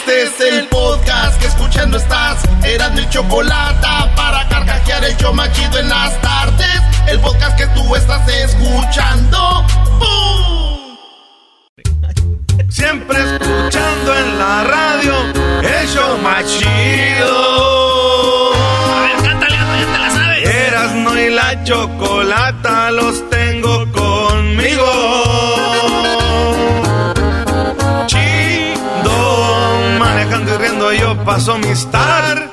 Este es el podcast que escuchando estás. Eran mi chocolate para carcajear el yo machido en las tardes. El podcast que tú estás escuchando. ¡Bum! Siempre escuchando en la radio el show machido. A ver, cántale, ya te la sabes. Erasno y la chocolata los tengo conmigo. Paso mis tardes.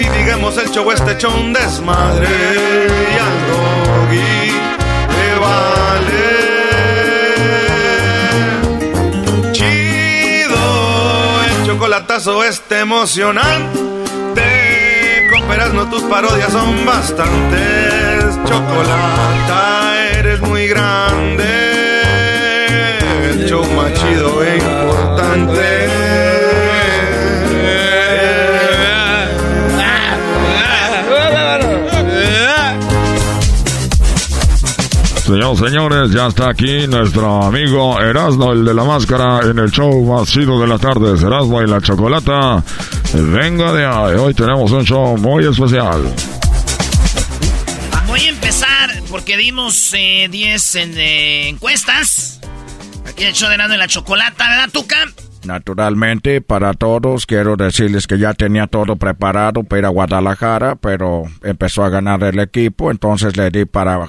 Y digamos el show este hecho desmadre. Y al doggy le vale. Chido, el chocolatazo este emocionante. Con no tus parodias son bastantes. Chocolata, eres muy grande. El más chido e importante. Señoras señores, ya está aquí nuestro amigo Erasmo, el de la máscara, en el show más chido de la tarde, Erasmo y la Chocolata. Venga de ahí, hoy tenemos un show muy especial. Voy a empezar porque dimos 10 en, eh, encuestas. Aquí el show de Erasmo y la Chocolata, ¿verdad, Tuca? Naturalmente, para todos, quiero decirles que ya tenía todo preparado para ir a Guadalajara, pero empezó a ganar el equipo, entonces le di para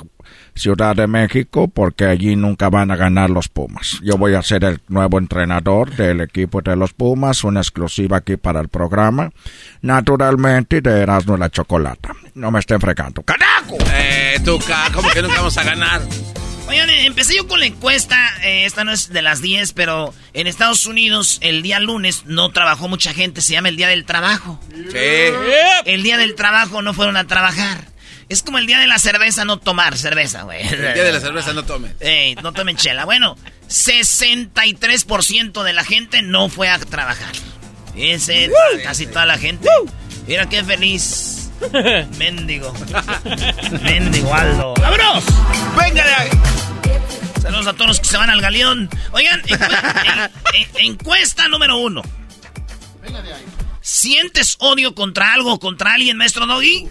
Ciudad de México porque allí nunca van a ganar los Pumas. Yo voy a ser el nuevo entrenador del equipo de los Pumas, una exclusiva aquí para el programa. Naturalmente de Erasmo y la Chocolata. No me estén fregando. ¡Carajo! Eh, Tuca, ¿cómo que nunca vamos a ganar? Oigan, eh, empecé yo con la encuesta. eh, esta no es de las 10, pero en Estados Unidos el día lunes no trabajó mucha gente. Se llama el Día del Trabajo. Sí. El Día del Trabajo no fueron a trabajar. Es como el Día de la Cerveza no tomar cerveza, güey. El día de la cerveza no tome. Ey, no tomen chela. Bueno, 63% de la gente no fue a trabajar. Ese, casi toda la gente. Mira qué feliz. Méndigo. Méndigo Aldo. ¡Vámonos! ¡Venga de ahí! Saludos a todos los que se van al galeón. Oigan, encu- en- en- encuesta número uno. ¿Sientes odio contra algo o contra alguien, maestro Doggy?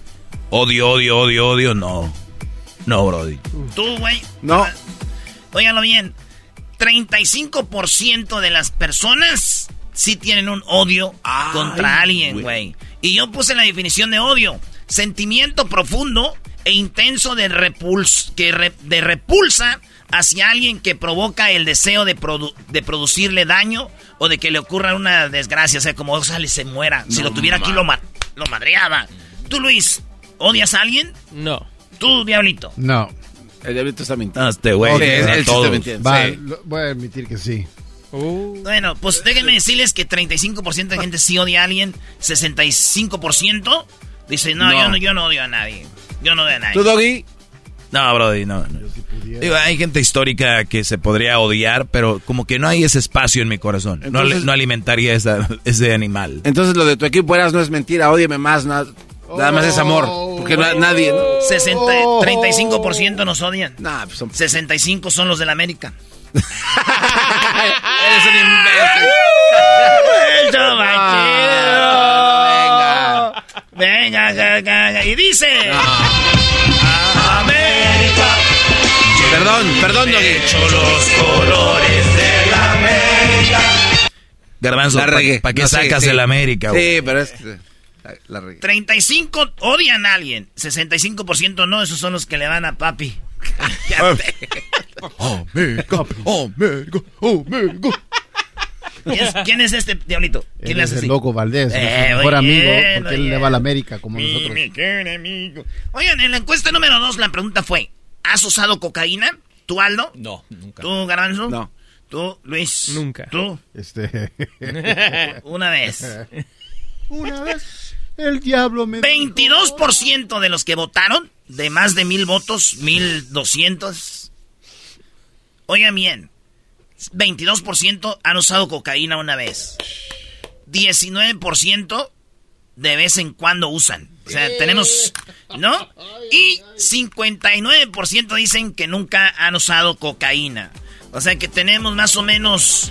Odio, odio, odio, odio, no. No, Brody. Tú, güey. No. Óiganlo bien. 35% de las personas sí tienen un odio contra alguien, güey. Y yo puse la definición de odio. Sentimiento profundo e intenso de, repuls que re- de repulsa hacia alguien que provoca el deseo de, produ- de producirle daño o de que le ocurra una desgracia. O sea, como sale se muera. si lo tuviera aquí lo, ma- lo madreaba. Tú, Luis, ¿odias a alguien? No. Tú, Diablito. No. El diablito está mintiendo. Este güey. Ok, él, a él sí todos. está mintiendo. Va, sí. lo- voy a admitir que sí. Bueno, pues déjenme decirles que 35% de gente sí odia a alguien, 65% dice, no, No. Yo, no yo no odio a nadie. Yo no odio a nadie. ¿Tú, Doggy? No, Brody, no. no. Digo, hay gente histórica que se podría odiar, pero como que no hay ese espacio en mi corazón. no, Entonces- no alimentaría esa- ese animal. Entonces lo de tu equipo eras no es mentira, ódiame más, nada, nada más es amor. Porque na- nadie, ¿no? 60, 35% nos odian. Nah, pues son... 65 son los del América. Eres un imbécil. Venga. Venga, ga, ga, ga. y dice... América, Perdón, perdón, Doggy. hecho los colores de la América. Garbanzo, ¿para qué sacas el América? Sí, pero es que la, 35 odian a alguien, 65% no, esos son los que le van a papi. Omega, Omega, Omega. ¿Quién es, este diablito? ¿Quién es el loco Valdés, eh, mejor amigo, porque él le va a la América como nosotros. Oigan, en la encuesta número 2 la pregunta fue, ¿has usado cocaína? ¿Tú, Aldo? No, nunca. ¿Tú, Garanzo? No. ¿Tú, Luis? Nunca. ¿Tú? Este... Una vez. Una vez el diablo me 22% de los que votaron, de más de mil votos, mil doscientos. Oigan bien, 22% han usado cocaína una vez. 19% de vez en cuando usan. O sea, tenemos, ¿no? Y 59% dicen que nunca han usado cocaína. O sea que tenemos más o menos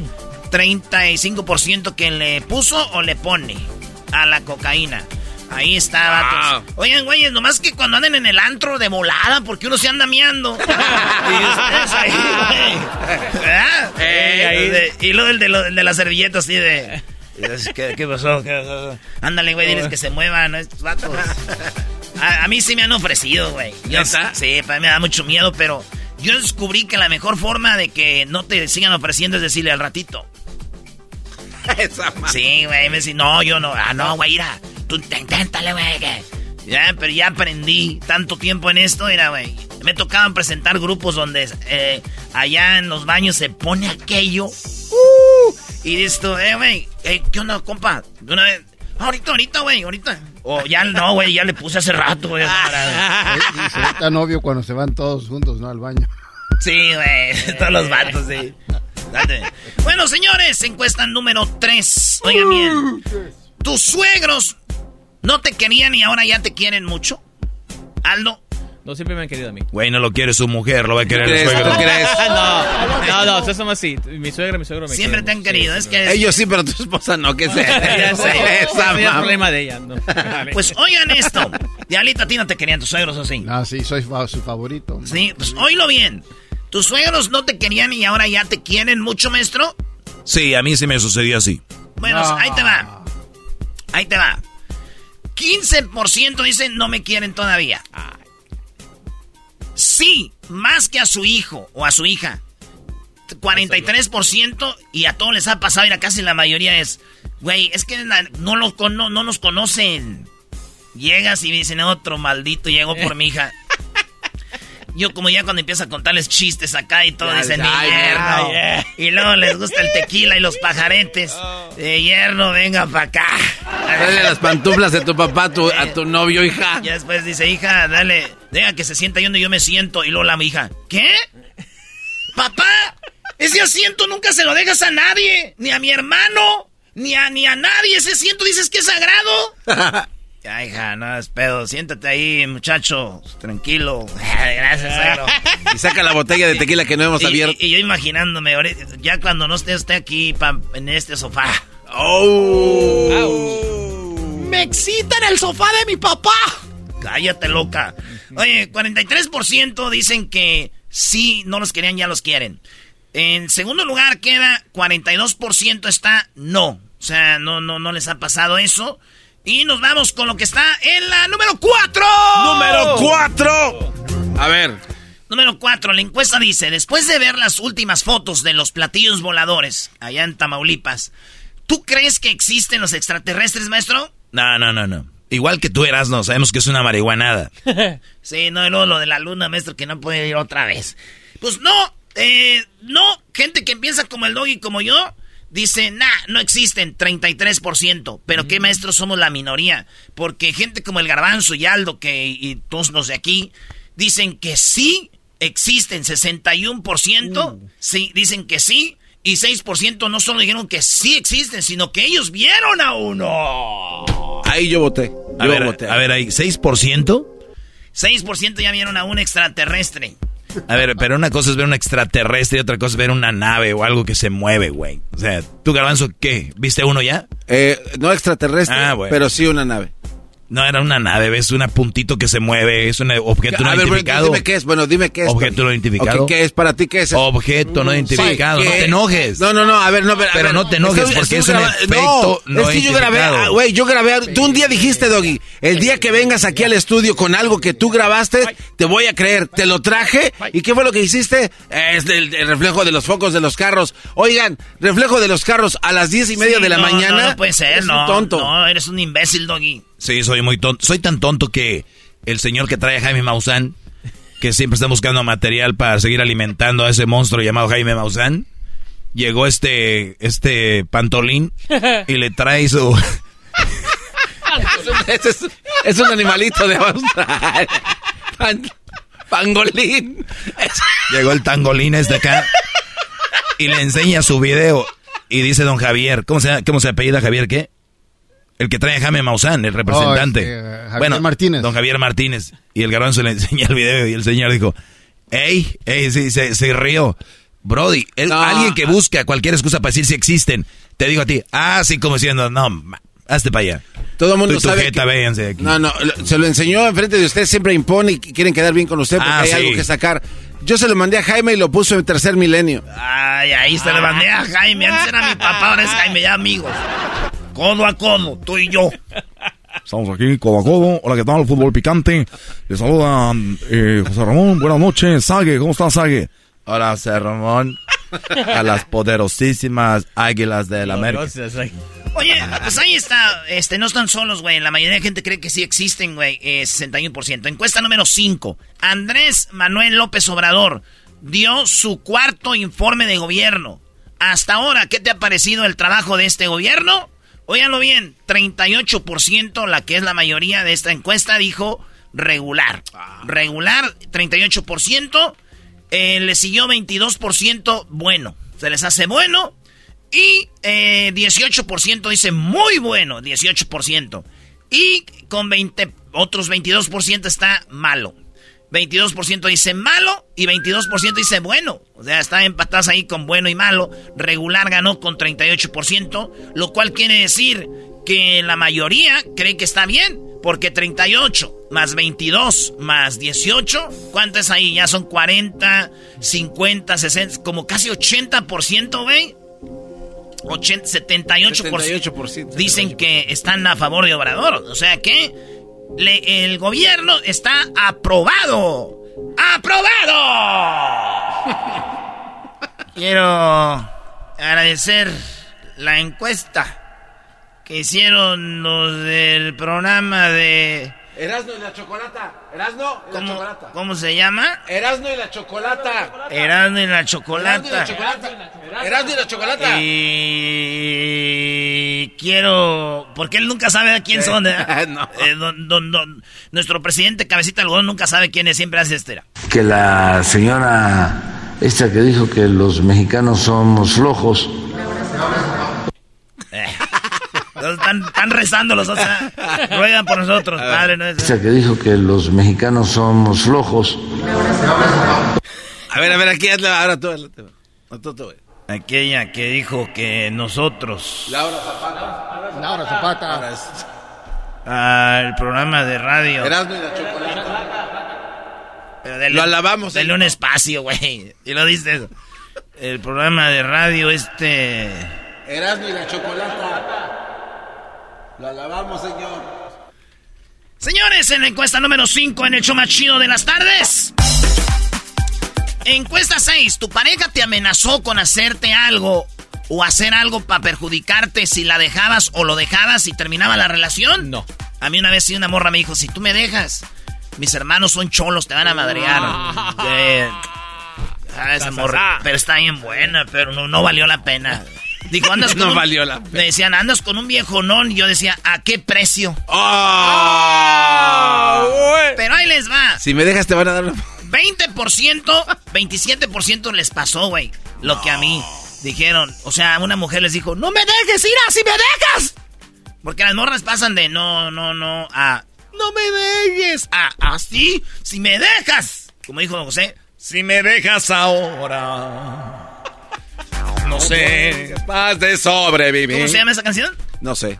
35% que le puso o le pone a la cocaína. Ahí está, vatos. Oigan, güeyes, nomás que cuando anden en el antro de volada, porque uno se anda miando. y ustedes ahí, güey. y luego el de, lo, de las servilletas, así de. ¿Qué, pasó? ¿Qué pasó? Ándale, güey, diles que se muevan, Estos vatos. A, mí sí me han ofrecido, güey. Sí, para mí me da mucho miedo, pero yo descubrí que la mejor forma de que no te sigan ofreciendo es decirle al ratito. Esa sí, güey, me dice, no, yo no. Ah, no, güey, mira, tú inténtale, güey. Ya, pero ya aprendí tanto tiempo en esto, era, güey. Me tocaban presentar grupos donde eh, allá en los baños se pone aquello. Uh, y esto, eh, güey, eh, ¿qué onda, compa? De una vez, ahorita, ahorita, güey, ahorita. O ya no, güey, ya le puse hace rato, güey. se está novio cuando se van todos juntos, ¿no? Al baño. Sí, güey, todos los vatos, sí. Bueno, señores, encuesta número 3. Oigan bien. ¿Tus suegros no te querían y ahora ya te quieren mucho? Aldo. No, siempre me han querido a mí. Güey, no lo quiere su mujer, lo va a querer el suegro. ¿Tú crees? no, no, no, eso así. Mi suegra, mi suegro me Siempre te han querido, es que... Ellos sí, pero tu esposa no, ¿qué sé? Esa es el problema de ella. Pues oigan esto. Dialita, a ti no te querían tus suegros, ¿o sí? Ah, sí, soy su favorito. Sí, pues oílo bien. ¿Tus suegros no te querían y ahora ya te quieren mucho, maestro? Sí, a mí sí me sucedió así. Bueno, ahí te va. Ahí te va. 15% dicen no me quieren todavía. Sí, más que a su hijo o a su hija. 43% y a todos les ha pasado y a casi la mayoría es, güey, es que no, los, no, no nos conocen. Llegas y dicen, otro maldito llegó por mi hija. Yo como ya cuando empiezo a contarles chistes acá y todo, dicen, mi yerno. Y luego les gusta el tequila y los pajaretes. Oh. De yerno, venga para acá. Dale las pantuflas de tu papá a tu, a tu novio, hija. Y después dice, hija, dale, deja que se sienta ahí donde yo me siento. Y luego la hija, ¿qué? Papá, ese asiento nunca se lo dejas a nadie. Ni a mi hermano, ni a, ni a nadie. Ese asiento dices que es sagrado. Ya, hija, no es pedo. Siéntate ahí, muchacho. Tranquilo. Gracias, suegro. Y saca la botella de tequila que no hemos abierto. Y, yo imaginándome, ya cuando no esté usted aquí en este sofá. ¡Oh! ¡Me excita en el sofá de mi papá! Cállate, loca. Oye, 43% dicen que sí, no los querían, ya los quieren. En segundo lugar queda 42% está no. O sea, no, no, no les ha pasado eso. Y nos vamos con lo que está en la número 4. Número 4. A ver. Número 4. La encuesta dice, después de ver las últimas fotos de los platillos voladores allá en Tamaulipas, ¿tú crees que existen los extraterrestres, maestro? No, no, no, no. Igual que tú eras, no, sabemos que es una marihuanada. sí, no, luego lo de la luna, maestro, que no puede ir otra vez. Pues no, eh, no, gente que piensa como el doggy como yo, Dice, nah, no existen, 33%. Pero qué mm. maestros somos la minoría. Porque gente como el Garbanzo y Aldo, que, y todos los de aquí, dicen que sí existen, 61%. Uh. Sí, dicen que sí. Y 6% no solo dijeron que sí existen, sino que ellos vieron a uno. Ahí yo voté. a, ver, a ver, ahí, ¿6%? 6% ya vieron a un extraterrestre. A ver, pero una cosa es ver un extraterrestre y otra cosa es ver una nave o algo que se mueve, güey. O sea, ¿tú, Garbanzo, qué? ¿Viste uno ya? Eh, no extraterrestre, ah, pero sí una nave. No era una nave, es un puntito que se mueve, es un objeto no identificado. dime qué es, bueno, dime qué es. Objeto no identificado. ¿Qué es para ti? ¿Qué es? Objeto no identificado, no te enojes. No, no, no, a ver, no, Pero no te enojes porque es un efecto no, es que yo grabé, ah, güey, yo grabé, tú un día dijiste, Doggy, el día que vengas aquí al estudio con algo que tú grabaste, te voy a creer, te lo traje, ¿y qué fue lo que hiciste? Es el, reflejo de los focos de los carros. Oigan, reflejo de los carros a las diez y media de la mañana. No, puede ser, no, tonto. No, eres un imbécil, Doggy. Sí, soy muy tonto. Soy tan tonto que el señor que trae a Jaime Maussan, que siempre está buscando material para seguir alimentando a ese monstruo llamado Jaime Maussan, llegó este, este pantolín y le trae su... es, un animalito de Australia. pangolín. Llegó el tangolín este acá y le enseña su video y dice don Javier, ¿cómo se, cómo se apellida Javier qué? El que trae a Jaime Maussan, el representante. Oh, este, bueno, Martínez. Don Javier Martínez. Y el garbanzo le enseña el video y el señor dijo, ey, ey, sí, se, se rió. Brody, alguien que busca cualquier excusa para decir si existen, te digo a ti, ah, sí, como diciendo, no, hazte para allá. Todo el mundo sabe que... No, no, se lo enseñó enfrente de usted, siempre impone y quieren quedar bien con usted porque ah, hay algo que sacar. Yo se lo mandé a Jaime y lo puso en tercer milenio. Ay, ahí se lo mandé a Jaime. Antes era mi papá, ahora es Jaime, ya amigos. Codo a codo, tú y yo. Estamos aquí, codo a codo. Hola, ¿qué tal? Fútbol picante. Le saluda eh, José Ramón. Buenas noches. Sague, ¿cómo estás, Sague? Hola, José Ramón. A las poderosísimas águilas del la América. Oye, pues ahí está. Este, no están solos, güey. La mayoría de gente cree que sí existen, güey. 61%. Encuesta número 5. Andrés Manuel López Obrador dio su cuarto informe de gobierno. Hasta ahora, ¿qué te ha parecido el trabajo de este gobierno? Óiganlo bien, 38%, la que es la mayoría de esta encuesta, dijo regular. Regular, 38%. Eh, le siguió 22% bueno. Se les hace bueno. Y 18% eh, dice muy bueno, 18%. Y con 20, otros 22% está malo. 22% dice malo y 22% dice bueno. O sea, está empatadas ahí con bueno y malo. Regular ganó con 38%, lo cual quiere decir que la mayoría cree que está bien. Porque 38 más 22 más 18, ¿cuánto es ahí? Ya son 40, 50, 60, como casi 80%, güey. 78%, dicen que están a favor de Obrador. O sea que el gobierno está aprobado. ¡Aprobado! Quiero agradecer la encuesta que hicieron los del programa de Erasno y la chocolata. Erasno y la chocolata. ¿Cómo se llama? Erasno y la chocolata. Erasno y la chocolata. Erasno y la chocolata. Erasno y la chocolata. Y quiero. Porque él nunca sabe a quién son. ¿eh? Eh, nuestro presidente Cabecita Algodón nunca sabe quién es. Siempre hace estera. Que la señora. Esta que dijo que los mexicanos somos flojos. Eh. Están, rezando los dos. Ruegan por nosotros, padre. No que dijo que los mexicanos somos flojos. A ver, a ver, aquí ahora tú. Aquella que dijo que nosotros. Laura Zapata. Laura Zapata. Ah, el programa de radio. Erasmo y la chocolate. Pero lo alabamos. Dale un espacio, güey. Y lo dices. El programa de radio este... Erasmo y la chocolata. Lo alabamos, señor. Señores, en la encuesta número 5 en el show más chido de las tardes. Encuesta 6. ¿Tu pareja te amenazó con hacerte algo o hacer algo para perjudicarte si la dejabas o lo dejabas y terminaba la relación? No. A mí una vez sí una morra me dijo, si tú me dejas, mis hermanos son cholos, te van a madrear. Ah, esa morra, pero está bien buena, pero no, no valió la pena. Dijo, andas con no un... valió la Me decían, andas con un viejo non. Y yo decía, ¿a qué precio? Oh, Pero ahí les va. Si me dejas, te van a dar. 20%, 27% les pasó, güey. Lo que a mí dijeron. O sea, una mujer les dijo, no me dejes, ir si me dejas. Porque las morras pasan de no, no, no, a no me dejes. A así, si me dejas. Como dijo José, si me dejas ahora. No sé. Capaz de sobrevivir. ¿Cómo se llama esa canción? No sé.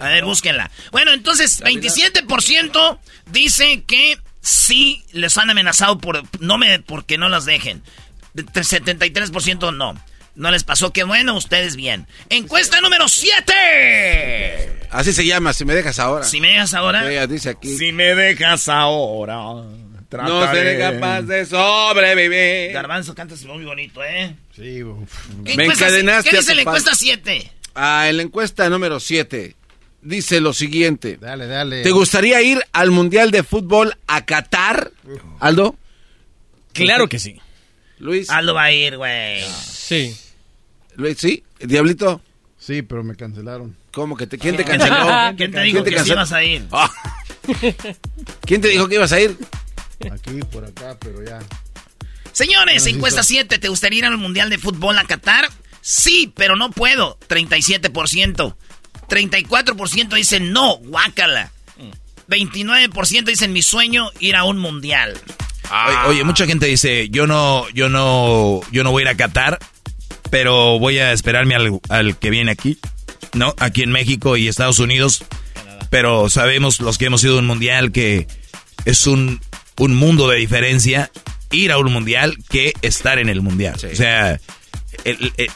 A ver, búsquenla. Bueno, entonces, 27% dice que sí les han amenazado por no me porque no los dejen. 73% no. No les pasó, qué bueno, ustedes bien. Encuesta número 7. Así se llama, si me dejas ahora. Si me dejas ahora. dice aquí. Si me dejas ahora. No seré capaz de sobrevivir. Garbanzo, cantas muy bonito, ¿eh? Sí, Me encadenaste. ¿Qué dice la encuesta 7? Ah, en la encuesta número 7 dice lo siguiente. Dale, dale. ¿Te gustaría ir al Mundial de Fútbol a Qatar, Aldo? Claro que sí. Luis. Aldo va a ir, güey. Sí. Luis, ¿sí? ¿Diablito? Sí, pero me cancelaron. ¿Cómo que te, quién te canceló? ¿Quién te dijo que sí ibas a ir? Ah. ¿Quién te dijo que ibas a ir? Aquí, por acá, pero ya. Señores, encuesta 7, ¿te gustaría ir al Mundial de Fútbol a Qatar? Sí, pero no puedo. 37%. 34% dicen no, guácala. 29% dicen mi sueño ir a un mundial. Oye, mucha gente dice, yo no, yo no, yo no voy a ir a Qatar, pero voy a esperarme al, al que viene aquí, ¿no? Aquí en México y Estados Unidos. Pero sabemos los que hemos ido a un mundial que es un, un mundo de diferencia ir a un mundial que estar en el mundial. O sea,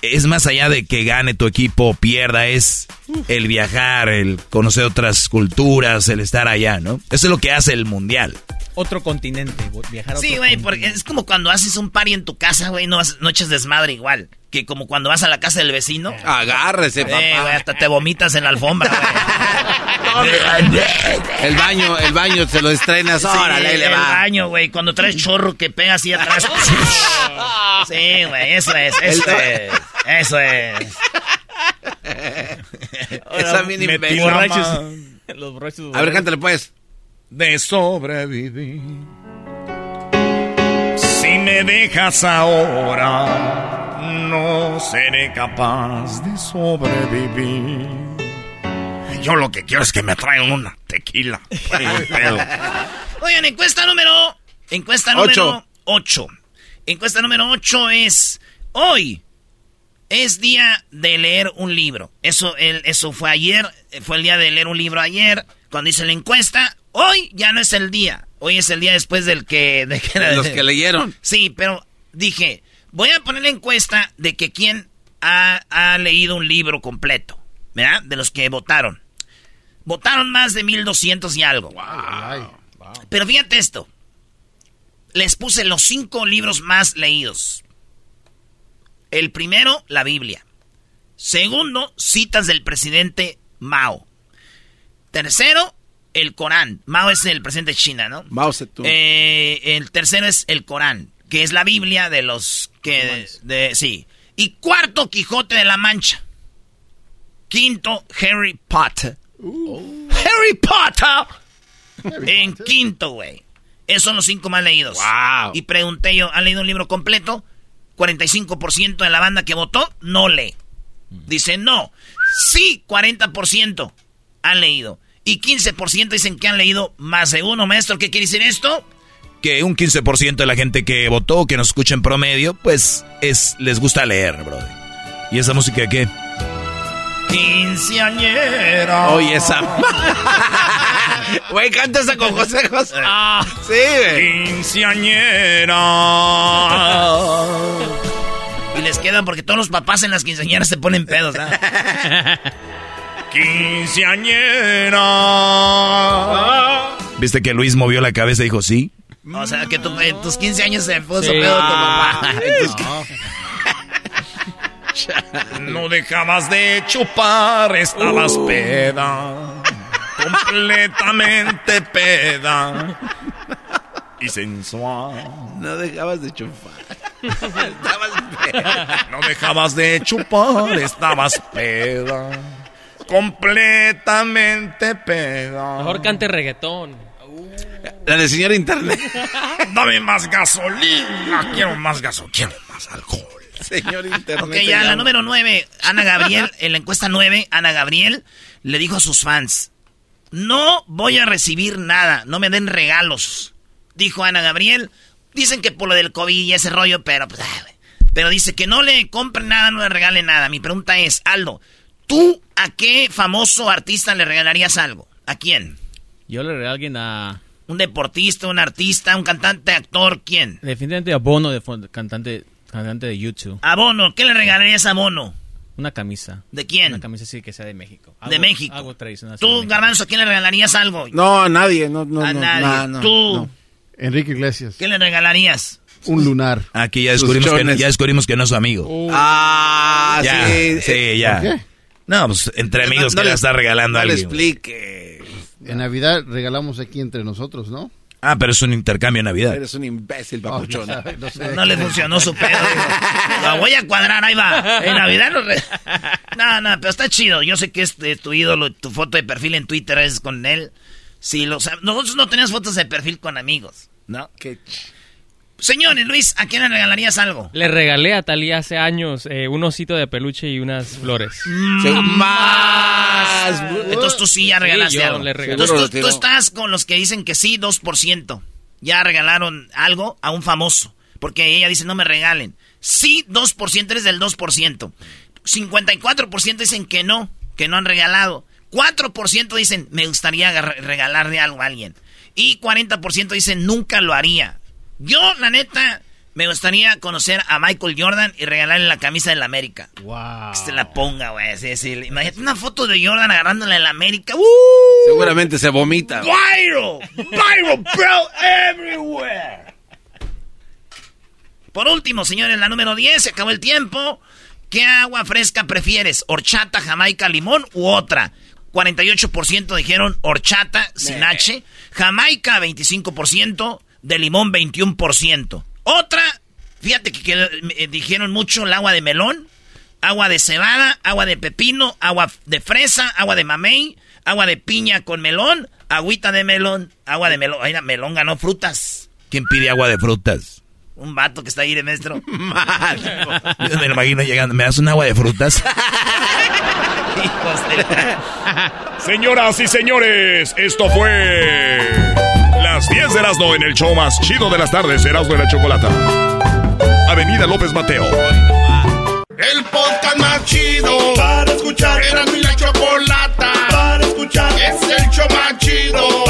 es más allá de que gane tu equipo o pierda, es el viajar, el conocer otras culturas, el estar allá, ¿no? Eso es lo que hace el mundial. Otro continente, viajar a Sí, güey, porque es como cuando haces un party en tu casa, güey, no, no echas desmadre igual. Que como cuando vas a la casa del vecino. Agárrese, papá. Eh, güey, hasta te vomitas en la alfombra, güey. el baño, el baño se lo estrenas. Órale, Sí, le el va. baño, güey, cuando traes chorro que pega así atrás. sí, güey, eso es, eso es. Eso es. Esa mini. Los borrachos. A ver, cántale pues. De sobrevivir. Si me dejas ahora, no seré capaz de sobrevivir. Yo lo que quiero es que me traigan una tequila. Oigan, encuesta número. Encuesta número 8. Encuesta número 8 es. Hoy es día de leer un libro. Eso, el- eso fue ayer. Fue el día de leer un libro ayer. Cuando hice la encuesta. Hoy ya no es el día. Hoy es el día después del que. De que Los que leyeron. Sí, pero dije. Voy a poner la encuesta de que quién ha, ha leído un libro completo. ¿Verdad? De los que votaron. Votaron más de 1200 y algo. Ay, Pero fíjate esto. Les puse los cinco libros más leídos. El primero, la Biblia. Segundo, citas del presidente Mao. Tercero, el Corán. Mao es el presidente de China, ¿no? Mao Zedong. Eh, el tercero es el Corán, que es la Biblia de los que... De, sí. Y cuarto, Quijote de la Mancha. Quinto, Harry Potter. Harry Potter. en quinto, güey. Esos son los cinco más leídos. Wow. Y pregunté yo, ¿han leído un libro completo? 45% de la banda que votó no lee. Dice no. Sí, 40% han leído. Y 15% dicen que han leído más de uno. Maestro, ¿qué quiere decir esto? Que un 15% de la gente que votó, que nos escucha en promedio, pues es les gusta leer, brother. ¿Y esa música qué? Quinceañera. Oye, esa. Güey, canta esa con José José. Ah, Sí, güey. Quinceañera. y les quedan porque todos los papás en las quinceañeras se ponen pedos, ¿ah? Quinceañera. ¿Viste que Luis movió la cabeza y dijo sí? O sea, que tu- en tus 15 años se puso Sí. pedo tu papá. No dejabas de chupar, estabas peda. Completamente peda. Y sensual. No dejabas de chupar. Estabas peda. No dejabas de chupar, estabas peda. Completamente peda. Mejor cante reggaetón. La del señor internet. Dame más gasolina. Quiero más gasolina. Quiero más alcohol. Señor internet. Ok, ya la número 9, Ana Gabriel, en la encuesta 9, Ana Gabriel le dijo a sus fans, no voy a recibir nada, no me den regalos. Dijo Ana Gabriel, dicen que por lo del COVID y ese rollo, pero pues, pero dice que no le compren nada, no le regalen nada. Mi pregunta es, Aldo, ¿Tú a qué famoso artista le regalarías algo? ¿A quién? Yo le regalo a alguien a... ¿Un deportista, un artista, un cantante, actor? ¿Quién? Definitivamente a Bono, de cantante, cantante de YouTube. ¿A Bono? ¿Qué le regalarías a Bono? Una camisa. ¿De quién? Una camisa sí que sea de México. de México. Algo tradicional. ¿Tú, Garbanzo, a quién le regalarías algo? No, a nadie. No, no, a no, nadie. ¿Tú? Enrique Iglesias. ¿Qué le regalarías? Un lunar. Aquí ya descubrimos, que, ya descubrimos que no es su amigo. Uh. Ah, ya, sí. Sí, ya. ¿Por qué? No, pues entre amigos que le está regalando a alguien. No le explique. En Navidad regalamos aquí entre nosotros, ¿no? Ah, pero es un intercambio en Navidad. Eres un imbécil, papuchón. no, le funcionó su pedo. La voy a cuadrar, ahí va. En Navidad no... No, no, pero está chido. Yo sé que es tu ídolo, tu foto de perfil en Twitter es con él. Sí, lo, nosotros no teníamos fotos de perfil con amigos, ¿no? Qué... Señores, Luis, ¿a quién le regalarías algo? Le regalé a Talía hace años eh, un osito de peluche y unas flores. ¡Más! Entonces tú sí ya regalaste algo. Entonces tú, estás con los que dicen que sí, 2%. Ya regalaron algo a un famoso. Porque ella dice, no me regalen. Sí, 2%, eres del 2%. 54% dicen que no, que no han regalado. 4% dicen, me gustaría regalarle algo a alguien. Y 40% dicen, nunca lo haría. Yo, la neta, me gustaría conocer a Michael Jordan y regalarle la camisa del América. Wow. Que se la ponga, güey. Imagínate una foto de Jordan agarrándola en la América. ¡Uh! Seguramente se vomita. Viral. Viral, bro. Everywhere. Por último, señores, la número 10. Se acabó el tiempo. ¿Qué agua fresca prefieres? ¿Horchata, jamaica, limón u otra? 48% dijeron horchata sin H. Jamaica, 25% de limón 21%. Otra, fíjate que, eh, dijeron mucho el agua de melón, agua de cebada, agua de pepino, agua de fresa, agua de mamey, agua de piña con melón, agüita de melón, agua de melón. Ay, melón ganó frutas. ¿Quién pide agua de frutas? Un vato que está ahí de maestro. me lo imagino llegando. ¿Me das un agua de frutas? Señoras y señores, esto fue 10 de Erasmo en el show más chido de las tardes, Erasmo de la Chocolata. Avenida López Mateo. El podcast más chido para escuchar. Erasmo y la Chocolata para escuchar. Es el show más chido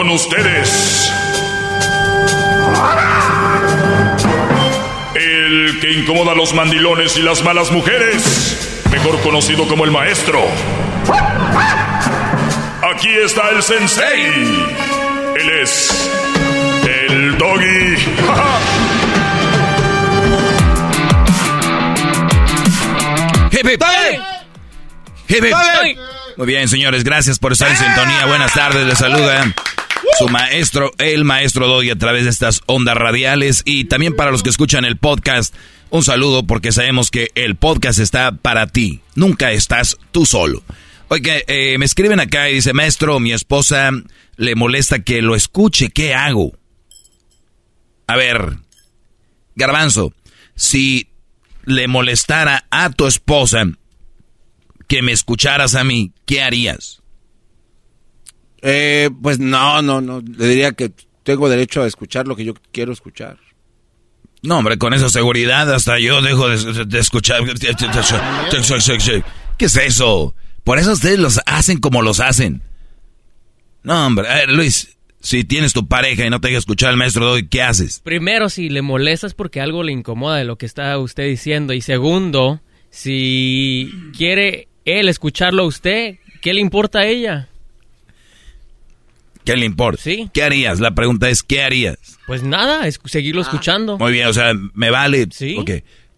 Con ustedes. El que incomoda a los mandilones y las malas mujeres. Mejor conocido como el maestro. Aquí está el sensei. Él es el doggy. Muy bien, señores, gracias por estar en sintonía. Buenas tardes, les saluda su maestro, el maestro Doggy, a través de estas ondas radiales. Y también para los que escuchan el podcast, un saludo porque sabemos que el podcast está para ti. Nunca estás tú solo. Oye, eh, me escriben acá y dice, maestro, mi esposa le molesta que lo escuche. ¿Qué hago? A ver, garbanzo, si le molestara a tu esposa que me escucharas a mí, ¿qué harías? Eh, pues no, no, no. Le diría que tengo derecho a escuchar lo que yo quiero escuchar. No, hombre, con esa seguridad hasta yo dejo de, escuchar. ¿Qué es eso? Por eso ustedes los hacen como los hacen. No, hombre, a ver, Luis, si tienes tu pareja y no te deja escuchar al maestro Doggy, ¿qué haces? Primero, si le molestas porque algo le incomoda de lo que está usted diciendo. Y segundo, si quiere él escucharlo a usted, ¿qué le importa a ella? ¿Qué le importa? Sí. ¿Qué harías? La pregunta es, ¿qué harías? Pues nada, es seguirlo escuchando. Muy bien, o sea, me vale. Sí. Ok.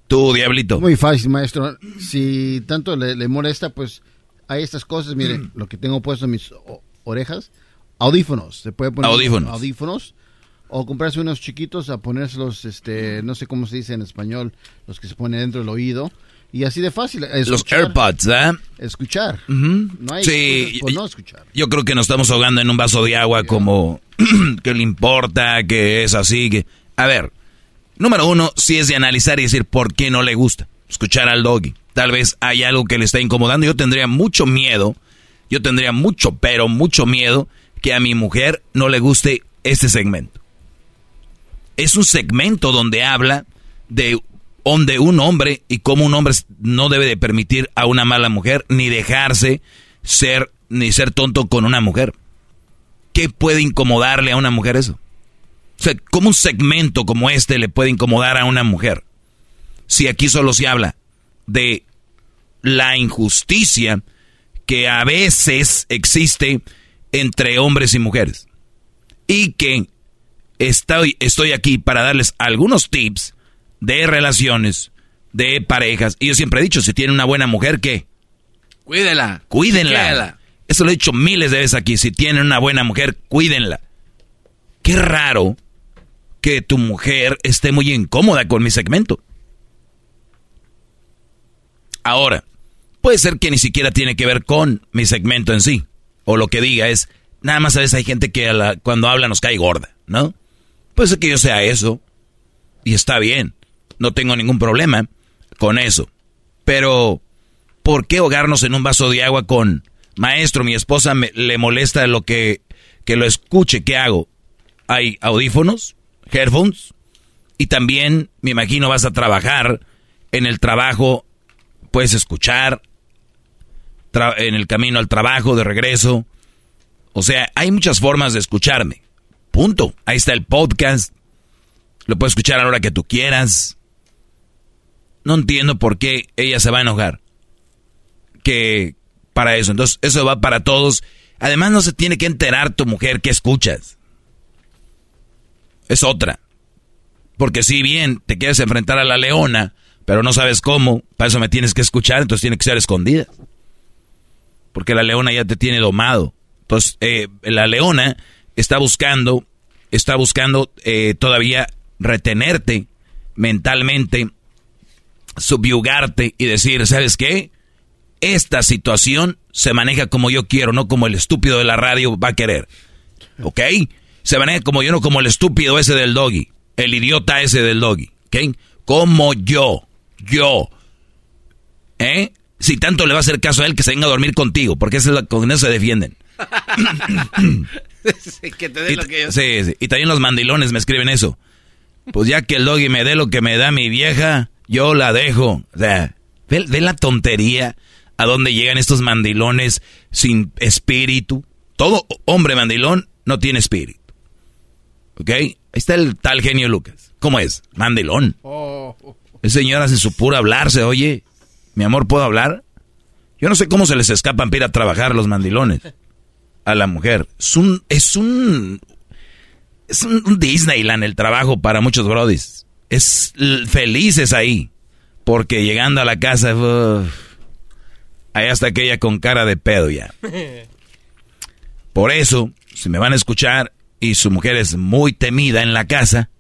Tú, Diablito. Muy fácil, maestro. Si tanto le, le molesta, pues hay estas cosas. Mire, lo que tengo puesto en mis orejas, audífonos. Se puede poner Audífonos. audífonos. O comprarse unos chiquitos a ponérselos, este, no sé cómo se dice en español, los que se ponen dentro del oído. Y así de fácil. Los escuchar. AirPods, ¿eh? Escuchar. No hay Sí, por no escuchar. Yo creo que nos estamos ahogando en un vaso de agua como que le importa, que es así, que... A ver, número uno, si es de analizar y decir por qué no le gusta escuchar al doggy. Tal vez hay algo que le está incomodando. Yo tendría mucho miedo, yo tendría mucho, pero mucho miedo que a mi mujer no le guste este segmento. Es un segmento donde habla de, de un hombre y cómo un hombre no debe de permitir a una mala mujer ni dejarse ser ni ser tonto con una mujer. ¿Qué puede incomodarle a una mujer eso? O sea, ¿cómo un segmento como este le puede incomodar a una mujer? Si aquí solo se habla de la injusticia que a veces existe entre hombres y mujeres. Y que estoy aquí para darles algunos tips de relaciones, de parejas. Y yo siempre he dicho, si tiene una buena mujer, ¿qué? Cuídela. Cuídenla. Eso lo he dicho miles de veces aquí. Si tienen una buena mujer, cuídenla. Qué raro que tu mujer esté muy incómoda con mi segmento. Ahora, puede ser que ni siquiera tiene que ver con mi segmento en sí. O lo que diga es, nada más a veces hay gente que a la- cuando habla nos cae gorda, ¿no? Puede ser que yo sea eso. Y está bien. No tengo ningún problema con eso. Pero, ¿por qué ahogarnos en un vaso de agua con, maestro, mi esposa me- le molesta lo que, que lo escuche? ¿Qué hago? Hay audífonos, headphones, y también, me imagino, vas a trabajar. En el trabajo puedes escuchar, en el camino al trabajo, de regreso. O sea, hay muchas formas de escucharme. Punto. Ahí está el podcast. Lo puedes escuchar a la hora que tú quieras. No entiendo por qué ella se va a enojar. Que para eso. Entonces, eso va para todos. Además, no se tiene que enterar tu mujer que escuchas. Es otra. Porque si bien te quieres enfrentar a la leona, pero no sabes cómo, para eso me tienes que escuchar, entonces tiene que ser escondida. Porque la leona ya te tiene domado. Entonces, eh, la leona está buscando, está buscando eh, todavía retenerte mentalmente, subyugarte y decir, ¿sabes qué? Esta situación se maneja como yo quiero, no como el estúpido de la radio va a querer. ¿Ok? Se maneja como yo, no como el estúpido ese del doggy. El idiota ese del doggy. ¿Ok? Como yo. Yo. ¿Eh? Si tanto le va a hacer caso a él, que se venga a dormir contigo, porque esa es la, con eso se defienden. que te dé Y, lo que yo... sí, sí. y también los mandilones me escriben eso. Pues ya que el doggy me dé lo que me da mi vieja, yo la dejo. O sea, ve, ve la tontería a dónde llegan estos mandilones sin espíritu. Todo hombre mandilón no tiene espíritu. ¿Ok? Ahí está el tal genio Lucas. ¿Cómo es? Mandilón. El señor hace su puro hablarse, oye. Mi amor, ¿puedo hablar? Yo no sé cómo se les escapan para ir a trabajar los mandilones a la mujer. Es un, es un, es un Disneyland el trabajo para muchos brodis. Es felices ahí. Porque llegando a la casa, uf, ahí está aquella con cara de pedo ya. Por eso, si me van a escuchar y su mujer es muy temida en la casa,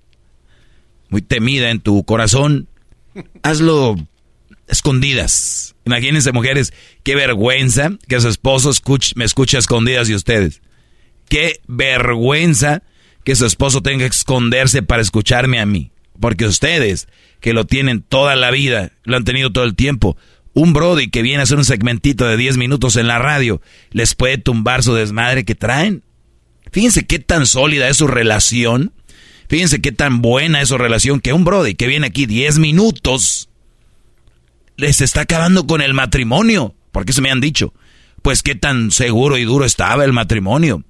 muy temida en tu corazón, hazlo escondidas. Imagínense mujeres, qué vergüenza que su esposo escuche- me escuche a escondidas y ustedes. Qué vergüenza que su esposo tenga que esconderse para escucharme a mí. Porque ustedes, que lo tienen toda la vida, lo han tenido todo el tiempo, un Brody que viene a hacer un segmentito de 10 minutos en la radio, les puede tumbar su desmadre que traen. Fíjense qué tan sólida es su relación. Fíjense qué tan buena es su relación que un Brody que viene aquí 10 minutos les está acabando con el matrimonio. Porque eso me han dicho. pues qué tan seguro y duro estaba el matrimonio.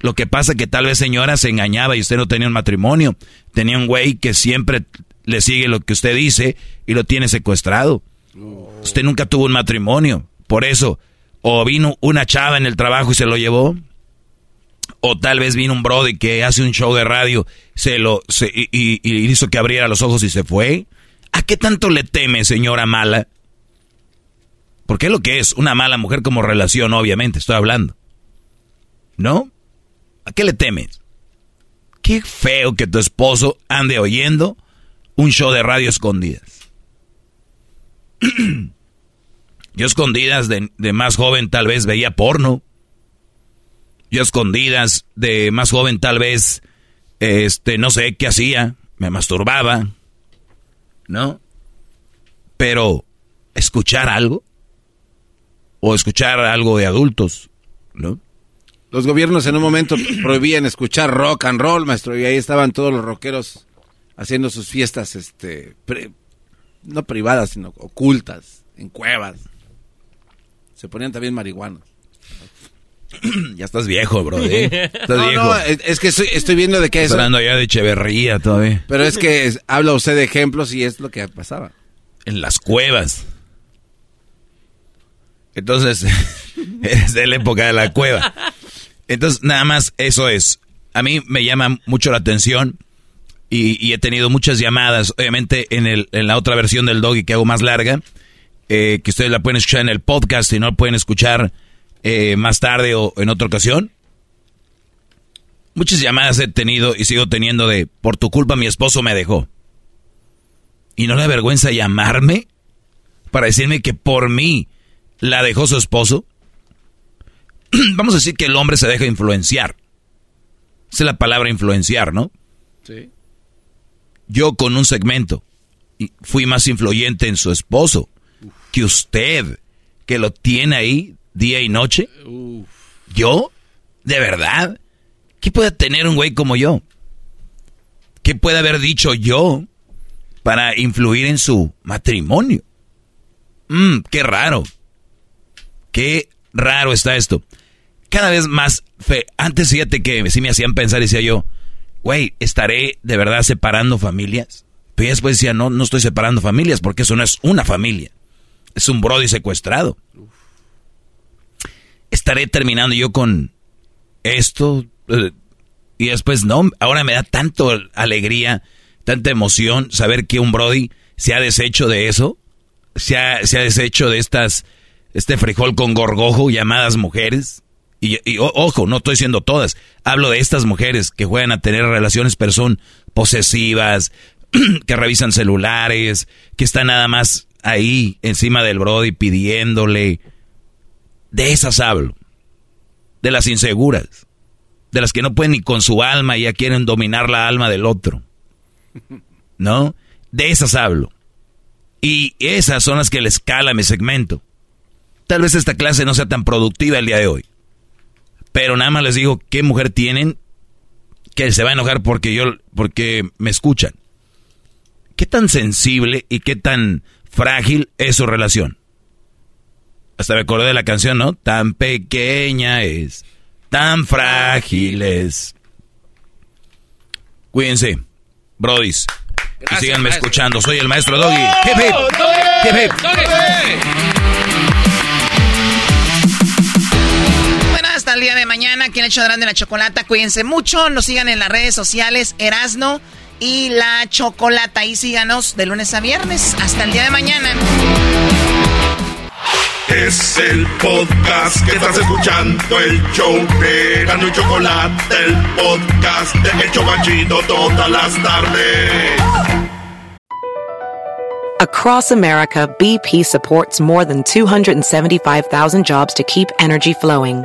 Lo que pasa que tal vez señora se engañaba y usted no tenía un matrimonio. Tenía un güey que siempre le sigue lo que usted dice y lo tiene secuestrado. Usted nunca tuvo un matrimonio. Por eso, o vino una chava en el trabajo y se lo llevó. O tal vez vino un brody que hace un show de radio se lo, y, hizo que abriera los ojos y se fue. ¿A qué tanto le teme, señora mala? Porque es lo que es una mala mujer como relación, obviamente, estoy hablando. ¿No? ¿A qué le temes? Qué feo que tu esposo ande oyendo un show de radio escondidas. Yo escondidas de, de, más joven tal vez veía porno. Yo escondidas de más joven tal vez, este, no sé qué hacía, me masturbaba, ¿no? Pero, ¿escuchar algo? O escuchar algo de adultos, ¿no? Los gobiernos en un momento prohibían escuchar rock and roll, maestro, y ahí estaban todos los rockeros haciendo sus fiestas, este, no privadas, sino ocultas, en cuevas. Se ponían también marihuanos. ya estás viejo, bro. ¿eh? Estás no, viejo. No, es que estoy, viendo de qué es. Hablando ya de Echeverría todavía. Pero es que habla usted de ejemplos y es lo que pasaba. En las cuevas. Entonces, es de la época de la cueva. Entonces, nada más eso es. A mí me llama mucho la atención y, he tenido muchas llamadas, obviamente en, el, en la otra versión del doggy que hago más larga, eh, que ustedes la pueden escuchar en el podcast y no la pueden escuchar eh, más tarde o en otra ocasión. Muchas llamadas he tenido y sigo teniendo de, por tu culpa mi esposo me dejó. ¿Y no le vergüenza llamarme para decirme que por mí la dejó su esposo? vamos a decir que el hombre se deja influenciar. Esa es la palabra influenciar, ¿no? Sí. Yo con un segmento fui más influyente en su esposo que usted, que lo tiene ahí día y noche. ¿Yo? ¿De verdad? ¿Qué puede tener un güey como yo? ¿Qué puede haber dicho yo para influir en su matrimonio? Mmm, qué raro. Qué raro está esto cada vez más fe. Antes fíjate que sí me hacían pensar, decía yo, güey, ¿estaré de verdad separando familias? Pero después decía, no, no estoy separando familias porque eso no es una familia. Es un brody secuestrado. ¿Estaré terminando yo con esto? Eh, y después no, ahora me da tanto alegría, tanta emoción saber que un brody se ha deshecho de eso, se ha, se ha deshecho de estas, este frijol con gorgojo llamadas mujeres y, ojo, no estoy diciendo todas. Hablo de estas mujeres que juegan a tener relaciones, pero son posesivas, que revisan celulares, que están nada más ahí encima del Brody pidiéndole. De esas hablo. De las inseguras. De las que no pueden ni con su alma y ya quieren dominar la alma del otro. ¿No? De esas hablo. Y esas son las que les cala mi segmento. Tal vez esta clase no sea tan productiva el día de hoy. Pero nada más les digo qué mujer tienen que se va a enojar porque yo porque me escuchan. ¿Qué tan sensible y qué tan frágil es su relación? Hasta me acordé de la canción, ¿no? Tan pequeña es, tan frágil es. Cuídense, brodis. y síganme escuchando. Soy el maestro Doggy. hip, hasta el día de mañana. Aquí en el hecho de la chocolata. Cuídense mucho. Nos sigan en las redes sociales Erasno y la chocolata. Y síganos de lunes a viernes. Hasta el día de mañana. Es el podcast que estás escuchando, el show de y Chocolate, el podcast de Chocachito todas las tardes. Across America, BP supports more than 275,000 jobs to keep energy flowing.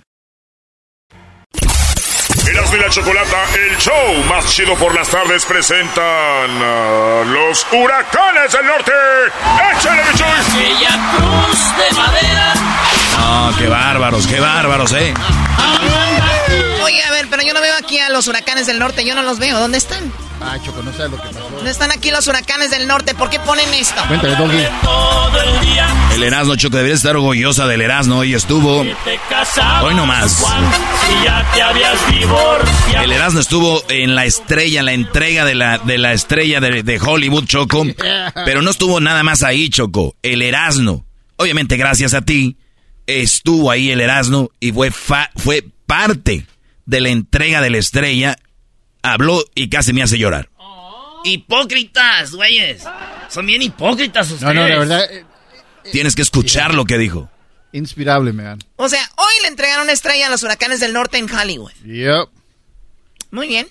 Erasmo y la Chocolata, el show más chido por las tardes, presentan a los huracanes del norte. ¡Échale, bicho! Aquella cruz de madera. No, qué bárbaros, qué bárbaros, eh. Oye, a ver, pero yo no veo aquí a los huracanes del norte, yo no los veo. ¿Dónde están? Ah, Choco, no sabes lo que pasó. ¿Dónde están aquí los huracanes del norte? ¿Por qué ponen esto? Cuéntale, Doggy. El Erasmo, Choco, debería estar orgullosa del Erasmo. Hoy estuvo. Hoy no más. Si ya te habías divorciado. El Erasmo estuvo en la estrella, en la entrega de la, de la estrella de, de Hollywood, Choco. Pero no estuvo nada más ahí, Choco. El Erasmo. Obviamente, gracias a ti, estuvo ahí el Erasmo y fue, fa- fue parte de la entrega de la estrella. Habló y casi me hace llorar. Hipócritas, güeyes. Son bien hipócritas ustedes. No, no, la verdad, eh, Tienes que escuchar lo que dijo. inspirable, man. O sea, hoy le entregaron una estrella a los huracanes del norte en Hollywood. Yep. Muy bien.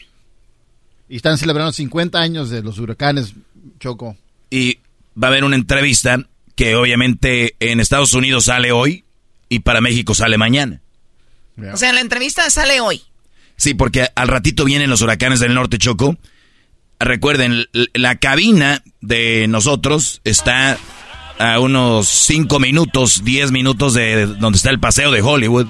Y están celebrando 50 años de los huracanes, Choco. Y va a haber una entrevista que obviamente en Estados Unidos sale hoy y para México sale mañana. O sea, la entrevista sale hoy. Sí, porque al ratito vienen los huracanes del norte, Choco. Recuerden, la cabina de nosotros está a unos 5 minutos, 10 minutos de donde está el paseo de Hollywood.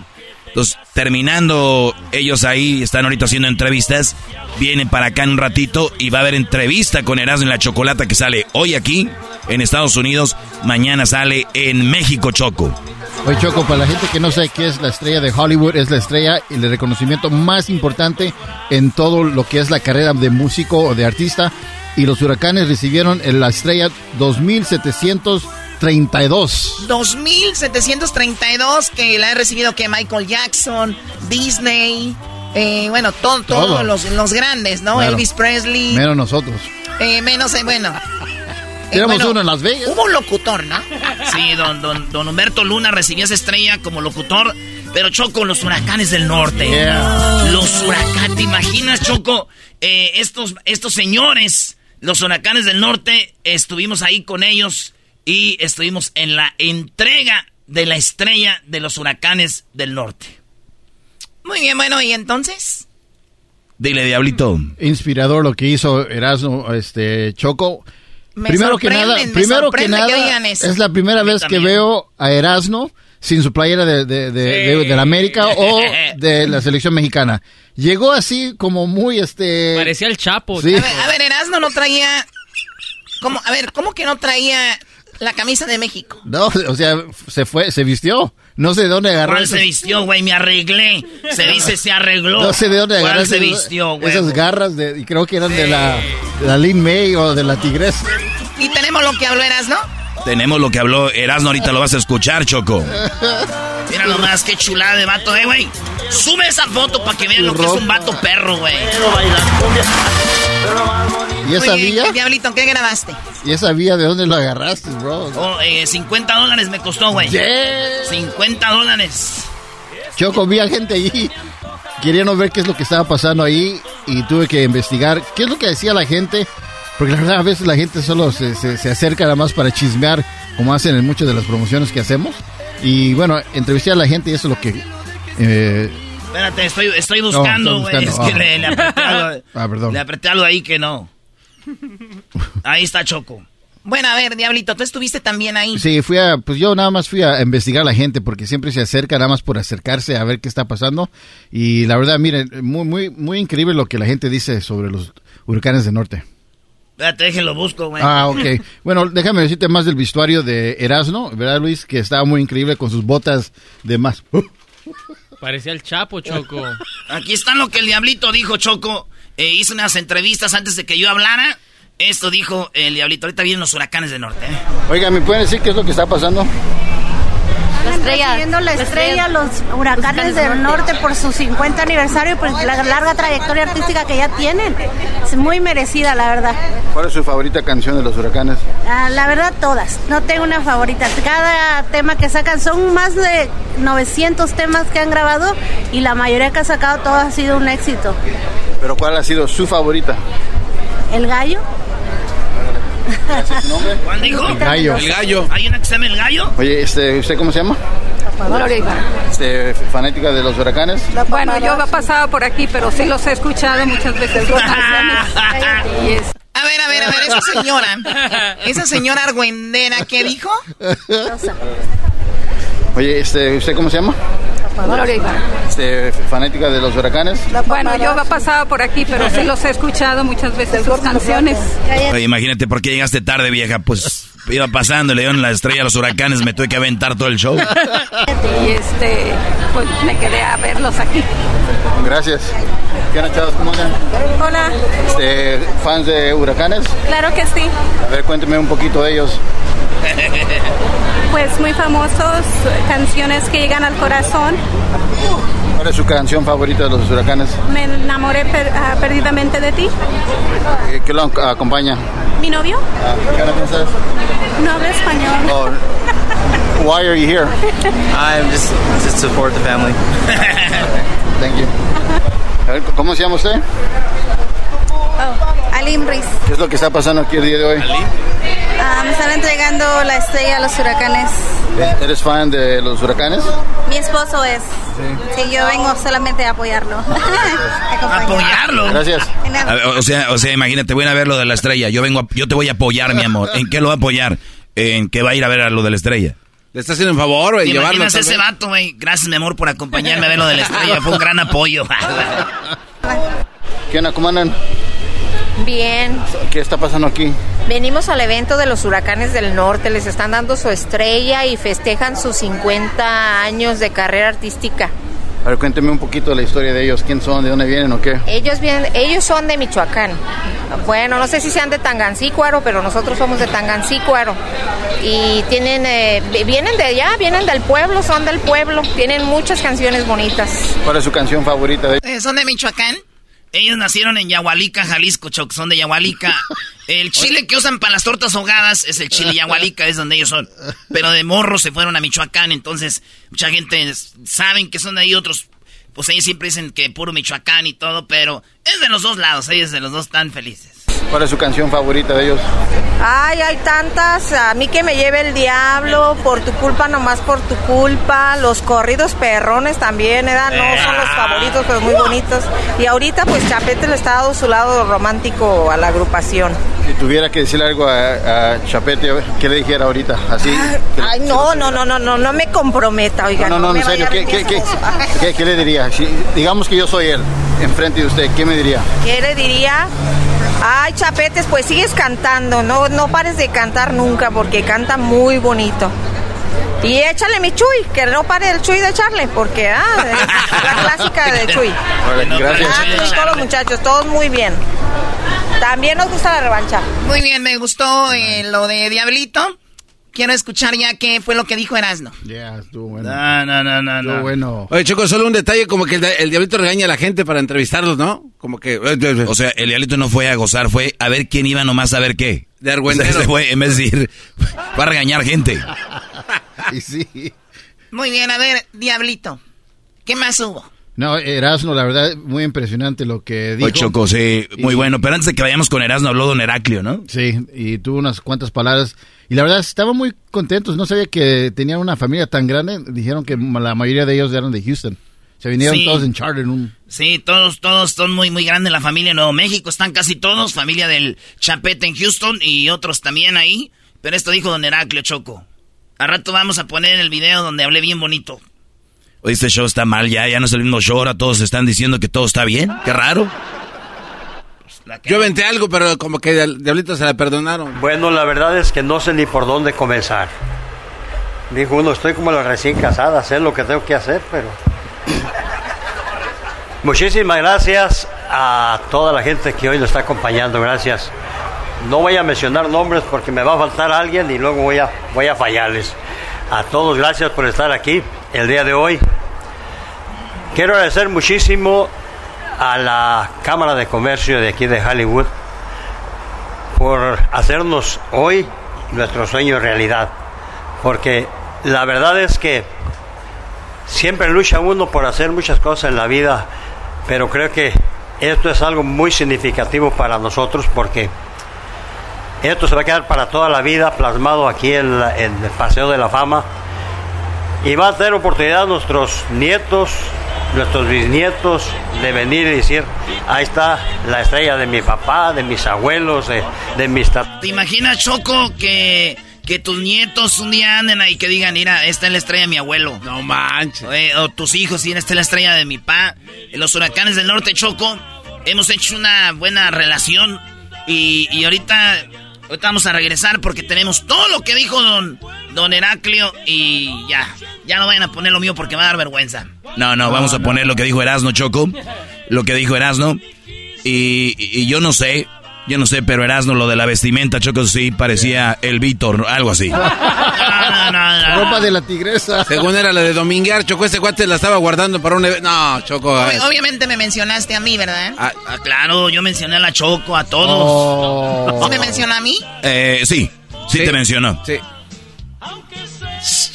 Entonces, terminando ellos ahí, están ahorita haciendo entrevistas, vienen para acá en un ratito y va a haber entrevista con Erasmo en la Chocolata que sale hoy aquí en Estados Unidos, mañana sale en México, Choco. Oye, Choco, para la gente que no sabe qué es la estrella de Hollywood, es la estrella y el reconocimiento más importante en todo lo que es la carrera de músico o de artista. Y los huracanes recibieron la estrella 2732. 2732 que la ha recibido que Michael Jackson, Disney, eh, bueno, to- todos Todo. los, los grandes, ¿no? Claro. Elvis Presley. Menos nosotros. Eh, menos, eh, bueno. Eh, Éramos bueno, uno en Las Vegas. Hubo un locutor, ¿no? Sí, don, don, don Humberto Luna recibió esa estrella como locutor, pero Choco, los huracanes del norte. Yeah. Los huracanes, ¿te imaginas, Choco? Eh, estos, estos señores, los huracanes del norte, estuvimos ahí con ellos y estuvimos en la entrega de la estrella de los huracanes del norte. Muy bien, bueno, ¿y entonces? Dile, Diablito. Inspirador lo que hizo Erasmo, este, Choco. Me primero que nada, me primero que nada, que digan eso. es la primera vez que veo a Erasmo sin su playera de, de, de, de- de la América o de la selección mexicana. Llegó así como muy, este... Parecía el Chapo. Sí. A ver, a ver, Erasmo no traía... ¿Cómo? A ver, ¿cómo que no traía la camisa de México? No, o sea, se fue, se vistió. No sé de dónde agarró. ¿Cuál se vistió, güey? Me arreglé. Se dice, se arregló. No sé de dónde agarró ¿Cuál se esas- vistió, güey? esas garras de, y creo que eran de la, de la Lin May o de la Tigresa. ¿Y tenemos lo que habló Erasmo? Tenemos lo que habló Erasmo, ahorita lo vas a escuchar, Choco. Mira nomás, qué chulada de vato, eh, güey. Sube esa foto para que vean lo que es un vato perro, güey. ¿Y esa Oye, vía? Diablito, ¿qué grabaste? ¿Y esa vía de dónde lo agarraste, bro? Oh, eh, 50 dólares me costó, güey. Yeah. 50 dólares. Choco, vi a gente ahí queriendo ver qué es lo que estaba pasando ahí y tuve que investigar qué es lo que decía la gente. Porque la verdad, a veces la gente solo se, se- se acerca nada más para chismear, como hacen en muchas de las promociones que hacemos. Y bueno, entrevisté a la gente y eso es lo que. eh, Espérate, estoy, estoy buscando, güey. es que ah. le, le apreté algo, Ah, perdón. le apreté algo ahí que no. Ahí está Choco. Bueno, a ver, Diablito, tú estuviste también ahí. Sí, fui a, pues yo nada más fui a investigar a la gente porque siempre se acerca nada más por acercarse a ver qué está pasando. Y la verdad, miren, muy, muy, muy increíble lo que la gente dice sobre los huracanes del norte. Espérate, déjenlo busco, güey. Ah, ok. Bueno, déjame decirte más del vestuario de Erasmo, ¿verdad, Luis? Que estaba muy increíble con sus botas de más. Parecía el Chapo, Choco. Aquí está lo que el Diablito dijo, Choco. Eh, hizo unas entrevistas antes de que yo hablara. Esto dijo el Diablito. Ahorita vienen los huracanes del norte. ¿eh? Oiga, ¿me pueden decir qué es lo que está pasando? La estrella. Siguiendo la estrella, los huracanes del norte por su 50 aniversario y por la larga trayectoria artística que ya tienen. Es muy merecida, la verdad. ¿Cuál es su favorita canción de los huracanes? Ah, la verdad, todas. No tengo una favorita. Cada tema que sacan son más de 900 temas que han grabado y la mayoría que ha sacado todo ha sido un éxito. ¿Pero cuál ha sido su favorita? El gallo. ¿Cuál dijo? El gallo. El gallo. ¿Hay una que se llama el gallo? Oye, este, ¿usted cómo se llama? Este, fanática de los huracanes. Bueno, yo he pasado por aquí, pero sí los he escuchado muchas veces. A ver, a ver, a ver, esa señora, esa señora argüendera, ¿qué dijo? Oye, este, ¿usted cómo se llama? Este, fanática de los huracanes. Bueno, yo he pasado por aquí, pero sí los he escuchado muchas veces sus canciones. Oye, imagínate por qué llegaste tarde, vieja. Pues iba pasando, le dieron la estrella a los huracanes, me tuve que aventar todo el show. Y este, pues me quedé a verlos aquí. Gracias. ¿Qué han chavos? ¿Cómo andan? Hola, Este, ¿Fans de huracanes? claro que sí. A ver, cuénteme un poquito de ellos. Pues muy famosos, canciones que llegan al corazón. ¿Cuál es su canción favorita de los huracanes? Me enamoré per- ah, perdidamente de ti. ¿Qué lo ac- acompaña? ¿Mi novio? Ah, ¿Qué habla francés? No habla español. Oh, why are you here? I'm just to support the family. Thank you. A ver, ¿Cómo se llama usted? Oh, Alim Riz. ¿Qué es lo que está pasando aquí el día de hoy? Ah, me están entregando la estrella a los huracanes. ¿Eres fan de los huracanes? Mi esposo es. Sí, yo vengo solamente a apoyarlo. Apoyarlo. Gracias. A ver, o sea, o sea, imagínate, voy a ver lo de la estrella. Yo vengo, a- yo te voy a apoyar, mi amor. ¿En qué lo va a apoyar? En que va a ir a ver a lo de la estrella. Le está haciendo un favor, güey, ¿Te llevarlo. ese vez. vato, güey? Gracias, mi amor, por acompañarme a ver lo de la estrella. Fue un gran apoyo. ¿Qué onda? ¿Cómo andan? Bien, ¿Qué está pasando aquí? venimos al evento de los huracanes del norte, les están dando su estrella y festejan sus 50 años de carrera artística. A ver, cuénteme un poquito de la historia de ellos. ¿Quién son? ¿De dónde vienen o qué? Ellos vienen, ellos son de Michoacán. Bueno, no sé si sean de Tangancícuaro, pero nosotros somos de Tangancícuaro. Y tienen, eh, vienen de allá, vienen del pueblo, son del pueblo. Tienen muchas canciones bonitas. ¿Cuál es su canción favorita de Eh, ¿Son de Michoacán? Ellos nacieron en Yahualica, Jalisco, Choc, son de Yahualica. El chile que usan para las tortas ahogadas es el chile Yahualica, es donde ellos son. Pero de morro se fueron a Michoacán, entonces mucha gente saben que son de ahí, otros, pues ellos siempre dicen que puro Michoacán y todo, pero es de los dos lados, ellos de los dos están felices. ¿Cuál es su canción favorita de ellos? Ay, hay tantas. A mí que me lleve el diablo, por tu culpa, nomás por tu culpa. Los corridos perrones también, ¿eh? No son los favoritos, pero muy bonitos. Y ahorita, pues Chapete le está dando su lado romántico a la agrupación. Si tuviera que decirle algo a, a Chapete, ¿qué le dijera ahorita? Así. que- Ay, no, no, no, no, no, no me comprometa, oiga. no, no, no, en serio, ¿qué, qué, qué, qué- qué le diría? Si, digamos que yo soy él, enfrente de usted, ¿qué me diría? ¿Qué le diría? Ay, Chapetes, pues sigues cantando, no, no pares de cantar nunca porque canta muy bonito. Y échale mi Chuy, que no pare el Chuy de echarle, porque ah, es la clásica de Chuy. Gracias. Ah, pues, todos los muchachos, todos muy bien. También nos gusta la revancha. Muy bien, me gustó eh, lo de Diablito. Quiero escuchar ya qué fue lo que dijo Erasno. Ya, estuvo bueno. No, no, no, no. Estuvo bueno. Oye, Choco, solo un detalle, como que el, el diablito regaña a la gente para entrevistarlos, ¿no? Como que... O sea, el diablito no fue a gozar, fue a ver quién iba nomás a ver qué. De O argüendero. sea, se fue, en vez de ir, va a regañar gente. Y sí. Muy bien, a ver, Diablito. ¿Qué más hubo? No, Erasmo, la verdad, muy impresionante lo que dijo. Oye, Choco, sí, muy bueno. Pero antes de que vayamos con Erasmo, habló Don Heraclio, ¿no? Sí, y tuvo unas cuantas palabras. Y la verdad, estaban muy contentos. No sabía que tenían una familia tan grande. Dijeron que la mayoría de ellos eran de Houston. Se vinieron Sí. todos en charter un... Sí, todos, todos son muy, muy grandes la familia de Nuevo México. Están casi todos, familia del Chapete en Houston y otros también ahí. Pero esto dijo Don Heraclio Choco. A rato vamos a poner el video donde hablé bien bonito. Este show está mal ya, ya no es el mismo show, ahora todos están diciendo que todo está bien. Qué raro. Yo aventé algo, pero como que diablito se la perdonaron. Bueno, la verdad es que no sé ni por dónde comenzar. Dijo uno, estoy como la recién casada, sé lo que tengo que hacer, pero... Muchísimas gracias a toda la gente que hoy nos está acompañando, gracias. No voy a mencionar nombres porque me va a faltar alguien y luego voy a, voy a fallarles. A todos gracias por estar aquí el día de hoy. Quiero agradecer muchísimo a la Cámara de Comercio de aquí de Hollywood por hacernos hoy nuestro sueño realidad. Porque la verdad es que siempre lucha uno por hacer muchas cosas en la vida, pero creo que esto es algo muy significativo para nosotros porque esto se va a quedar para toda la vida plasmado aquí en, el Paseo de la Fama. Y va a tener oportunidad nuestros nietos, nuestros bisnietos, de venir y decir, ahí está la estrella de mi papá, de mis abuelos, de, de mis... ¿Te imaginas, Choco, que, que tus nietos un día anden ahí que digan, mira, esta es la estrella de mi abuelo? No manches. O, tus hijos, mira, esta es la estrella de mi papá. En los huracanes del norte, Choco, hemos hecho una buena relación y, y ahorita Ahorita vamos a regresar porque tenemos todo lo que dijo don, don Heraclio y ya. Ya no vayan a poner lo mío porque va a dar vergüenza. No, no, vamos a poner lo que dijo Erasno Choco. Lo que dijo Erasno. Y, y yo no sé, yo no sé, pero Erasno, lo de la vestimenta, Choco, sí parecía el Víctor, algo así. No, no, no, Ropa de la tigresa. Según era la de Dominguear, Choco, ese cuate la estaba guardando para un evento. No, Choco. obviamente me mencionaste a mí, ¿verdad? Ah, ah, claro, yo mencioné a la Choco, a todos. Oh. me menciona a mí? Eh, sí, sí, te mencionó. Sí.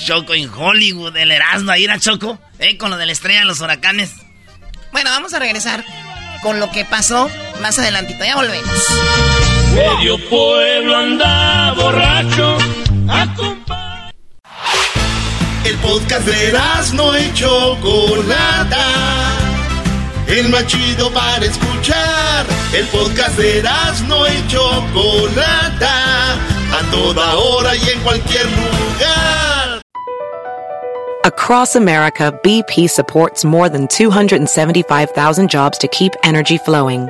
Choco en Hollywood, el Erasmo, ahí era Choco, ¿eh? Con lo de la estrella de los huracanes. Bueno, vamos a regresar con lo que pasó más adelantito. Ya volvemos. Medio pueblo anda borracho. El podcast de no y Chocolata. El más chido para escuchar. El podcast de no y Chocolata. A toda hora y en cualquier lugar. Across America, BP supports more than 275,000 jobs to keep energy flowing.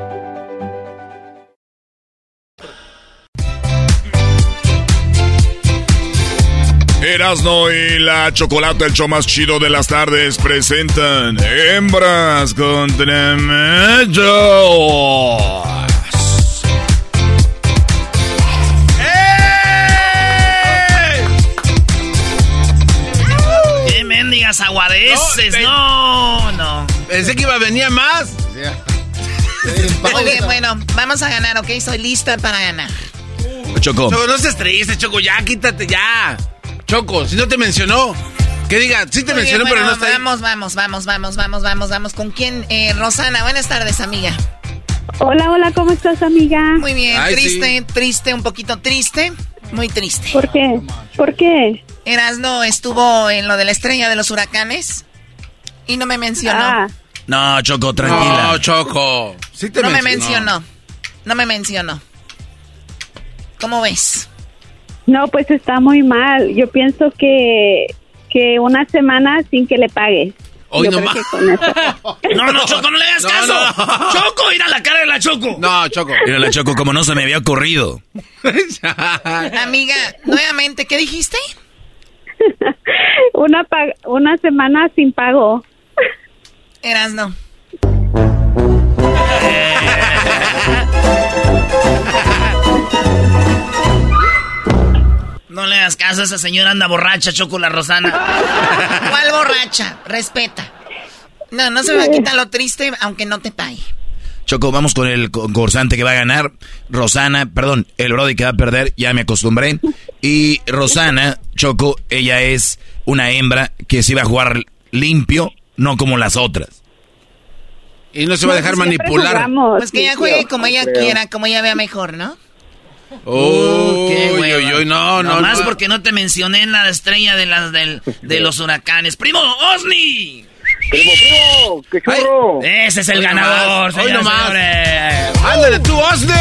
Erasno y la Chocolate, el show más chido de las tardes, presentan Hembras contra Machos. ¡Qué mendigas aguadeces! No, no. Pensé que iba a venir más. Muy bien, bueno, vamos a ganar, ¿ok? Soy lista para ganar. Choco. Choco, no seas triste, Choco, ya, quítate, ya. Choco, si no te mencionó. Que diga, sí te mencionó, pero no está Vamos, vamos, vamos, vamos, vamos, vamos, vamos. ¿Con quién? Eh, Rosana, buenas tardes, amiga. Hola, hola, ¿cómo estás, amiga? Muy bien, triste, triste, un poquito triste, muy triste. ¿Por qué? ¿Por qué? Erasno estuvo en lo de la estrella de los huracanes y no me mencionó. Ah. No, Choco, tranquila. No, Choco. Sí te no me mencionó. No me mencionó. ¿Cómo ves? No, pues está muy mal. Yo pienso que, que una semana sin que le pague. Hoy no más. No, no, Choco, no le hagas caso. Choco, ir a la cara de la Choco. No, Choco. Mira la Choco, como no se me había ocurrido. Amiga, nuevamente, ¿qué dijiste? una, una semana sin pago. Eras no. No le hagas caso, esa señora anda borracha, Choco la Rosana. ¿Cuál borracha? Respeta. No, no se me quita lo triste, aunque no te pague. Choco, vamos con el concursante que va a ganar. Rosana, perdón, el Brody que va a perder, ya me acostumbré. Y Rosana, Choco, ella es una hembra que se iba a jugar limpio, no como las otras. Y no se va a dejar manipular. Pues que ella juegue como ella quiera, como ella vea mejor, ¿no? Oh, qué güey. no, no. Más porque no te mencioné en la estrella de, las del, de los huracanes. ¡Primo, Osni! ¡Primo, primo! ¡Qué churro! ese es el ganador, Hoy nomás. ¡Ándale tú, Osni!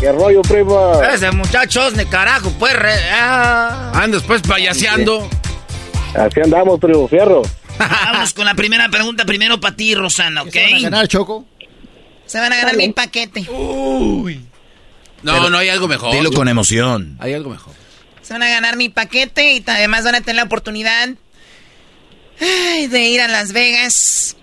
¿Qué rollo, primo? Ese muchacho Osni, carajo, pues. Re... Ah. Andas pues payaseando. Así andamos, primo, fierro. Vamos con la primera pregunta primero para ti, Rosana, ¿ok? ¿Se van a ganar, Choco? Se van a ganar mi paquete. Uy. No, no hay algo mejor. Dilo con emoción. Hay algo mejor. Se van a ganar mi paquete y además van a tener la oportunidad ay, de ir a Las Vegas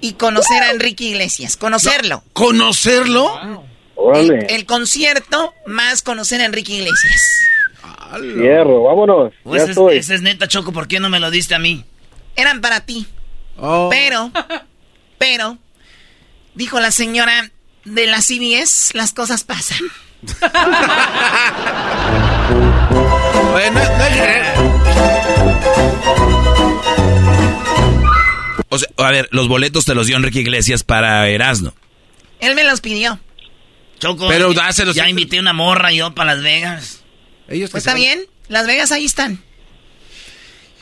y conocer a Enrique Iglesias. Conocerlo. ¿Conocerlo? El, el concierto más conocer a Enrique Iglesias. Fierro, vámonos. ya estoy. Es, ese es neta, Choco. ¿Por qué no me lo diste a mí? Eran para ti. Pero, pero, dijo la señora de la CBS, las cosas pasan. Bueno, no hay que O sea, a ver, los boletos te los dio Enrique Iglesias para Erasmo. Él me los pidió. Choco, Pero ya, dáselos. ya invité una morra yo para Las Vegas. Ellos Pues está bien, Las Vegas ahí están.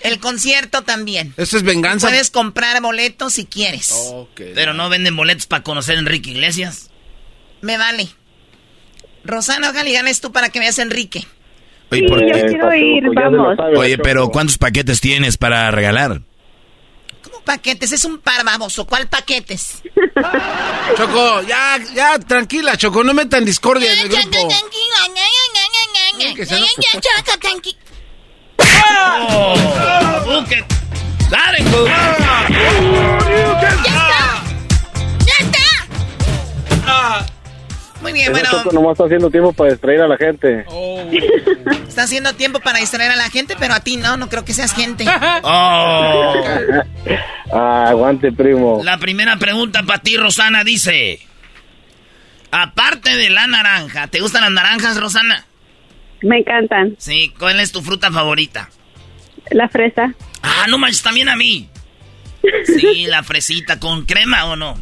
El concierto también. Eso es venganza. Puedes comprar boletos si quieres. Pero no venden boletos para conocer a Enrique Iglesias. Me vale. Rosana, ojalá y ganes tú para que veas a Enrique. Oye, ¿por Sí, qué? yo quiero ir, vamos. Oye, pero ¿cuántos paquetes tienes para regalar? ¿Cómo paquetes? Es un par baboso. ¿Cuál paquetes? Choco, ya, ya, tranquila, Choco, no metan discordia en el grupo. ¡Oh! ¡Uh, que- ¡Dale, güey! Muy bien, Ese bueno, Choco nomás está haciendo tiempo para distraer a la gente. está haciendo tiempo para distraer a la gente, pero a ti no, no creo que seas gente. ¡Oh! Ah, aguante, primo. La primera pregunta para ti, Rosana, dice... Aparte de la naranja, ¿te gustan las naranjas, Rosana? Me encantan. Sí, ¿cuál es tu fruta favorita? La fresa. Ah, no manches, también a mí. Sí, la fresita, ¿con crema o no?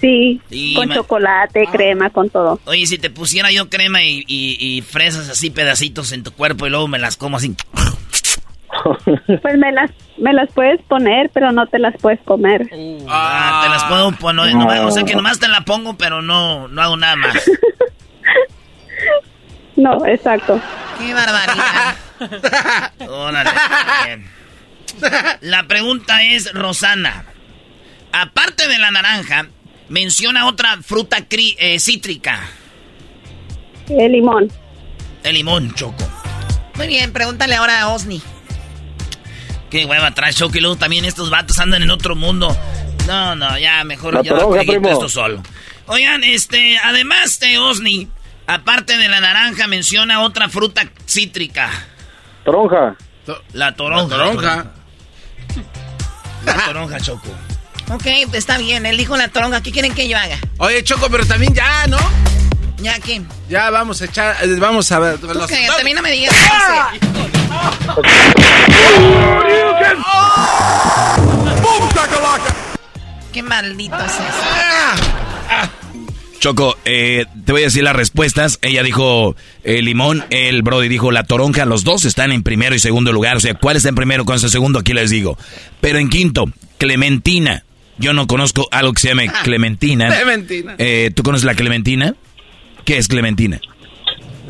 Sí, Sí, con ma- chocolate, crema, con todo. Oye, si te pusiera yo crema y, y- y fresas así, pedacitos en tu cuerpo y luego me las como así. Pues me las, me las puedes poner, pero no te las puedes comer. Ah, te las puedo poner. nomás- o sea que nomás te la pongo, pero no, no hago nada más. No, exacto. ¡Qué barbaridad! Órale, bien. La pregunta es, Rosana, aparte de la naranja, menciona otra fruta cri- eh, cítrica. El limón. El limón, Choco. Muy bien, pregúntale ahora a Osni. Qué hueva trae Choco y luego también estos vatos andan en otro mundo. No, no, ya mejor La yo toronja, primo. esto solo. Oigan, este, además de Osni, aparte de la naranja, menciona otra fruta cítrica. Tronja. La toronja. La toronja. La toronja, Choco. Ok, está bien, él dijo la toronja. ¿Qué quieren que yo haga? Oye, Choco, pero también ya, ¿no? ¿Ya qué? Ya vamos a echar, eh, vamos a ver. Tú los- mí no me digas qué hacer. Qué maldito es eso. Choco, eh, te voy a decir las respuestas. Ella dijo eh, limón, el Brody dijo la toronja. Los dos están en primero y segundo lugar. O sea, ¿cuál está en primero con ese segundo? Aquí les digo. Pero en quinto, Clementina. Yo no conozco algo que se llame Clementina. Clementina. Eh, ¿Tú conoces la Clementina? ¿Qué es Clementina?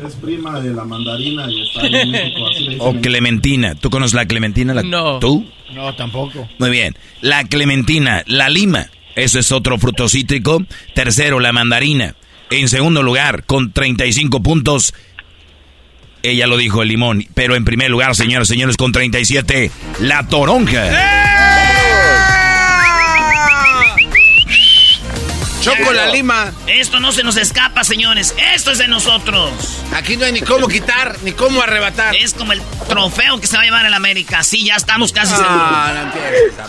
Es prima de la mandarina y está en México. Así O en- Clementina. ¿Tú conoces la Clementina? La- No. ¿Tú? No, tampoco. Muy bien. La clementina, la lima. Eso es otro fruto cítrico. Tercero, la mandarina. En segundo lugar, con 35 puntos. Ella lo dijo, el limón. Pero en primer lugar, señoras y señores, con 37, la toronja. Choco la lima. Esto no se nos escapa, señores. Esto es de nosotros. Aquí no hay ni cómo quitar, ni cómo arrebatar. Es como el trofeo que se va a llevar el América. Sí, ya estamos casi Ah,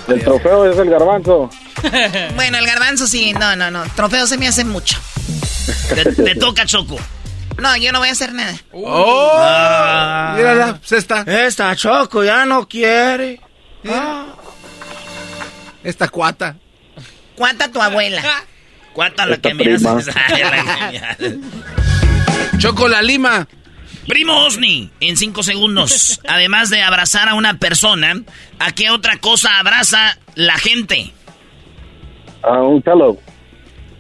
no. El trofeo es el garbanzo. Bueno, el garbanzo sí, no, no, no. Trofeo se me hace mucho. Te, te toca, Choco. No, yo no voy a hacer nada. Oh, Ah. mírala, pues esta. Esta Choco ya no quiere. Esta cuata. ¿Cuánta tu abuela? Cuánta la que que miras. Choco la lima. Primo Osni, en cinco segundos. Además de abrazar a una persona, ¿a qué otra cosa abraza la gente? A un pelo.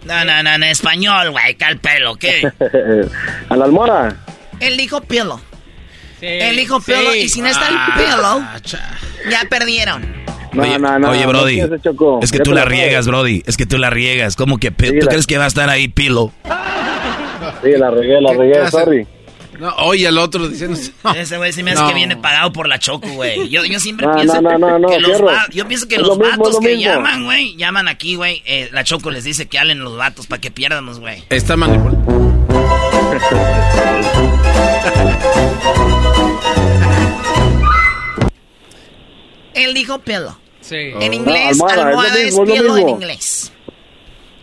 No, no, no, en español, güey, ¿qué al pelo? ¿Qué? a la almohada. Él dijo pelo. Él dijo pelo y si no está el Ah, pelo, ya perdieron. No, oye, no, no, oye, Brody, es que Ya tú la riegas, Brody. Es que tú la riegas. ¿Cómo que Sí, tú la- crees que va a estar ahí Pilo? Sí, la regué, la ¿Qué regué, clase? sorry. No, oye, el otro diciendo. Ese güey sí me hace No. que viene pagado por la choco, güey. Yo, yo siempre No, pienso no, no, no, que no, los fierro. va- yo pienso que Es los lo vatos que mismo. llaman, güey, llaman aquí, güey. eh, la choco les dice que hablen los vatos para que pierdamos, güey. Está manipulado. Él dijo pelo. Sí. En inglés, No, almohada, almohada, es lo es, mismo, es lo pelo en inglés.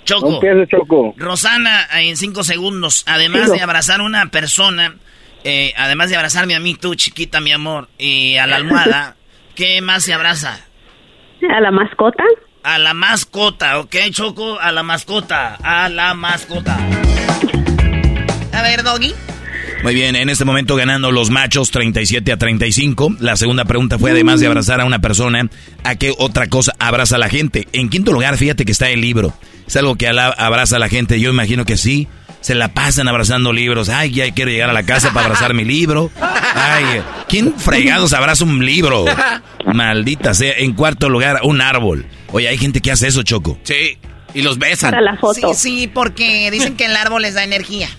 Choco. No pienses, Choco. Rosana, en cinco segundos, además de abrazar a una persona, eh, además de abrazarme a mí, tú, chiquita, mi amor, y a la almohada, ¿qué más se abraza? ¿A la mascota? A la mascota, ¿ok, Choco? A la mascota, a la mascota. A ver, Doggy. Muy bien, en este momento ganando los machos 37 a 35. La segunda pregunta fue, además de abrazar a una persona, ¿a qué otra cosa abraza a la gente? En quinto lugar, fíjate que está el libro. Es algo que abraza a la gente. Yo imagino que sí. Se la pasan abrazando libros. Ay, ya quiero llegar a la casa para abrazar mi libro. Ay, ¿quién fregados abraza un libro? Maldita sea. En cuarto lugar, un árbol. Oye, hay gente que hace eso, Choco. Sí, y los besan. La foto. Sí, sí, porque dicen que el árbol les da energía.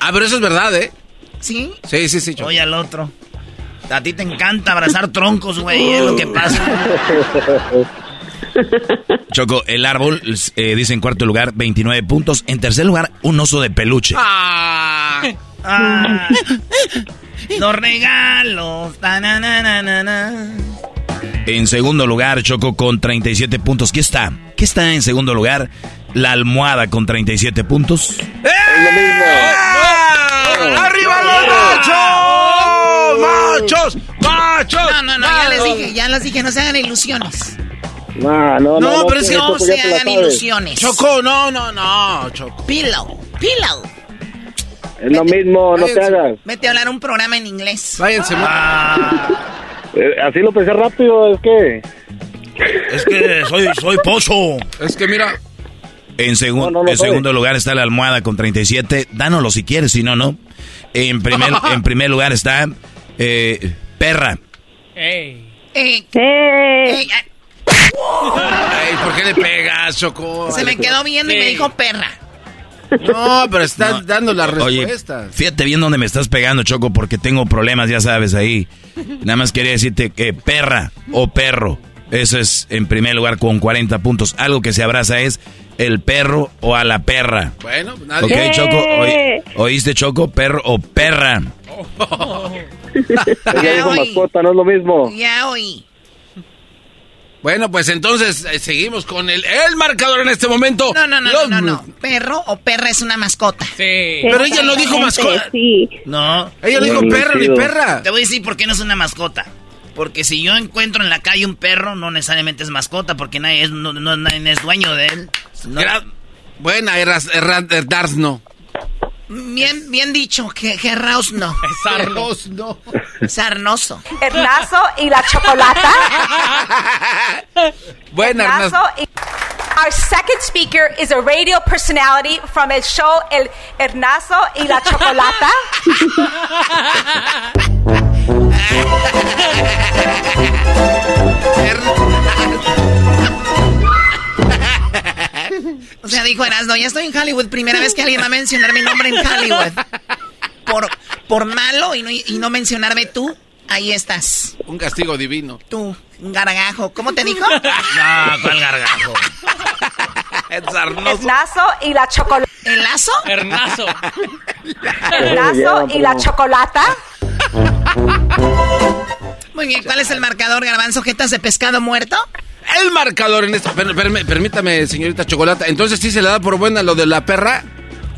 Ah, pero eso es verdad, ¿eh? ¿Sí? Sí, sí, sí, Choco. Oye al otro. A ti te encanta abrazar troncos, güey, es lo que pasa. Choco, el árbol, eh, dice en cuarto lugar, 29 puntos. En tercer lugar, un oso de peluche. Ah, Ah, los regalos. ta, na, na, na, na, na. En segundo lugar, Choco con 37 puntos. ¿Qué está? ¿Qué está en segundo lugar? La almohada con 37 puntos. Es lo mismo. ¡Arriba los machos! ¡Machos! ¡Machos! No, no, no, ya les dije, ya les dije, no se hagan ilusiones. No, no, no. No, pero es que No se hagan ilusiones. Choco, no, no, no, Choco. Pillow, pillow. Es lo mismo, no te hagas. Vete a hablar un programa en inglés. Váyanse. Eh, así lo pensé rápido, es que... Es que soy, soy pozo. Es que mira, En, segun- No, no en segundo lugar está la almohada con 37. Dánoslo si quieres, si no, no. En primer, en primer lugar está eh, perra. Ey. Eh, ah, Ay, ¿por qué le pegas, Choco? se me quedó viendo y me dijo perra. No, pero estás No. dando las Oye, respuestas. fíjate bien dónde me estás pegando, Choco, porque tengo problemas, ya sabes, ahí. Nada más quería decirte que perra o perro, eso es en primer lugar con 40 puntos. Algo que se abraza es el perro o a la perra. Bueno, Ok, nadie. Choco, oí- ¿oíste, Choco? Perro o perra. Dijo mascota, no es lo mismo. Ya oí. Bueno, pues entonces eh, seguimos con el, el marcador en este momento. No, no, no, Los- no, no, no. Perro o perra es una mascota. Sí. Pero ella no dijo mascota. Sí. No. Ella no dijo perro ni perra. Te voy a decir por qué no es una mascota. Porque si yo encuentro en la calle un perro, no necesariamente es mascota, porque nadie es, no, no- nadie es dueño de él. No- Gra- Buena, Erras, Erras, Erdars, no. Bien, bien dicho, que Gerraus no. Sarnos, no. Sarnoso. Ernazo y la chocolata. Buena, Ernazo Ernas. y- Our second speaker is a radio personality from el show El Ernazo y la Chocolata. O sea, dijo Erasno, ya estoy en Hollywood, primera vez que alguien va a mencionar mi nombre en Hollywood. Por, por malo y no, y no mencionarme tú, ahí estás. Un castigo divino. Tú, un gargajo. ¿Cómo te dijo? No, ¿cuál gargajo? Ernazo y la Chocolata. ¿El lazo? Hernazo. Ernazo y la Chocolata. Muy bien, ¿cuál es el marcador, garbanzo? ¿Jetas de pescado muerto? El marcador en este. per- perme- permítame, señorita Chocolata. Entonces sí se le da por buena lo de la perra.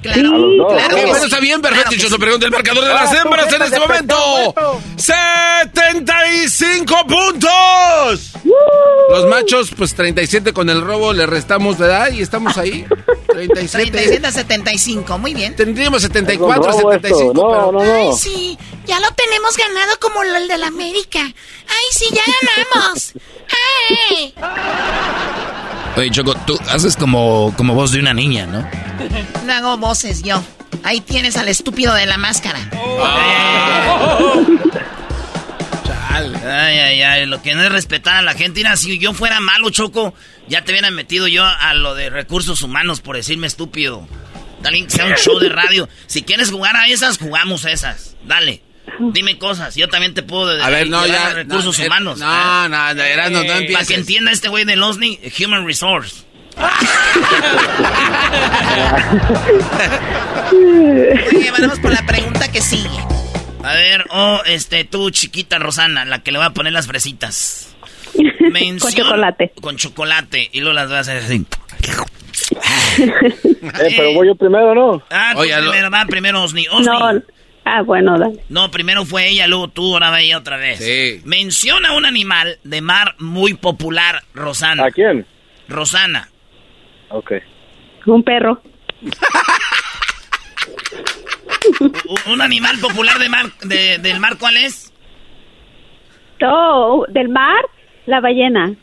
Claro, claro bueno, está bien, perfecto. Claro yo pregunta el marcador de las hembras en este momento. pescado. ¡75 puntos! Los machos, pues 37 con el robo, le restamos, ¿verdad? Y estamos ahí. 37. 37 a 75, muy bien. Tendríamos 74 Es un robo 75. esto. No, pero- no, no. Ay, sí, ya lo tenemos ganado como el de la América. Ay, sí, ya ganamos. Ay. Oye, Choco, tú haces como, como voz de una niña, ¿no? No hago voces yo. Ahí tienes al estúpido de la máscara. Ay, ay, ay, lo que no es respetar a la gente. Mira, si yo fuera malo, Choco, ya te hubieran metido yo a lo de recursos humanos por decirme estúpido. También que sea un show de radio. Si quieres jugar a esas, jugamos a esas. Dale. Dime cosas. Yo también te puedo A ver, no, ya. recursos no, eh, humanos. No, no, no, Erasmo, no Para empieces. que entienda este güey de Losny, Human Resource. Oye, vamos por la pregunta que sigue. A ver, oh, este, tú, chiquita Rosana, la que le va a poner las fresitas. Con chocolate. Con chocolate. Y luego las vas a hacer así. Eh, pero voy yo primero, ¿no? Ah, tú Oye, primero, va primero Osni. Osni. No. Ah, bueno, dale. No, primero fue ella, luego tú, ahora va ella otra vez. Sí. Menciona un animal de mar muy popular, Rosana. ¿A quién? Rosana. Ok. Un perro. Un animal popular de mar, de- del mar, ¿cuál es? Oh, del mar, la ballena.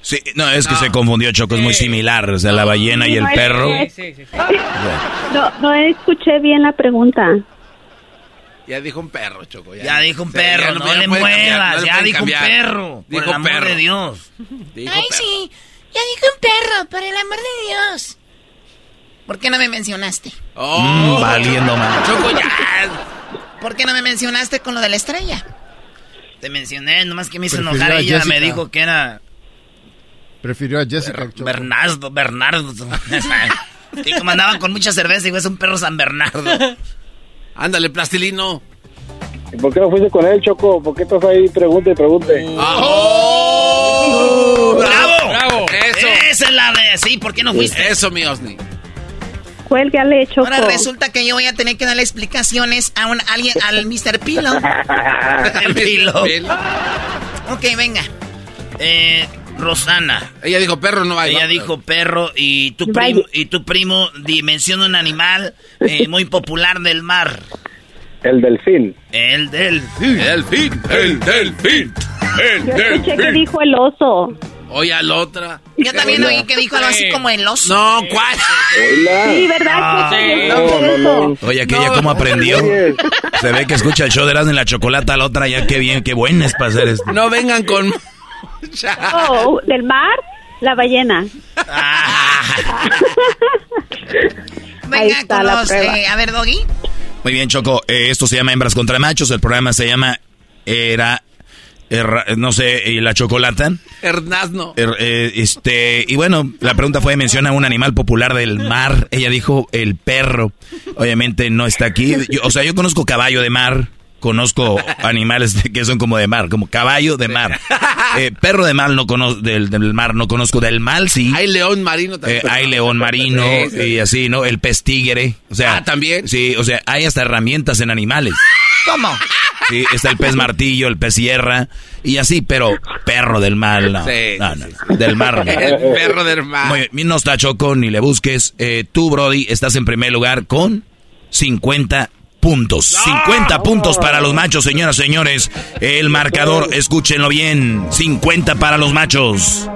Sí, no, es que se confundió, Choco, es muy similar. O sea, la ballena y el No, es perro. que- No, no escuché bien la pregunta. Ya dijo un perro, Choco. Ya dijo un Sí, perro, ya no, ya le puede cambiar, muevas, no ya dijo cambiar. un perro. Por Dijo el amor perro. de Dios. Dijo Ay, perro. sí, ya dije un perro, por el amor de Dios. ¿Por qué no me mencionaste? Oh, Mm, valiendo mal. Choco, ya. ¿Por qué no me mencionaste con lo de la estrella? Te mencioné, nomás que me hizo Prefirió enojar ella, me dijo que era Prefirió a Jessica. Bernardo, Bernardo. y como andaban con mucha cerveza, digo, es un perro San Bernardo. Ándale, plastilino. ¿Y por qué no fuiste con él, Choco? ¿Por qué estás ahí pregunte y pregunte? ¡Oh! ¡Bravo! ¡Bravo! Eso. Esa es la de... Sí, ¿por qué no fuiste? Eso, mi Osni. Cuélgale, Choco. Ahora resulta que yo voy a tener que darle explicaciones a un alguien, al Mr. Pilo. El pilo. Ok, venga. Eh, Rosana. Ella dijo perro, no hay. Ella dijo perro y tu primo, y tu primo dimensiona un animal eh, muy popular del mar. El delfín. El delfín. El delfín. El delfín. El Yo escuché que delfín. dijo el oso. Oye, a la otra. Yo también oí que dijo algo así como el oso. No, ¿cuál? Sí, ¿verdad? Ah, sí. Escuché eso. Oye, aquella cómo aprendió. Se ve que escucha el show de Erasmo en la chocolata, la otra ya qué bien, qué buena es para hacer esto. No vengan con. Oh, del mar, la ballena. Venga está con la los... prueba. eh, a ver, Doggy. Muy bien, Choco. eh, esto se llama Hembras contra Machos. El programa se llama Era. Erra- no sé, ¿y la chocolata? Hernazno. Er- eh, este, y bueno, la pregunta fue, menciona un animal popular del mar. Ella dijo el perro. Obviamente no está aquí. Yo- o sea, yo conozco caballo de mar. Conozco animales que son como de mar, como caballo de mar. Eh, perro de mar no conozco, del, del mar no conozco. Del mal sí. Hay león marino también. Eh, hay león marino Sí, sí. y así, ¿no? El pez tigre. O sea, Ah, ¿también? Sí, o sea, hay hasta herramientas en animales. ¿Cómo? Sí, está el pez martillo, el pez sierra y así, pero perro del mal, no. Sí, no, sí, no, sí. del mar. no. El perro del mar. Muy bien, no está Choco, ni le busques. Eh, tú, Brody, estás en primer lugar con 50 puntos. 50 puntos para los machos, señoras y señores. El marcador, escúchenlo bien. 50 para los machos.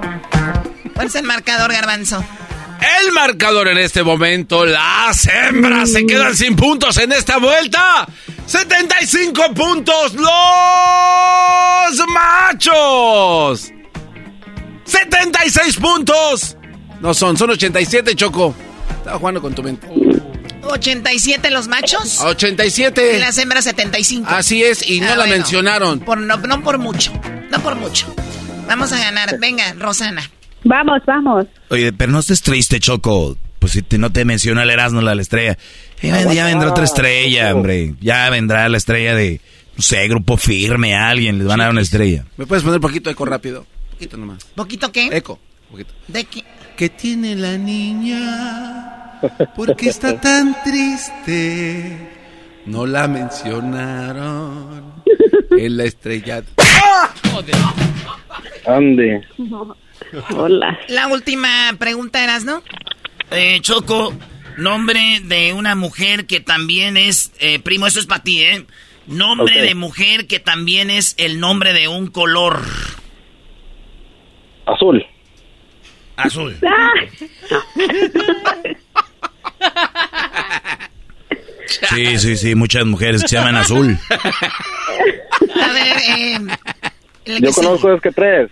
¿Cuál es el marcador, Garbanzo? El marcador en este momento, las hembras se quedan sin puntos en esta vuelta. 75 puntos los machos. 76 puntos. No son, son 87, Choco. Estaba jugando con tu mente. 87 los machos. 87. Y las hembras 75. Así es, y no Ah, la bueno. mencionaron. Por, no, no por mucho. No por mucho. Vamos a ganar. Venga, Rosana. Vamos, vamos. Oye, pero no estés triste, Choco. Pues si te- no te menciona el Erasmo, la, la estrella. Eh, ya vendrá otra estrella, hombre. Ya vendrá la estrella de, no sé, grupo firme, alguien. Les van a dar una estrella. ¿Me puedes poner poquito eco rápido? Poquito nomás. ¿Poquito qué? Eco. Poquito. ¿De qué? ¿Qué tiene la niña? ¿Por qué está tan triste? No la mencionaron en la estrella. Ande. Hola. La última pregunta eras, ¿no? Eh, Choco, nombre de una mujer que también es, eh, primo, eso es para ti, ¿eh? Nombre de mujer que también es el nombre de un color. Azul. Azul. Sí, sí, sí, muchas mujeres que se llaman azul. A ver, eh, Yo conozco es que tres.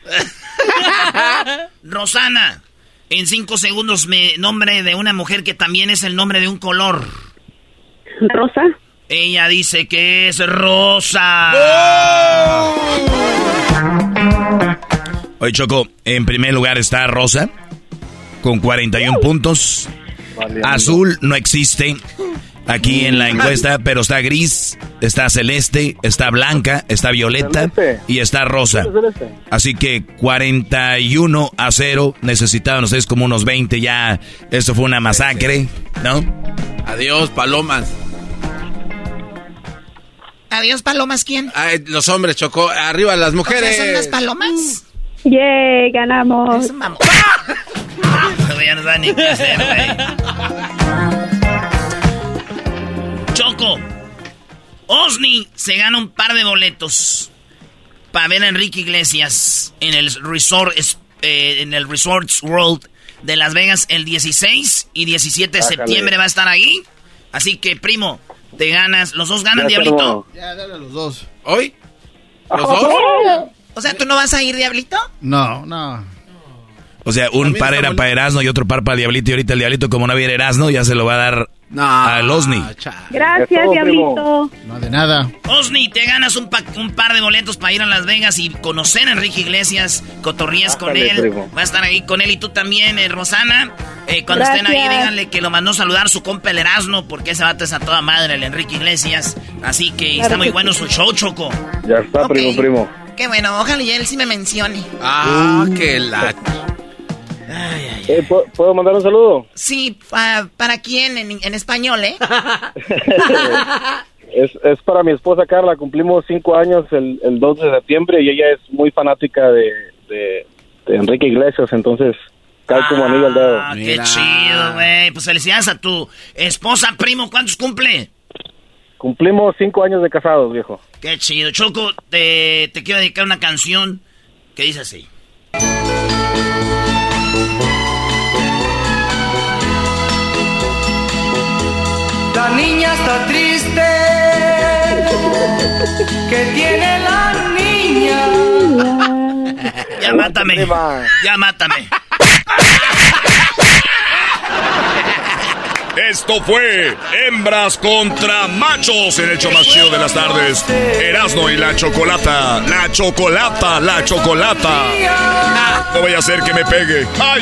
Rosana, en cinco segundos me nombre de una mujer que también es el nombre de un color. Rosa. Ella dice que es rosa. Oye, Choco, en primer lugar está Rosa, con 41 puntos. Azul no existe aquí en la encuesta, pero está gris, está celeste, está blanca, está violeta y está rosa. Así que 41 a 0. Necesitaban ustedes como unos 20 ya. Esto fue una masacre, ¿no? Adiós, palomas. Adiós, palomas, ¿quién? Ay, los hombres, Choco. Arriba las mujeres. ¿Son las palomas? Yay, ganamos. Ya no saben ni qué hacer, güey. Osni se gana un par de boletos para ver a Enrique Iglesias en el Resort, eh, en el Resorts World de Las Vegas el 16 y 17 de Bájale. septiembre va a estar ahí. Así que, primo, te ganas. ¿Los dos ganan, Ya, Diablito? Ya, dale a los dos. ¿Hoy? ¿Los dos? O sea, ¿tú no vas a ir, Diablito? No, no. O sea, un par era para Erasmo y otro par para Diablito. Y ahorita el Diablito, como no viene Erasmo, ya se lo va a dar al Osni. Gracias, todo, Diablito. No de nada. Osni, te ganas un, pa- un par de boletos para ir a Las Vegas y conocer a Enrique Iglesias, cotorrías con él. primo. Va a estar ahí con él y tú también, eh, Rosana. Eh, cuando estén ahí, díganle que lo mandó saludar su compa el Erasmo, porque ese vato es a toda madre, el Enrique Iglesias. Así que Claro está muy que bueno sí. su show, Choco. Ya está, primo, primo. Qué bueno, ojalá y él sí me mencione. Ah, Eh, ¿pu- ¿Puedo mandar un saludo? Sí, pa- ¿para quién? En, en español, ¿eh? Es, es para mi esposa Carla. Cumplimos cinco años el, el 2 de septiembre y ella es muy fanática de, de, de Enrique Iglesias. Entonces, cae como anillo al dedo. Ah, qué Mira. chido, güey. Pues felicidades a tu esposa, primo. ¿Cuántos cumple? Cumplimos cinco años de casados, viejo. Qué chido. Choco, te, te quiero dedicar una canción que dice así. La niña está triste. que tiene la niña? Ya mátame. Ya mátame. Esto fue Hembras contra Machos en el show más chido de las tardes. Erasno y la chocolata. La chocolata, la chocolata. No voy a hacer que me pegue. ¡Ay!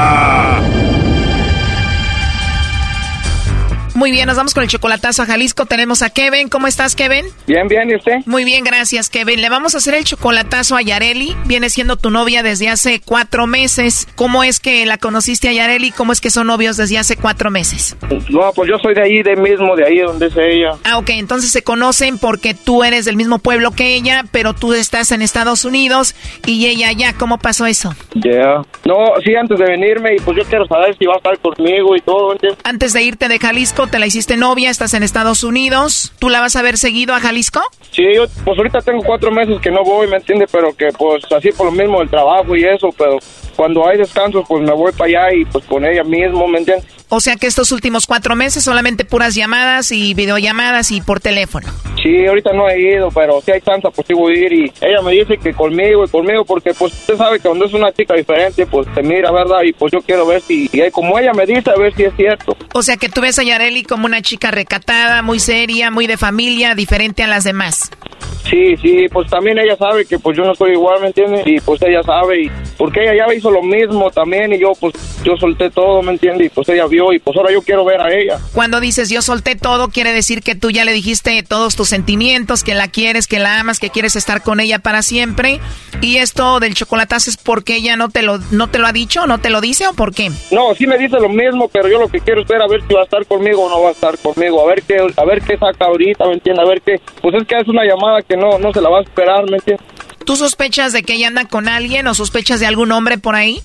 Muy bien, nos vamos con el chocolatazo a Jalisco. Tenemos a Kevin. ¿Cómo estás, Kevin? Bien, bien, ¿y usted? Muy bien, gracias, Kevin. Le vamos a hacer el chocolatazo a Yareli. Viene siendo tu novia desde hace cuatro meses. ¿Cómo es que la conociste a Yareli? ¿Cómo es que son novios desde hace cuatro meses? No, pues yo soy de ahí, de mismo, de ahí donde es ella. Ah, ok, entonces se conocen porque tú eres del mismo pueblo que ella, pero tú estás en Estados Unidos y ella allá. ¿Cómo pasó eso? Ya. No, sí, antes de venirme, y pues yo quiero saber si va a estar conmigo y todo, ¿entiendes? Antes de irte de Jalisco, te la hiciste novia, estás en Estados Unidos. ¿Tú la vas a ver seguido a Jalisco? Sí, yo, pues ahorita tengo cuatro meses que no voy, ¿me entiendes? Pero que pues así por lo mismo el trabajo y eso, pero cuando hay descansos, pues me voy para allá y pues con ella mismo, ¿me entiendes? O sea que estos últimos cuatro meses solamente puras llamadas y videollamadas y por teléfono. Sí, ahorita no he ido, pero si hay tanta, pues sí voy a ir y ella me dice que conmigo y conmigo porque pues usted sabe que cuando es una chica diferente, pues te mira, ¿verdad? Y pues yo quiero ver si, y como ella me dice, a ver si es cierto. O sea que tú ves a Yareli como una chica recatada, muy seria, muy de familia, diferente a las demás. Sí, sí, pues también ella sabe que pues yo no soy igual, ¿me entiendes? Y pues ella sabe, y porque ella ya hizo lo mismo también y yo pues yo solté todo, ¿me entiendes? Y pues ella vio y pues ahora yo quiero ver a ella. Cuando dices yo solté todo, quiere decir que tú ya le dijiste todos tus sentimientos, que la quieres, que la amas, que quieres estar con ella para siempre. Y esto del chocolatazo es porque ella no te lo no te lo ha dicho, no te lo dice o por qué? No, sí me dice lo mismo, pero yo lo que quiero es ver a ver si va a estar conmigo o no va a estar conmigo, a ver qué a ver qué saca ahorita, ¿me entiendes? A ver qué, pues es que es una llamada que no no se la va a esperar, ¿me entiendes? ¿Tú sospechas de que ella anda con alguien o sospechas de algún hombre por ahí?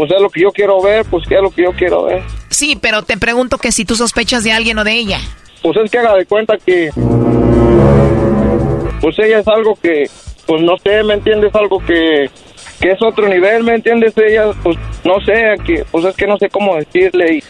Pues es lo que yo quiero ver, pues que es lo que yo quiero ver. Sí, pero te pregunto que si tú sospechas de alguien o de ella. Pues es que haga de cuenta que... Pues ella es algo que... Pues no sé, ¿me entiendes? Algo que... Que es otro nivel, ¿me entiendes? Ella, pues no sé, que, pues es que no sé cómo decirle y...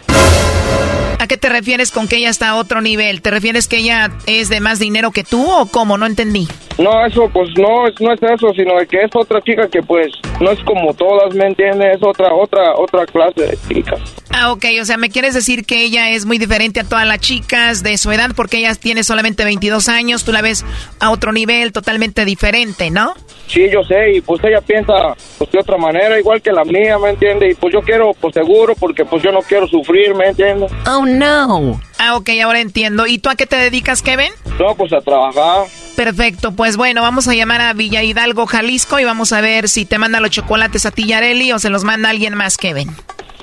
¿A qué te refieres con que ella está a otro nivel? ¿Te refieres que ella es de más dinero que tú o cómo? No entendí. No, eso pues no, es- no es eso, sino que es otra chica que pues no es como todas, ¿me entiendes? Es otra, otra, otra clase de chica. Ah, ok, o sea, ¿me quieres decir que ella es muy diferente a todas las chicas de su edad porque ella tiene solamente 22 años, tú la ves a otro nivel totalmente diferente, ¿no? Sí, yo sé, y pues ella piensa pues de otra manera, igual que la mía, ¿me entiendes? Y pues yo quiero, pues seguro, porque pues yo no quiero sufrir, ¿me entiendes? Oh, no. Ah, ok, ahora entiendo. ¿Y tú a qué te dedicas, Kevin? No, pues a trabajar. Perfecto, pues bueno, vamos a llamar a Villa Hidalgo, Jalisco y vamos a ver si te manda los chocolates a ti, Yareli, o se los manda alguien más, Kevin.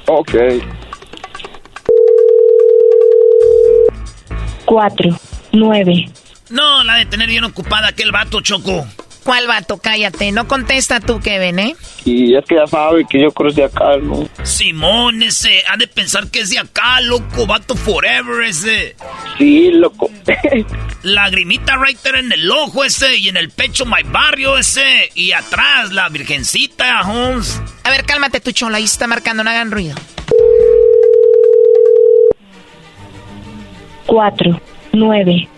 Ok. Cuatro, nueve. No, la de tener bien ocupada aquel vato, Choco. ¿Cuál vato? Cállate, no contesta tú, Kevin, ¿eh? Y es que ya sabe que yo creo de acá, ¿no? Simón, ese, ha de pensar que es de acá, loco, vato forever ese. Sí, loco. Lagrimita there en el ojo ese y en el pecho my barrio ese y atrás la virgencita, Holmes. A ver, cálmate tu chola, ahí está marcando, no hagan ruido. Cuatro, nueve.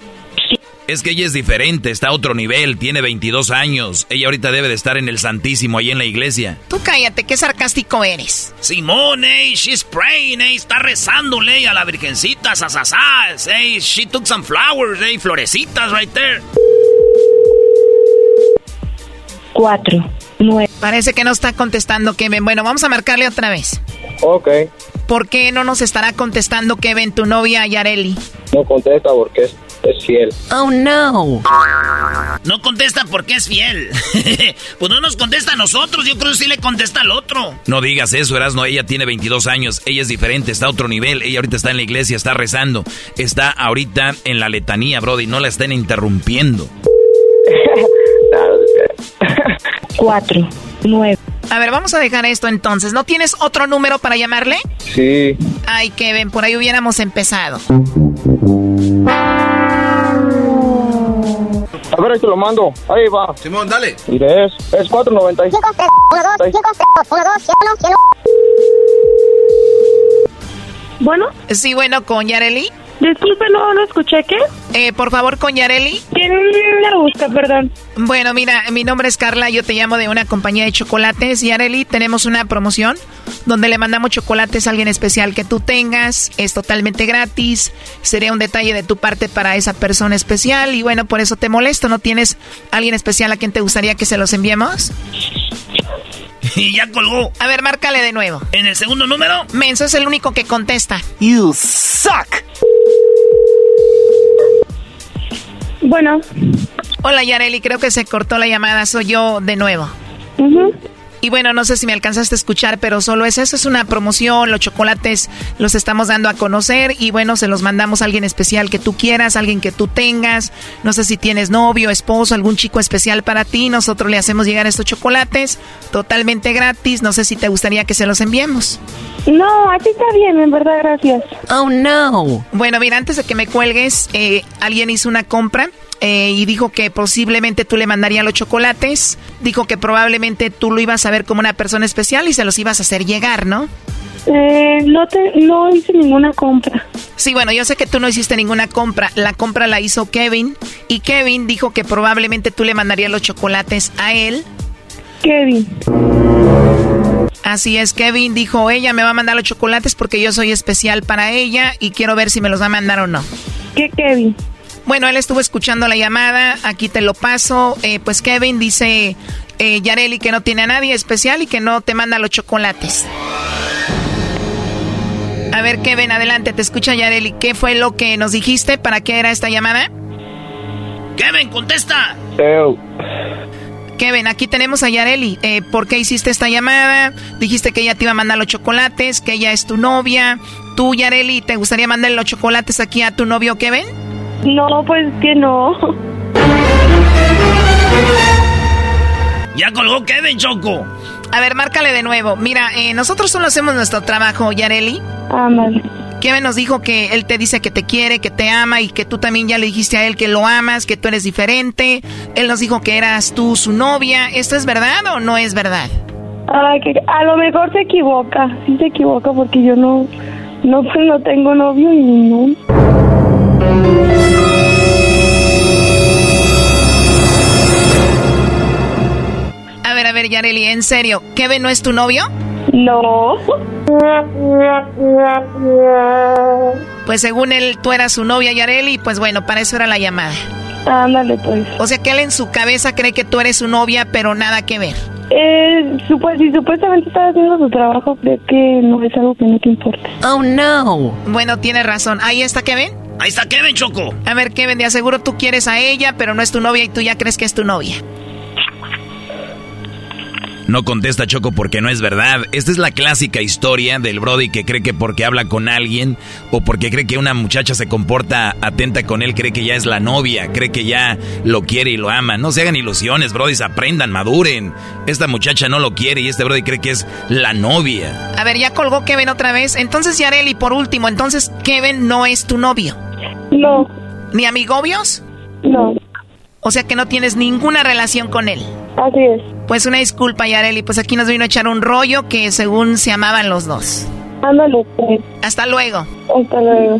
Es que ella es diferente, está a otro nivel, tiene 22 años. Ella ahorita debe de estar en el Santísimo, ahí en la iglesia. Tú cállate, qué sarcástico eres. Simón, ey, she's praying, ey, está rezándole a la virgencita, sasasas, ey, she took some flowers, ey, florecitas right there. Cuatro, nueve. Parece que no está contestando Kevin. Bueno, vamos a marcarle otra vez. Ok. ¿Por qué no nos estará contestando Kevin, tu novia Yareli? No contesta porque es, fiel. Oh, no. No contesta porque es fiel. pues no nos contesta a nosotros, yo creo que sí le contesta al otro. No digas eso, Erasno, ella tiene 22 años, ella es diferente, está a otro nivel, ella ahorita está en la iglesia, está rezando, está ahorita en la letanía, Brody, no la estén interrumpiendo. Cuatro, nueve. A ver, vamos a dejar esto entonces. ¿No tienes otro número para llamarle? Sí. Ay, Kevin, por ahí hubiéramos empezado. A ver, ahí te lo mando. Ahí va. Simón, dale. Mire, es, es 495. Bueno. Sí, bueno, con Yareli. Disculpe, no, no escuché, ¿qué? Eh, por favor, con Yareli. ¿Quién la busca, perdón? Bueno, mira, mi nombre es Carla, yo te llamo de una compañía de chocolates. Yareli, tenemos una promoción donde le mandamos chocolates a alguien especial que tú tengas. Es totalmente gratis. Sería un detalle de tu parte para esa persona especial. Y bueno, por eso te molesto. ¿No tienes alguien especial a quien te gustaría que se los enviemos? Y ya colgó. A ver, márcale de nuevo. ¿En el segundo número? Menso es el único que contesta. You suck. Bueno. Hola, Yareli. Creo que se cortó la llamada. Soy yo de nuevo. Uh. Y bueno, no sé si me alcanzaste a escuchar, pero solo es eso, es una promoción, los chocolates los estamos dando a conocer y bueno, se los mandamos a alguien especial que tú quieras, alguien que tú tengas, no sé si tienes novio, esposo, algún chico especial para ti, nosotros le hacemos llegar estos chocolates totalmente gratis, no sé si te gustaría que se los enviemos. No, así está bien, en verdad, gracias. Oh, no. Bueno, mira, antes de que me cuelgues, eh, alguien hizo una compra eh, y dijo que posiblemente tú le mandarías los chocolates. Dijo que probablemente tú lo ibas a ver como una persona especial y se los ibas a hacer llegar, ¿no? Eh, no, te, no hice ninguna compra. Sí, bueno, yo sé que tú no hiciste ninguna compra. La compra la hizo Kevin y Kevin dijo que probablemente tú le mandarías los chocolates a él. Kevin. Así es, Kevin dijo, ella me va a mandar los chocolates porque yo soy especial para ella y quiero ver si me los va a mandar o no. ¿Qué Kevin? Bueno, él estuvo escuchando la llamada, aquí te lo paso. Eh, pues Kevin dice, eh, Yareli, que no tiene a nadie especial y que no te manda los chocolates. A ver, Kevin, adelante, te escucha Yareli. ¿Qué fue lo que nos dijiste? ¿Para qué era esta llamada? Kevin, contesta. Kevin, aquí tenemos a Yareli. Eh, ¿Por qué hiciste esta llamada? Dijiste que ella te iba a mandar los chocolates, que ella es tu novia. ¿Tú, Yareli, te gustaría mandar los chocolates aquí a tu novio Kevin? No, pues que no. Ya colgó Kevin, Choco. A ver, márcale de nuevo. Mira, eh, nosotros solo hacemos nuestro trabajo, Yareli. Ah, Kevin nos dijo que él te dice que te quiere, que te ama y que tú también ya le dijiste a él que lo amas, que tú eres diferente. Él nos dijo que eras tú su novia. ¿Esto es verdad o no es verdad? que a lo mejor se equivoca. Sí se equivoca porque yo no, no, pues no tengo novio y no. A ver, a ver, Yareli, en serio, ¿Kevin no es tu novio? No. Pues según él, tú eras su novia, Yareli, pues bueno, para eso era la llamada. Ándale, pues. O sea que él en su cabeza cree que tú eres su novia, pero nada que ver. Eh, si supuestamente estás haciendo su trabajo, creo que no es algo que no te importa. Oh, no. Bueno, tienes razón. ¿Ahí está Kevin? Ahí está Kevin, Choco. A ver, Kevin, de aseguro tú quieres a ella, pero no es tu novia y tú ya crees que es tu novia. No contesta Choco porque no es verdad. Esta es la clásica historia del Brody que cree que porque habla con alguien o porque cree que una muchacha se comporta atenta con él, cree que ya es la novia, cree que ya lo quiere y lo ama. No se hagan ilusiones, Brody, aprendan, maduren. Esta muchacha no lo quiere y este Brody cree que es la novia. A ver, ya colgó Kevin otra vez. Entonces, Yareli, por último, entonces Kevin no es tu novio. No. ¿Ni amigobios? No. O sea que no tienes ninguna relación con él. Así es. Pues una disculpa, Yareli. Pues aquí nos vino a echar un rollo que según se amaban los dos. Ándale, pues. Hasta luego. Hasta luego.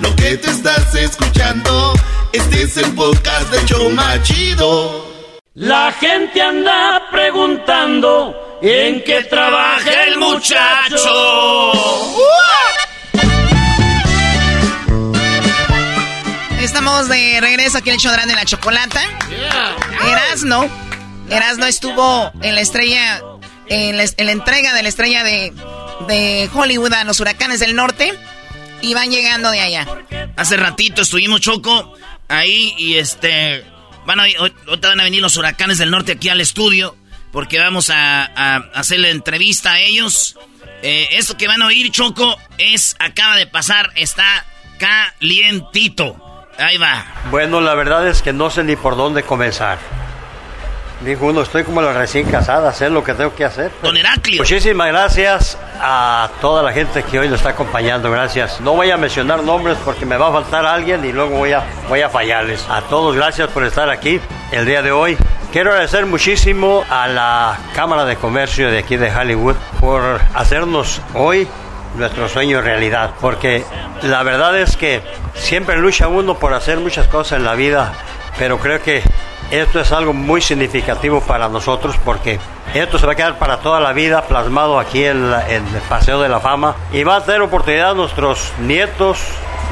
lo que te estás escuchando, este es el podcast de Choma Chido. La gente anda preguntando en qué trabaja el muchacho. Estamos de regreso aquí en el show de la chocolata. Erasno. Erasno estuvo en la estrella, en la, entrega de la estrella de, de Hollywood a los huracanes del norte y van llegando de allá. Hace ratito estuvimos choco ahí y este van a, van a venir los huracanes del norte aquí al estudio porque vamos a, a hacerle entrevista a ellos. Eh, esto que van a oír choco es acaba de pasar, está calientito. Ahí va. Bueno, la verdad es que no sé ni por dónde comenzar. Dijo uno, estoy como la recién casada, hacer lo que tengo que hacer. Don Heraclio. Muchísimas gracias a toda la gente que hoy lo está acompañando, gracias. No voy a mencionar nombres porque me va a faltar alguien y luego voy a, voy a fallarles. A todos gracias por estar aquí el día de hoy. Quiero agradecer muchísimo a la Cámara de Comercio de aquí de Hollywood por hacernos hoy nuestro sueño realidad, porque la verdad es que siempre lucha uno por hacer muchas cosas en la vida, pero creo que esto es algo muy significativo para nosotros porque esto se va a quedar para toda la vida plasmado aquí en, el Paseo de la Fama y va a tener oportunidad nuestros nietos,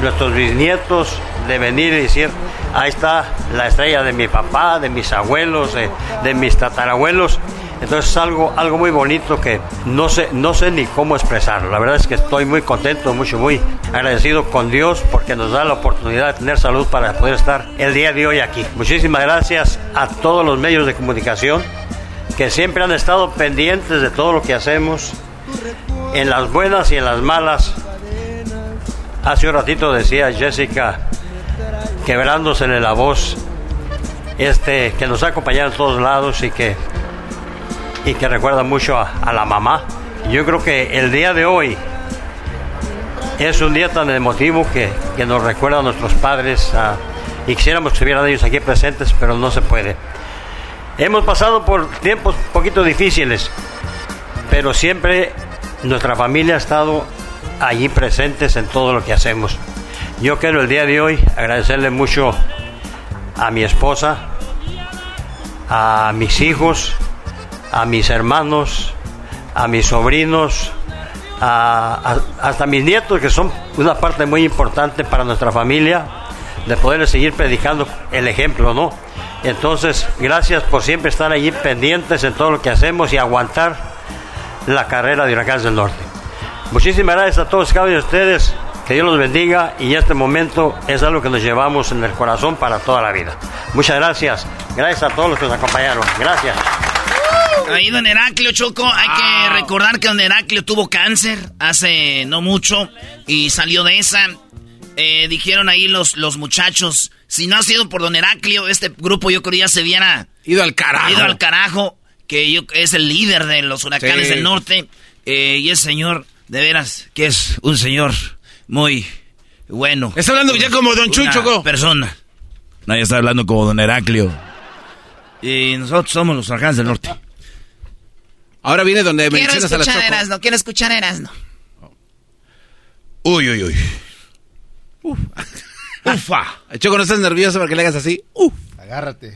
nuestros bisnietos de venir y decir, ahí está la estrella de mi papá, de mis abuelos, de, de mis tatarabuelos entonces es algo, algo muy bonito que no sé, no sé ni cómo expresarlo. La verdad es que estoy muy contento, mucho, muy agradecido con Dios porque nos da la oportunidad de tener salud para poder estar el día de hoy aquí. Muchísimas gracias a todos los medios de comunicación que siempre han estado pendientes de todo lo que hacemos, en las buenas y en las malas. Hace un ratito decía Jessica, quebrándose en la voz, este, que nos ha acompañado en todos lados y que y que recuerda mucho a, la mamá. Yo creo que el día de hoy es un día tan emotivo que, que nos recuerda a nuestros padres y quisiéramos que estuvieran ellos aquí presentes, pero no se puede. Hemos pasado por tiempos un poquito difíciles, pero siempre nuestra familia ha estado allí presentes en todo lo que hacemos. Yo quiero el día de hoy agradecerle mucho a mi esposa, a mis hijos, a mis hermanos, a mis sobrinos, a, hasta mis nietos, que son una parte muy importante para nuestra familia, de poderles seguir predicando el ejemplo, ¿no? Entonces, gracias por siempre estar allí pendientes en todo lo que hacemos y aguantar la carrera de Huracanes del Norte. Muchísimas gracias a todos cada uno de ustedes. Que Dios los bendiga y este momento es algo que nos llevamos en el corazón para toda la vida. Muchas gracias. Gracias a todos los que nos acompañaron. Gracias. Ahí don Heraclio Choco, hay que recordar que don Heraclio tuvo cáncer hace no mucho y salió de esa. Eh, dijeron ahí los, los muchachos, si no ha sido por don Heraclio, este grupo yo creo ya se hubiera ido al carajo. Ido al carajo, que yo, es el líder de los huracanes del norte. Eh, y ese señor, de veras, que es un señor muy bueno. Está hablando ya como don Chucho. Persona. Nadie está hablando como don Heraclio. Y nosotros somos los huracanes del norte. Ahora viene donde quiero mencionas a la Choco. Erasno, quiero escuchar a Erasno. Uy, uy, uy. Uf. Ufa. Choco, ¿no estás nervioso porque le hagas así? Uf. Agárrate.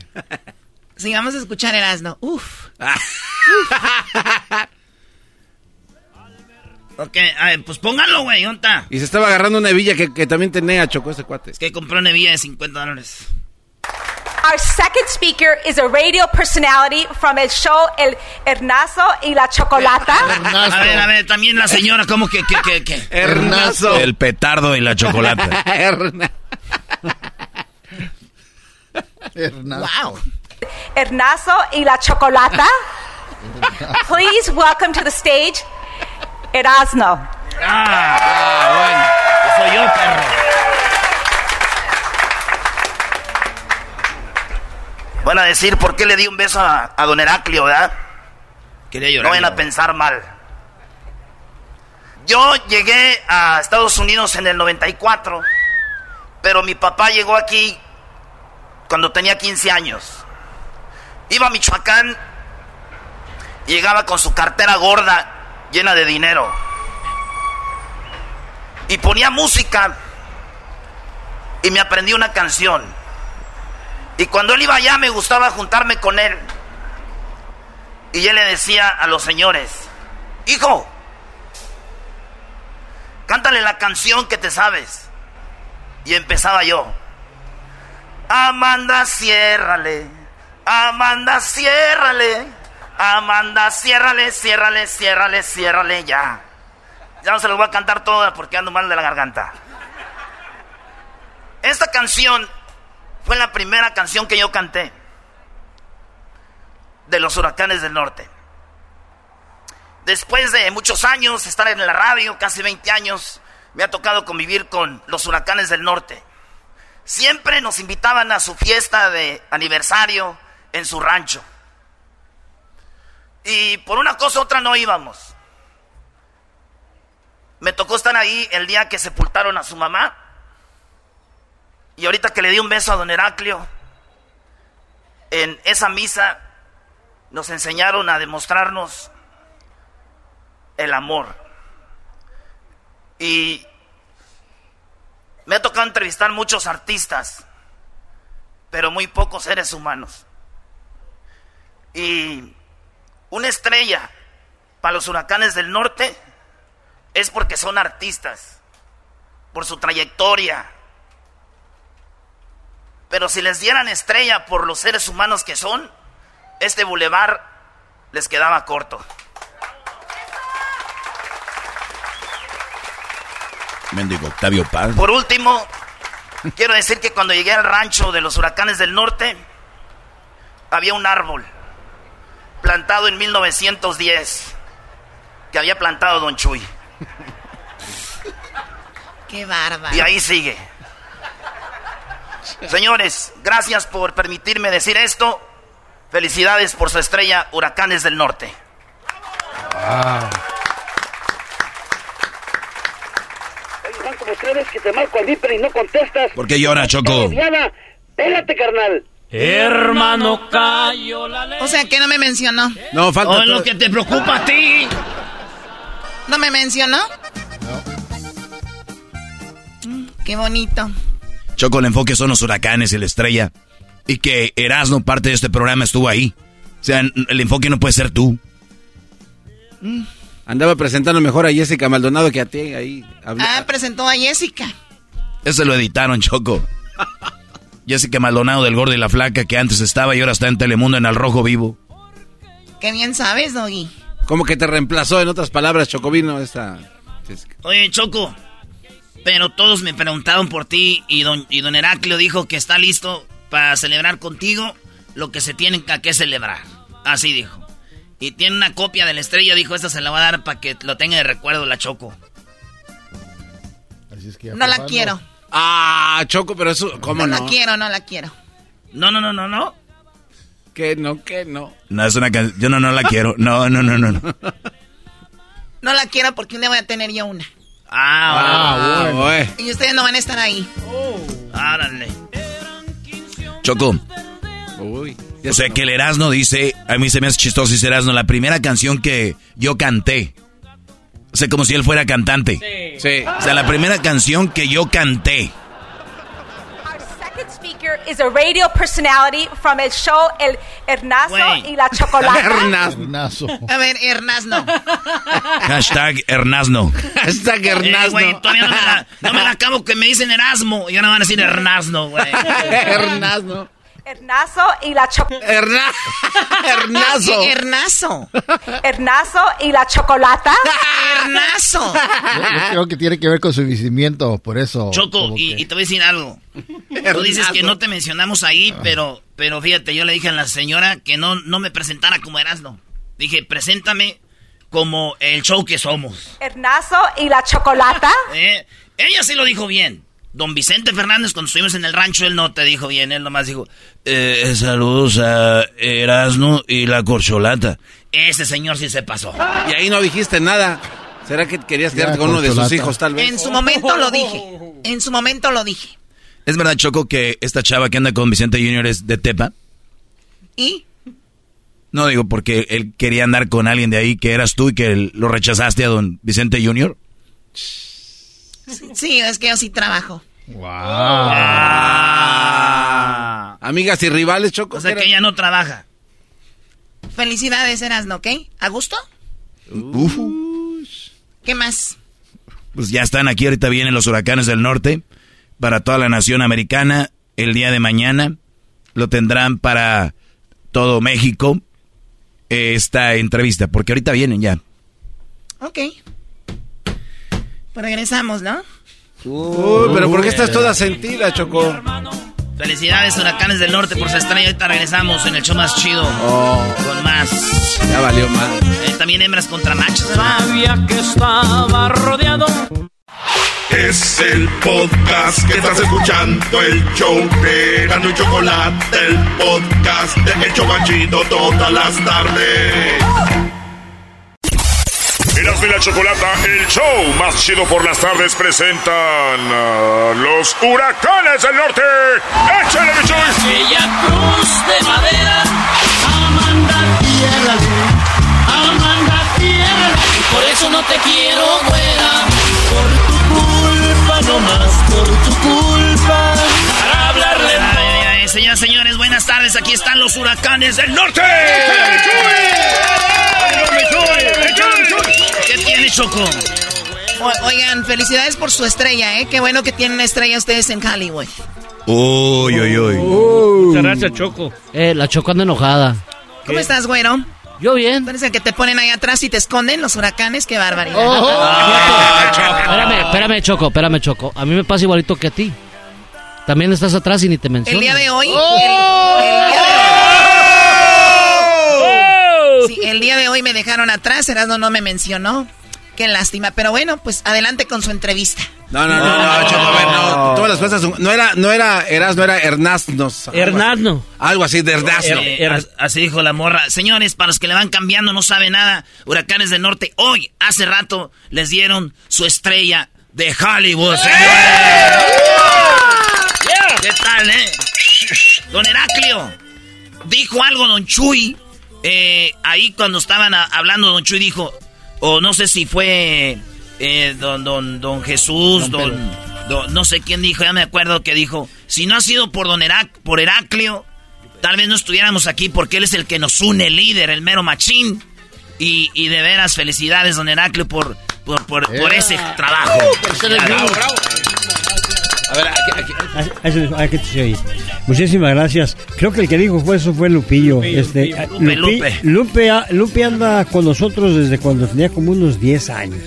Sí, vamos a escuchar Erasno. Uf. ok, a ver, pues pónganlo, güey, ¿dónde Y se estaba agarrando una hebilla que, que también tenía Choco ese cuate. Es que compró una hebilla de 50 dólares. Our second speaker is a radio personality from el show El Hernazo y la Chocolata. A ver, a ver, también la señora, ¿cómo que, que, que, que? Hernazo. El petardo y la chocolata. Wow. Hernazo y la Chocolata. Please welcome to the stage, Erasno. Ah, ah bueno. Soy yo, perro. Van a decir por qué le di un beso a, don Heraclio, ¿verdad? Quería llorar. No vayan a pensar mal. Yo llegué a Estados Unidos en el 94, pero mi papá llegó aquí cuando tenía 15 años. Iba a Michoacán y llegaba con su cartera gorda llena de dinero. Y ponía música y me aprendí una canción. Y cuando él iba allá me gustaba juntarme con él. Y él le decía a los señores, hijo, cántale la canción que te sabes. Y empezaba yo. Amanda, ciérrale. Amanda, ciérrale. Amanda, ciérrale, ciérrale, ciérrale, ciérrale ya. Ya no se los voy a cantar todas porque ando mal de la garganta. Esta canción fue la primera canción que yo canté de los huracanes del norte. Después de muchos años, estar en la radio, casi 20 años, me ha tocado convivir con los huracanes del norte. Siempre nos invitaban a su fiesta de aniversario en su rancho. Y por una cosa u otra no íbamos. Me tocó estar ahí el día que sepultaron a su mamá. Y ahorita que le di un beso a don Heraclio, en esa misa nos enseñaron a demostrarnos el amor. Y me ha tocado entrevistar muchos artistas, pero muy pocos seres humanos. Y una estrella para los huracanes del norte es porque son artistas, por su trayectoria. Pero si les dieran estrella por los seres humanos que son, este bulevar les quedaba corto. Mendigo Octavio Paz. Por último, quiero decir que cuando llegué al rancho de los huracanes del norte, había un árbol plantado en 1910 que había plantado Don Chuy. Qué bárbaro. Y ahí sigue. Señores, gracias por permitirme decir esto. Felicidades por su estrella Huracanes del Norte. como tres que te marco al y no contestas. ¿Por qué llora, Choco? Carnal. Hermano, cayó la ley. O sea, que no me mencionó. No, falta. Oh, lo que te preocupa a ti. ¿No me mencionó? Mm, qué bonito. Choco, el enfoque son los huracanes y la estrella. Y que Erasmo, parte de este programa, estuvo ahí. O sea, el enfoque no puede ser tú. Mm. Andaba presentando mejor a Jessica Maldonado que a ti ahí. Ah, presentó a Jessica. Eso lo editaron, Choco. Jessica Maldonado del Gordo y la Flaca, que antes estaba y ahora está en Telemundo en Al Rojo Vivo. Qué bien sabes, Doggy. Como que te reemplazó, en otras palabras, Chocovino, esta... Oye, Choco, pero todos me preguntaron por ti y don, y don Heraclio dijo que está listo para celebrar contigo lo que se tiene que celebrar. Así dijo. Y tiene una copia de la estrella, dijo, esta se la va a dar para que lo tenga de recuerdo la Choco. no la quiero. Ah, Choco, pero eso, ¿cómo no? No la quiero, no la quiero. No, no, no, no, no. Que no, que no. No, es una canción. Yo no, no la quiero. No, no, no, no. No la quiero porque un día voy a tener yo una. Ah, ah bueno. Y ustedes no van a estar ahí. Oh. Árale. Choco. Uy. O sea, que el Erasmo dice, a mí se me hace chistoso ese Erasmo, la primera canción que yo canté. O sea, como si él fuera cantante. Sí. sí. O sea, la primera canción que yo canté. Speaker is a radio personality from el show El Hernazo y la Chocolata. Hernazo. A ver, Hernazno. Hashtag Hernazno. Hashtag Hernazno. Eh, güey, todavía no me, la, no me la acabo que me dicen Erasmo. Y ahora van a decir Hernazno, güey. Hernazno. Hernazo y la chocolata. Hernazo. Hernazo. Hernazo y la chocolata. Hernazo. Yo, creo que tiene que ver con su vivimiento, por eso. Choco, y, y, te voy a decir algo. Tú dices que no te mencionamos ahí, pero, pero fíjate, yo le dije a la señora que no, no me presentara como Erasmo. Dije, preséntame como el show que somos. Hernazo y la chocolata. ¿Eh? Ella sí lo dijo bien. Don Vicente Fernández, cuando estuvimos en el rancho, él no te dijo bien, él nomás dijo, eh, saludos a Erasmo y la corcholata. Ese señor sí se pasó. Y ahí no dijiste nada. ¿Será que querías quedarte con uno de sus hijos, tal vez? En su momento lo dije. En su momento lo dije. ¿Es verdad, Choco, que esta chava que anda con Vicente Junior es de Tepa? ¿Y? No, digo, porque él quería andar con alguien de ahí que eras tú y que lo rechazaste a don Vicente Junior. Sí, es que yo sí trabajo. Wow. Ah. Amigas y rivales, Choco. O sea que ella no trabaja. Felicidades, Erasno, ¿ok? ¿A gusto? Uf. ¿Qué más? Pues ya están aquí, ahorita vienen los huracanes del norte para toda la nación americana. El día de mañana lo tendrán para todo México esta entrevista, porque ahorita vienen ya. Ok. Pues regresamos, ¿no? Uy, pero ¿por qué estás toda sentida, Choco? Felicidades, Huracanes del Norte, por su estrella. Ahorita regresamos en el show más chido. Oh. Con más. Ya valió más. Eh, también hembras contra machos. Sabía que estaba rodeado. Es el podcast que estás escuchando, el show de Gano y Chocolate, el podcast de El Chobachito todas las tardes. Erasmo y la Chocolata, el show más chido por las tardes, presentan a los huracanes del norte. ¡Échale, mi Aquella cruz de madera, Amanda tierra, Amanda tierra. Por eso no te quiero, güera, por tu culpa nomás, por tu culpa. Para hablarle ay, ay, Señoras, señores, buenas tardes. Aquí están los huracanes del norte. ¡Échale, mi Chuy! ¡Échale, Chuy! ¿Qué tiene Choco? oigan, felicidades por su estrella, ¿eh? Qué bueno que tienen estrella ustedes en Hollywood. Uy, uy, uy. Muchas gracias, Choco. Eh, la Choco anda enojada. ¿Cómo estás, güero? Yo bien. ¿Tú eres el que te ponen ahí atrás y te esconden los huracanes? ¡Qué barbaridad! Oh. espérame, espérame, Choco, espérame, Choco. A mí me pasa igualito que a ti. También estás atrás y ni te menciono. El día de hoy... Oh. El, día de hoy... Sí, el día de hoy me dejaron atrás, Erasmo no me mencionó. Qué lástima, pero bueno, pues adelante con su entrevista. No, no, no, no, Choco, a ver, no, todas las cosas, no era, no era Eras, no era Hernaznos. Hernazno. Algo así de Hernazno. Eh, así dijo la morra. Señores, para los que le van cambiando, no sabe nada, Huracanes del Norte, hoy, hace rato, les dieron su estrella de Hollywood, ¿Qué tal, eh? Don Heraclio, dijo algo Don Chuy, eh, ahí cuando estaban hablando Don Chuy dijo, o no sé si fue eh, don, don, don Jesús, don, no sé quién dijo, ya me acuerdo que dijo, si no ha sido por don por Heraclio, tal vez no estuviéramos aquí porque él es el que nos une, el líder, el mero machín. Y, y de veras, felicidades, don Heraclio, por, por, por, ese trabajo. A ver, aquí, aquí. aquí Muchísimas gracias. Creo que el que dijo fue eso fue Lupillo. este, Lupe, Lupe. Lupe, anda con nosotros desde cuando tenía como unos 10 años.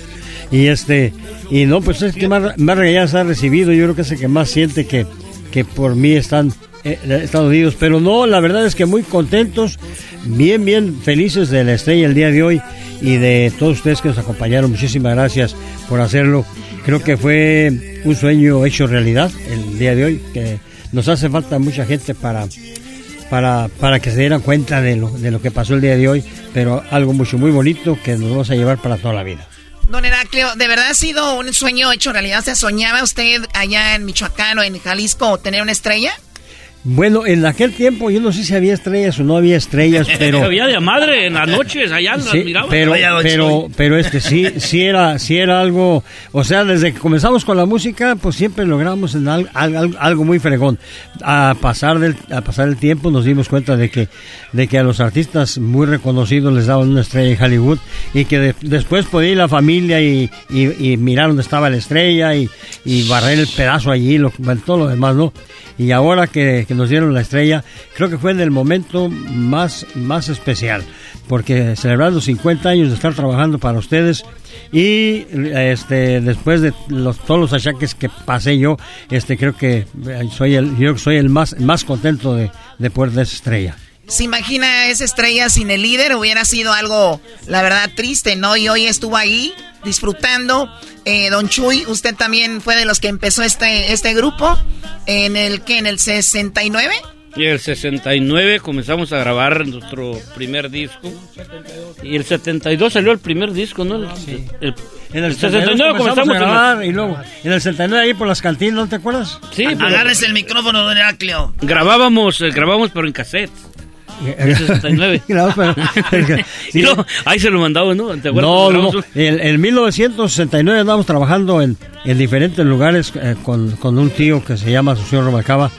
Y este, y no, pues es que más, más regañadas ha recibido. Yo creo que es el que más siente que, que por mí están eh, Estados Unidos. Pero no, la verdad es que muy contentos, bien, bien felices de la estrella el día de hoy y de todos ustedes que nos acompañaron. Muchísimas gracias por hacerlo. Creo que fue un sueño hecho realidad el día de hoy, que nos hace falta mucha gente para, para, para que se dieran cuenta de lo, de lo que pasó el día de hoy, pero algo mucho, muy bonito que nos vamos a llevar para toda la vida. Don Heraclio, ¿de verdad ha sido un sueño hecho realidad? ¿Se soñaba usted allá en Michoacán o en Jalisco tener una estrella? Bueno, en aquel tiempo yo no sé si había estrellas o no había estrellas, pero había de madre en las noches allá sí, miraba. Pero pero pero este sí sí era sí era algo, o sea, desde que comenzamos con la música, pues siempre logramos en algo, muy fregón. A pasar del a pasar el tiempo nos dimos cuenta de que de que a los artistas muy reconocidos les daban una estrella en Hollywood y que después podía ir la familia y, y, mirar dónde estaba la estrella y, y barrer el pedazo allí, lo, todo lo demás, ¿no? Y ahora que nos dieron la estrella, creo que fue en el momento más, más especial, porque celebrando 50 años de estar trabajando para ustedes y este después de los, todos los achaques que pasé yo, este creo que soy el, yo soy el más, más contento de, de poder de esa estrella. ¿Se imagina esa estrella sin el líder? Hubiera sido algo, la verdad, triste, ¿no? Y hoy estuvo ahí disfrutando. Eh, don Chuy, usted también fue de los que empezó este, este grupo. ¿En el que ¿En el 69? Y el 69 comenzamos a grabar nuestro primer disco. Y el 72 salió el primer disco, ¿no? Sí. en el 69 comenzamos, a grabar y luego en el 69 ahí por las cantinas, ¿no te acuerdas? Sí. Pero... el micrófono, don Heraclio. Grabábamos, eh, grabábamos pero en cassette. El 69. ahí se lo mandaba, ¿no? ¿Te no, no. En, 1969 andábamos trabajando en, en diferentes lugares eh, con, con, un tío que se llama Asunción Romacaba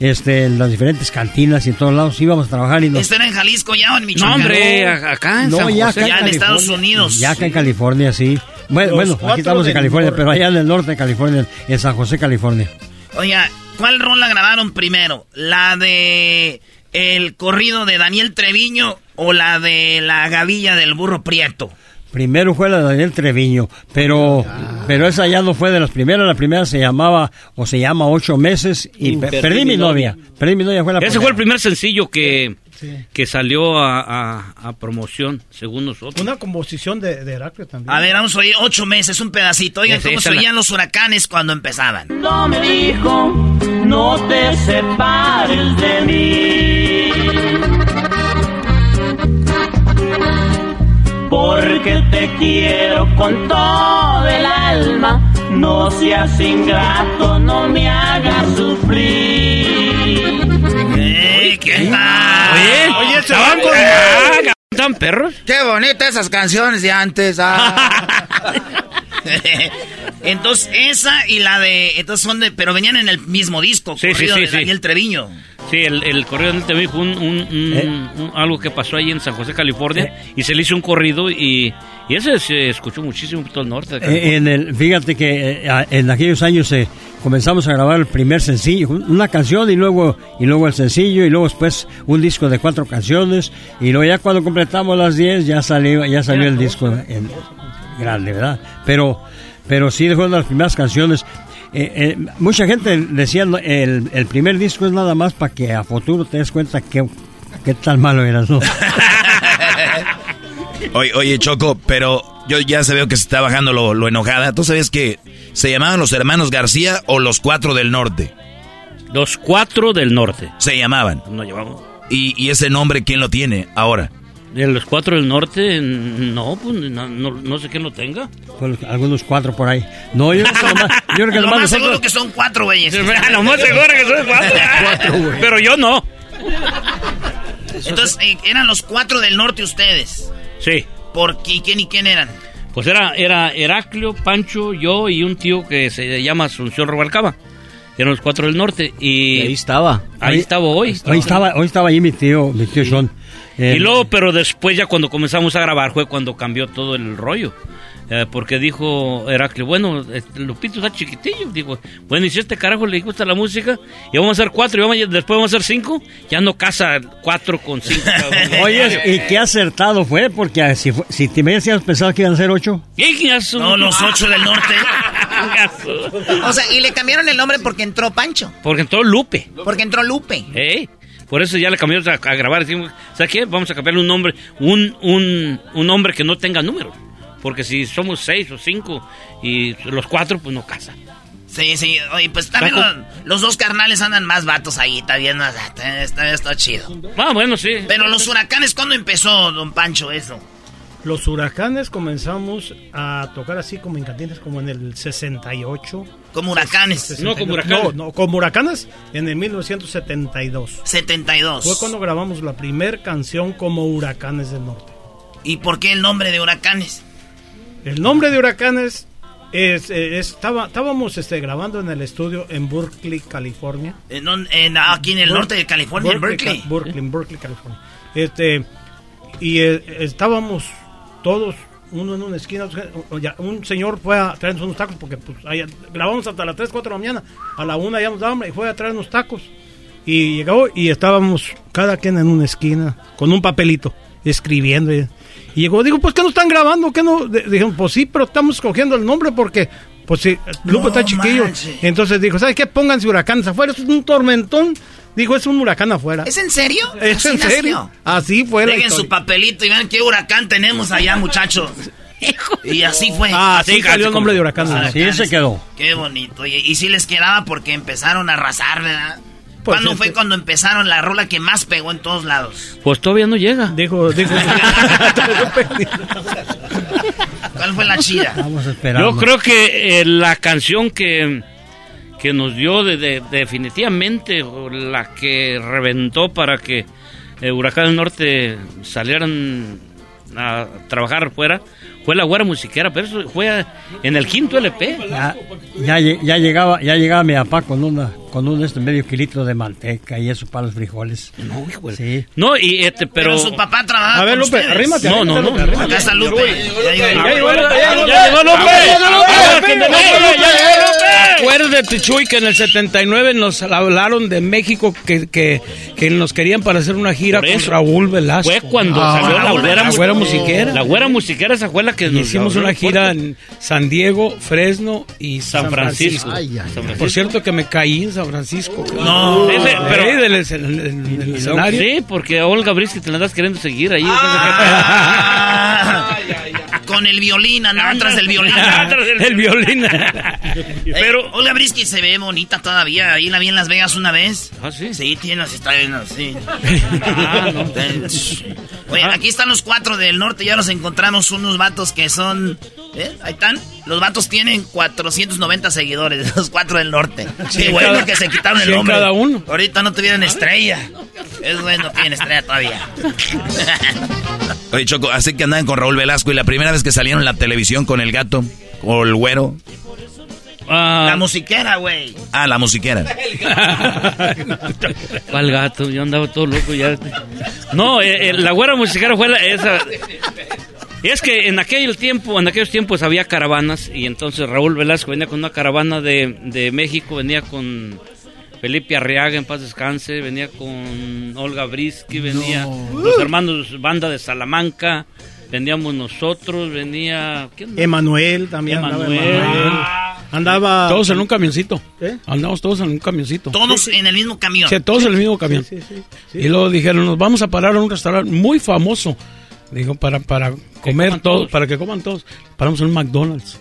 este, en las diferentes cantinas y en todos lados íbamos a trabajar y ¿Esto era en Jalisco ya o en Michoacán? No, hombre, acá en no, ya, ya en, Estados Unidos. Ya acá en California, sí. Bueno, bueno aquí estamos en California, pero allá en el norte de California, en San José, California. Oiga, ¿cuál rol la grabaron primero? ¿La de el corrido de Daniel Treviño o la de la gavilla del burro Prieto? Primero fue la de Daniel Treviño, pero, pero esa ya no fue de las primeras. La primera se llamaba, o se llama Ocho Meses, y perdí, mi novia. Perdí mi novia fue la Ese fue el primer sencillo que, que salió a, promoción, según nosotros. Una composición de, de Heraclio también. A ver, vamos a oír Ocho Meses, un pedacito. Oigan cómo se oían los huracanes cuando empezaban. No me dijo, no te separes de mí porque te quiero con todo el alma. No seas ingrato, no me hagas sufrir. ¡Eh, ¿Qué tal? Oye, oye, se van con... ¿Están perros? Qué bonitas esas canciones de antes. Ah. entonces, esa y la de. Entonces son de. Pero venían en el mismo disco. Sí, sí, sí, de Daniel Treviño. Sí, el, el corrido del norte fue un, un, Eh. un- algo que pasó ahí en San José, California, y se le hizo un corrido y, y ese se escuchó muchísimo en todo el norte. de. Eh, En el, fíjate que eh, en aquellos años eh, comenzamos a grabar el primer sencillo, un- una canción y luego y luego el sencillo y luego después un disco de cuatro canciones y luego ya cuando completamos las diez ya salió ya salió el disco en grande, ¿verdad? Pero pero sí fue una de las primeras canciones. Eh, eh, mucha gente decía no, el, el primer disco es nada más para que a futuro te des cuenta que qué tan malo eras, ¿no? Oye, oye, Choco, pero yo ya se veo que se está bajando lo, lo enojada. ¿Tú sabes que se llamaban los hermanos García o los cuatro del norte? Los cuatro del norte. Se llamaban. No llevamos. ¿Y, y ese nombre quién lo tiene ahora? De los cuatro del norte, no, pues no, no- no sé quién lo tenga. Pues, algunos cuatro por ahí. No, yo creo que nomás, yo creo que Lo más seguro nosotros- que son cuatro, güeyes. Lo más seguro que son cuatro. Cuatro, güey. Pero yo no. Entonces, eh, eran los cuatro del norte ustedes. Sí. ¿Por qué? ¿Quién y quién eran? Pues era, era Heraclio, Pancho, yo y un tío que se llama Asunción Rubalcaba. Eran los cuatro del norte. Y, ahí estaba. Ahí estaba hoy. Hoy estaba, hoy estaba ahí mi tío, mi tío. Eh, Y luego, pero después ya cuando comenzamos a grabar fue cuando cambió todo el rollo. Eh, porque dijo Heraclio, bueno, este, Lupito está chiquitillo. Digo, bueno, y si a este carajo le gusta la música, y vamos a hacer cuatro, y vamos a- después vamos a hacer cinco, ya no casa cuatro con cinco. Oye, y qué acertado fue, porque ah, si, si te hubieras pensado que iban a ser ocho. No, los ocho del norte. O sea, y le cambiaron el nombre porque entró Pancho. Porque entró Lupe. Porque entró Lupe. ¿Eh? Por eso ya le cambiamos a, a grabar. Decimos, ¿sabes qué? Vamos a cambiarle un nombre, un, un, un nombre que no tenga números. Porque si somos seis o cinco y los cuatro, pues no casa. Sí, sí. Oye, pues también los, los dos carnales andan más vatos ahí. Está bien, no, está, está, está chido. Ah, bueno, sí. Pero los huracanes, ¿cuándo empezó, don Pancho, eso? Los huracanes comenzamos a tocar así como en cantines como en el 68. Como huracanes. 69. No, como huracanes. No, no, como huracanes en el 1972. 72. Fue cuando grabamos la primera canción como Huracanes del Norte. ¿Y por qué el nombre de huracanes? El nombre de Huracanes es, eh, es- estaba, estábamos este, grabando en el estudio en Berkeley, California. En, en- aquí en el norte de California, en Berkeley. Berkeley, Berkeley, California. Este, y eh, estábamos todos, uno en una esquina, un señor fue a traernos unos tacos, porque pues, grabamos hasta las 3, 4 de la mañana, a la 1 ya nos daba hambre y fue a traernos tacos. Y llegó y estábamos cada quien en una esquina, con un papelito, escribiendo. Y, y llegó, digo, pues que no están grabando, que no. Dijeron, pues sí, pero estamos escogiendo el nombre porque, pues sí, Lupe está chiquillo. Entonces dijo, ¿sabes qué? Pónganse huracanes afuera, es un tormentón. Dijo, es un huracán afuera. ¿Es en serio? ¿Es Así en serio? nació. Así fue Dejen su papelito y vean qué huracán tenemos allá, muchachos. Y así fue. Ah, así salió el nombre de huracán. Así se quedó. Qué bonito. Oye, y sí les quedaba porque empezaron a arrasar, ¿verdad? Pues ¿Cuándo fue que- cuando empezaron la rola que más pegó en todos lados? Pues todavía no llega. Dijo, dijo. ¿Cuál fue la chida? Vamos a esperar. Yo creo que eh, la canción que, que nos dio de, de- definitivamente o la que reventó para que eh, Huracán del Norte salieran a trabajar fuera fue la güera musiquera, pero eso fue en el quinto LP. Ya, ya, ya llegaba ya llegaba mi papá con una con un este medio kilito de manteca y eso para los frijoles. No, hijo Sí. No, y este, pero... Pero su papá trabajaba A ver, Lupe, arrímate. No, no, no. Acá está Lupe. Ya llegó Ya Lupe. ya llegó ¡Ya llegó Lupe! ¡Ah, ¡Ya llegó Lupe! Acuérdate, Chuy, que en el 79 nos hablaron de México que, que, que nos querían para hacer una gira con. Raúl Velasco. Fue cuando Ah, salió la güera, la güera musiquera. La güera musiquera, esa fue la que nos hicimos una gira en San Diego, Fresno y San, Francisco. Por cierto que me caí en San Francisco. No. Ese- pero- Ahí del, escen- del- del Y luego- escenario. Sí, porque Olga Brisky te la andas queriendo seguir ahí. Ah. Con el violín, andaba atrás del violín. El violín. Pero Olga Brisky se ve bonita todavía. Ahí la vi en Las Vegas una vez. ¿Ah, sí? Sí, tiene las está bien así. Ah, no. Oye, aquí están los cuatro del norte. Ya nos encontramos unos vatos que son. ¿Eh? Ahí están. Los vatos tienen 490 seguidores. Los cuatro del norte. Qué Cien bueno cada- que se quitaron el nombre. cada uno. Ahorita no tuvieran estrella. Es bueno, tienen estrella todavía. Oye, Choco, así que andaban con Raúl Velasco y la primera vez que salieron en la televisión con el gato o el güero. Ah. La musiquera, güey. Ah, la musiquera. ¿Cuál gato? Yo andaba todo loco ya. No, eh, eh, la güera musiquera fue la, esa. Y es que en aquel tiempo, en aquellos tiempos había caravanas y entonces Raúl Velasco venía con una caravana de, de México, venía con Felipe Arriaga, en paz descanse, venía con Olga Brisky, venía los hermanos Banda de Salamanca, veníamos nosotros, venía... Emanuel también. andaba Emanuel. Emanuel. Andaba. Todos en un camioncito. ¿Eh? Andamos todos en un camioncito. Todos en el mismo camión. Sí, todos en el mismo camión. Sí, sí, sí. Y luego dijeron, nos vamos a parar a un restaurante muy famoso. Dijo, para, para comer todos, todos. para que coman todos. Paramos en un McDonald's.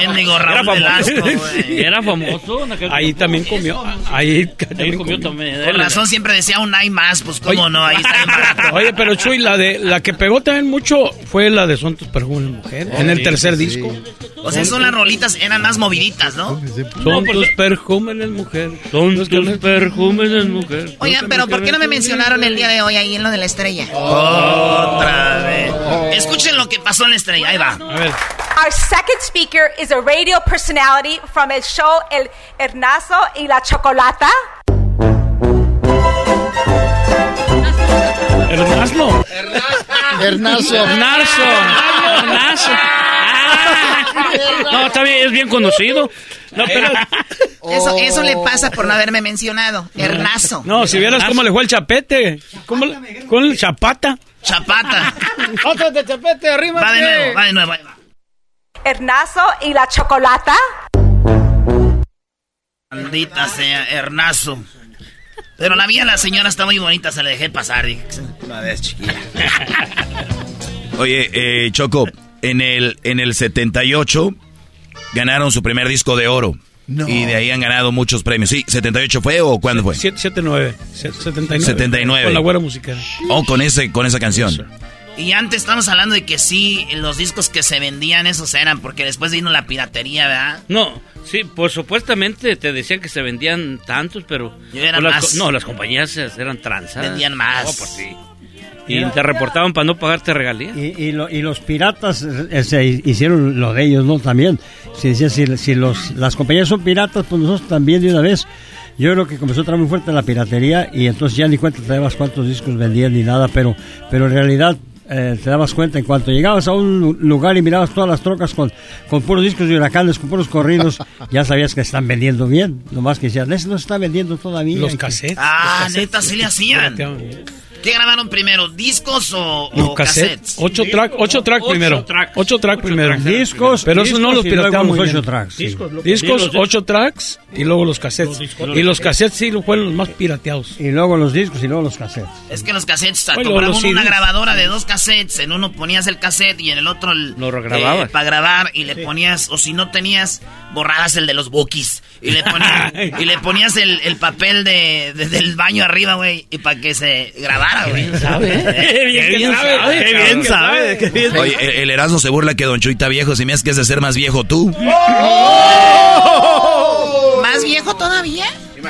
Era famoso. Velasco, güey. Era famoso. Ahí también comió. Ahí también comió también. Con razón siempre decía un hay más, pues cómo Oye. no, ahí está. Oye, pero Chuy, la de la que pegó también mucho fue la de Son tus perfumes mujer, en el tercer disco. O sea, son las rolitas, eran más moviditas, ¿no? Son tus perfumes mujer. Son tus perfumes mujer. Oigan, pero ¿por qué no me mencionaron el día de hoy ahí en lo de la estrella? Otra vez. Escuchen lo que pasó en la estrella, ahí va. A ver. Our second speaker is a radio personality from el show El Hernazo y la Chocolata. Hernaslo. Hernazo. Hernarzo. Hernarzo. Ah. No, está bien, es bien conocido. No, pero, Eso, eso le pasa por no haberme mencionado. Hernazo. no, si vieras cómo le fue el chapete. ¿Cómo le- con el chapata. Chapata. Otro de chapete, arriba. Va de nuevo, va de nuevo. va. Hernazo y la Chocolata. Maldita sea, Hernazo. Pero la mía, la señora está muy bonita, se la dejé pasar. Una vez, chiquilla. Oye, eh, Choco, en el, en el 78 ganaron su primer disco de oro. Y de ahí han ganado muchos premios. Sí, ¿78 fue o cuándo fue? 79. 79. 79. Con la güera musical. Oh, con, ese, con esa canción. Y antes estamos hablando de que sí, los discos que se vendían, esos eran, porque después vino la piratería, ¿verdad? no, sí, pues supuestamente te decían que se vendían tantos, pero. Y eran pues las más. no, las compañías eran tranzas. Vendían más. No, pues sí. Y te reportaban para no pagarte regalías. Y, y, lo- y los piratas eh, se hicieron lo de ellos, ¿no? También. Si, decía, si, si los, las compañías son piratas, pues nosotros también de una vez. Yo creo que comenzó a entrar muy fuerte la piratería y entonces ya ni cuenta te dabas cuántos discos vendían ni nada, pero, pero en realidad eh, te dabas cuenta en cuanto llegabas a un lu- lugar y mirabas todas las trocas con, con puros discos de huracanes, con puros corridos, ya sabías que están vendiendo bien. Nomás que decían, ese no se está vendiendo todavía. Los cassettes. Ah, los cassettes. neta, sí le hacían. ¿Qué grabaron primero, discos o, Los o cassettes. cassettes? Ocho track, ocho track Ocho primero. tracks. Ocho track Ocho primero. tracks. Discos, pero eso no discos los pirateamos ocho tracks, sí. Discos, ocho tracks y luego los cassettes. y los cassettes sí fueron los más pirateados. Y luego los discos y luego los cassettes. Es que los cassettes, Bueno, compraban los una grabadora de dos cassettes, en uno ponías el cassette y en el otro el, Lo regrababas. para grabar y le ponías, o si no tenías, borrabas el de los bookies y le ponías, y le ponías el, el papel de, de- del baño arriba, güey, y para que se grabara, güey. Qué bien que sabe, qué bien sabe, qué bien Oye, el, el Erasmo se burla que Don Chuy está viejo. Si me haces que es de ser más viejo tú. ¿Más viejo todavía?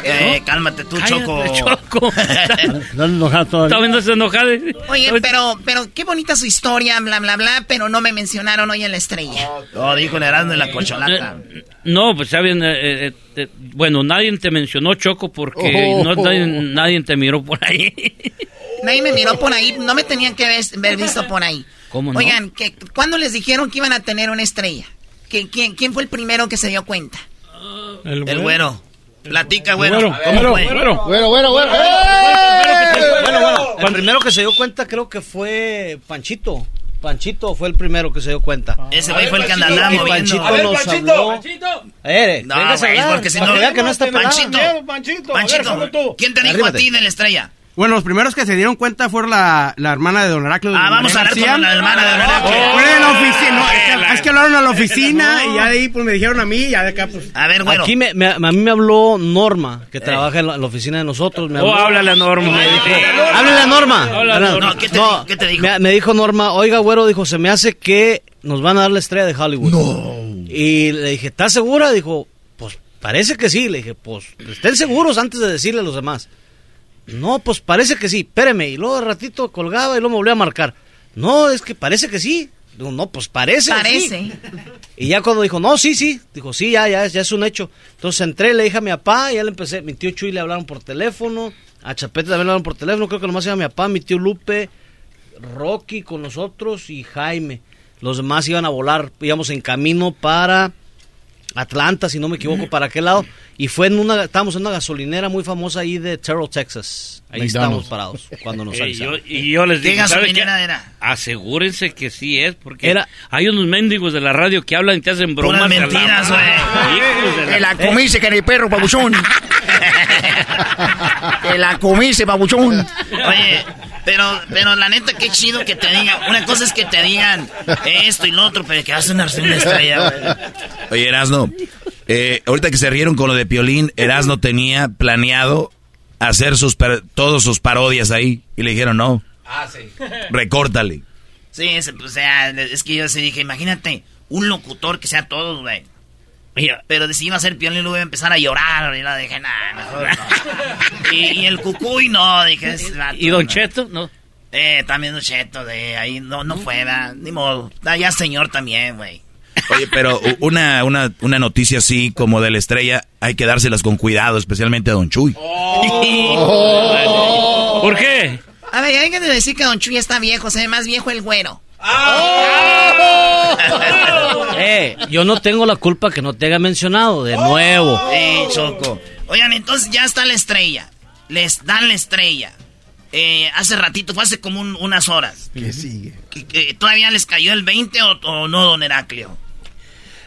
Eh, cálmate tú, Choco. Cállate, Choco. Están enojados todavía. Está viendo ese enojado. Oye, pero, pero qué bonita su historia, bla, bla, bla, pero no me mencionaron hoy en la estrella. No, dijo el Erasmo de la cocholata. No, pues saben, eh, eh, eh, bueno, nadie te mencionó Choco porque Oh. no, nadie, nadie te miró por ahí. Nadie me miró por ahí, no me tenían que ver, ver visto por ahí. ¿Cómo no? Oigan, ¿qué- ¿cuándo les dijeron que iban a tener una estrella? ¿Qué- quién, ¿Quién fue el primero que se dio cuenta? El güero. Platica, güero. Güero, ¿Cómo güero, fue? güero. Bueno, bueno, bueno. Bueno, bueno, el primero que se dio cuenta creo que fue Panchito. Panchito fue el primero que se dio cuenta. Ese güey fue el que andaba moviendo. Panchito nos habló. Eh, No, güey, porque si no... que que no está. Panchito, Panchito, Panchito, ¿quién te dijo Arrímate. a ti de la estrella? Bueno, los primeros que se dieron cuenta fueron la, la hermana de Don Heraclio. Ah, vamos a hablar con la hermana de Don Heraclio. Fue de la oficina, no, es, que, es que hablaron a la oficina y ya de ahí pues me dijeron a mí y ya de acá pues... A ver, güero. Aquí me, me- a mí me habló Norma, que trabaja en la, en la oficina de nosotros. Me Oh, habló. háblale a Norma. Me dijo, háblale a Norma. Háblale a. Norma. No, ¿qué te qué te dijo? Me, me dijo Norma, oiga, güero, dijo, se me hace que nos van a dar la estrella de Hollywood. No. Y le dije, ¿estás segura? Dijo, pues parece que sí. Le dije, pues estén seguros antes de decirle a los demás. No, pues parece que sí, espéreme. Y luego de ratito colgaba y luego me volvió a marcar. No, es que parece que sí. Digo, no, pues parece. Parece. sí. Y ya cuando dijo, no, sí, sí, dijo, sí, ya, ya, ya es un hecho. Entonces entré, le dije a mi papá, y ya le empecé, mi tío Chuy le hablaron por teléfono, a Chapete también le hablaron por teléfono, creo que nomás iba mi papá, mi tío Lupe, Rocky con nosotros y Jaime. Los demás iban a volar, íbamos en camino para Atlanta, si no me equivoco, para aquel lado. Y fue en una, estábamos en una gasolinera muy famosa ahí de Terrell, Texas. Ahí McDonald's. estábamos parados cuando nos Eh, yo- y yo les ¿Qué digo, ¿sabe gasolinera qué? era? Asegúrense que sí es, porque Era- hay unos mendigos de la radio que hablan y te hacen bromas. Mentiras, güey. Te la comiste, que perro, pabuchón. Te la comiste, pabuchón. Oye, pero, pero la neta, qué chido que te digan. Una cosa es que te digan esto y lo otro, pero que vas a una, estrella, güey. Oye, Erasno, eh, ahorita que se rieron con lo de Piolín, Erasno tenía planeado hacer sus todos sus parodias ahí. Y le dijeron, no, Ah, sí. recórtale. Sí, es, o sea, es que yo se dije, imagínate, un locutor que sea todos, güey. Pero si iba a ser piolín, luego iba a empezar a llorar. Y la dije, nah, mejor no. y, y el cucuy, no, dije, "Ese vato, ¿Y Don no". Cheto? No. Eh, también Don Cheto, de ahí, no, no fue, ¿verdad? ni modo. Ah, ya señor también, güey. Oye, pero una, una, una noticia así como de la estrella, hay que dárselas con cuidado, especialmente a Don Chuy. ¿Por qué? A ver, hay que decir que Don Chuy está viejo, se ve más viejo el güero. Eh, yo no tengo la culpa que no te haya mencionado, de nuevo. Sí, Choco. Oigan, entonces ya está la estrella. Les dan la estrella. Eh, hace ratito, fue hace como un- unas horas. ¿Qué sigue? ¿Que- que ¿Todavía les cayó el 20 o, o no, don Heraclio?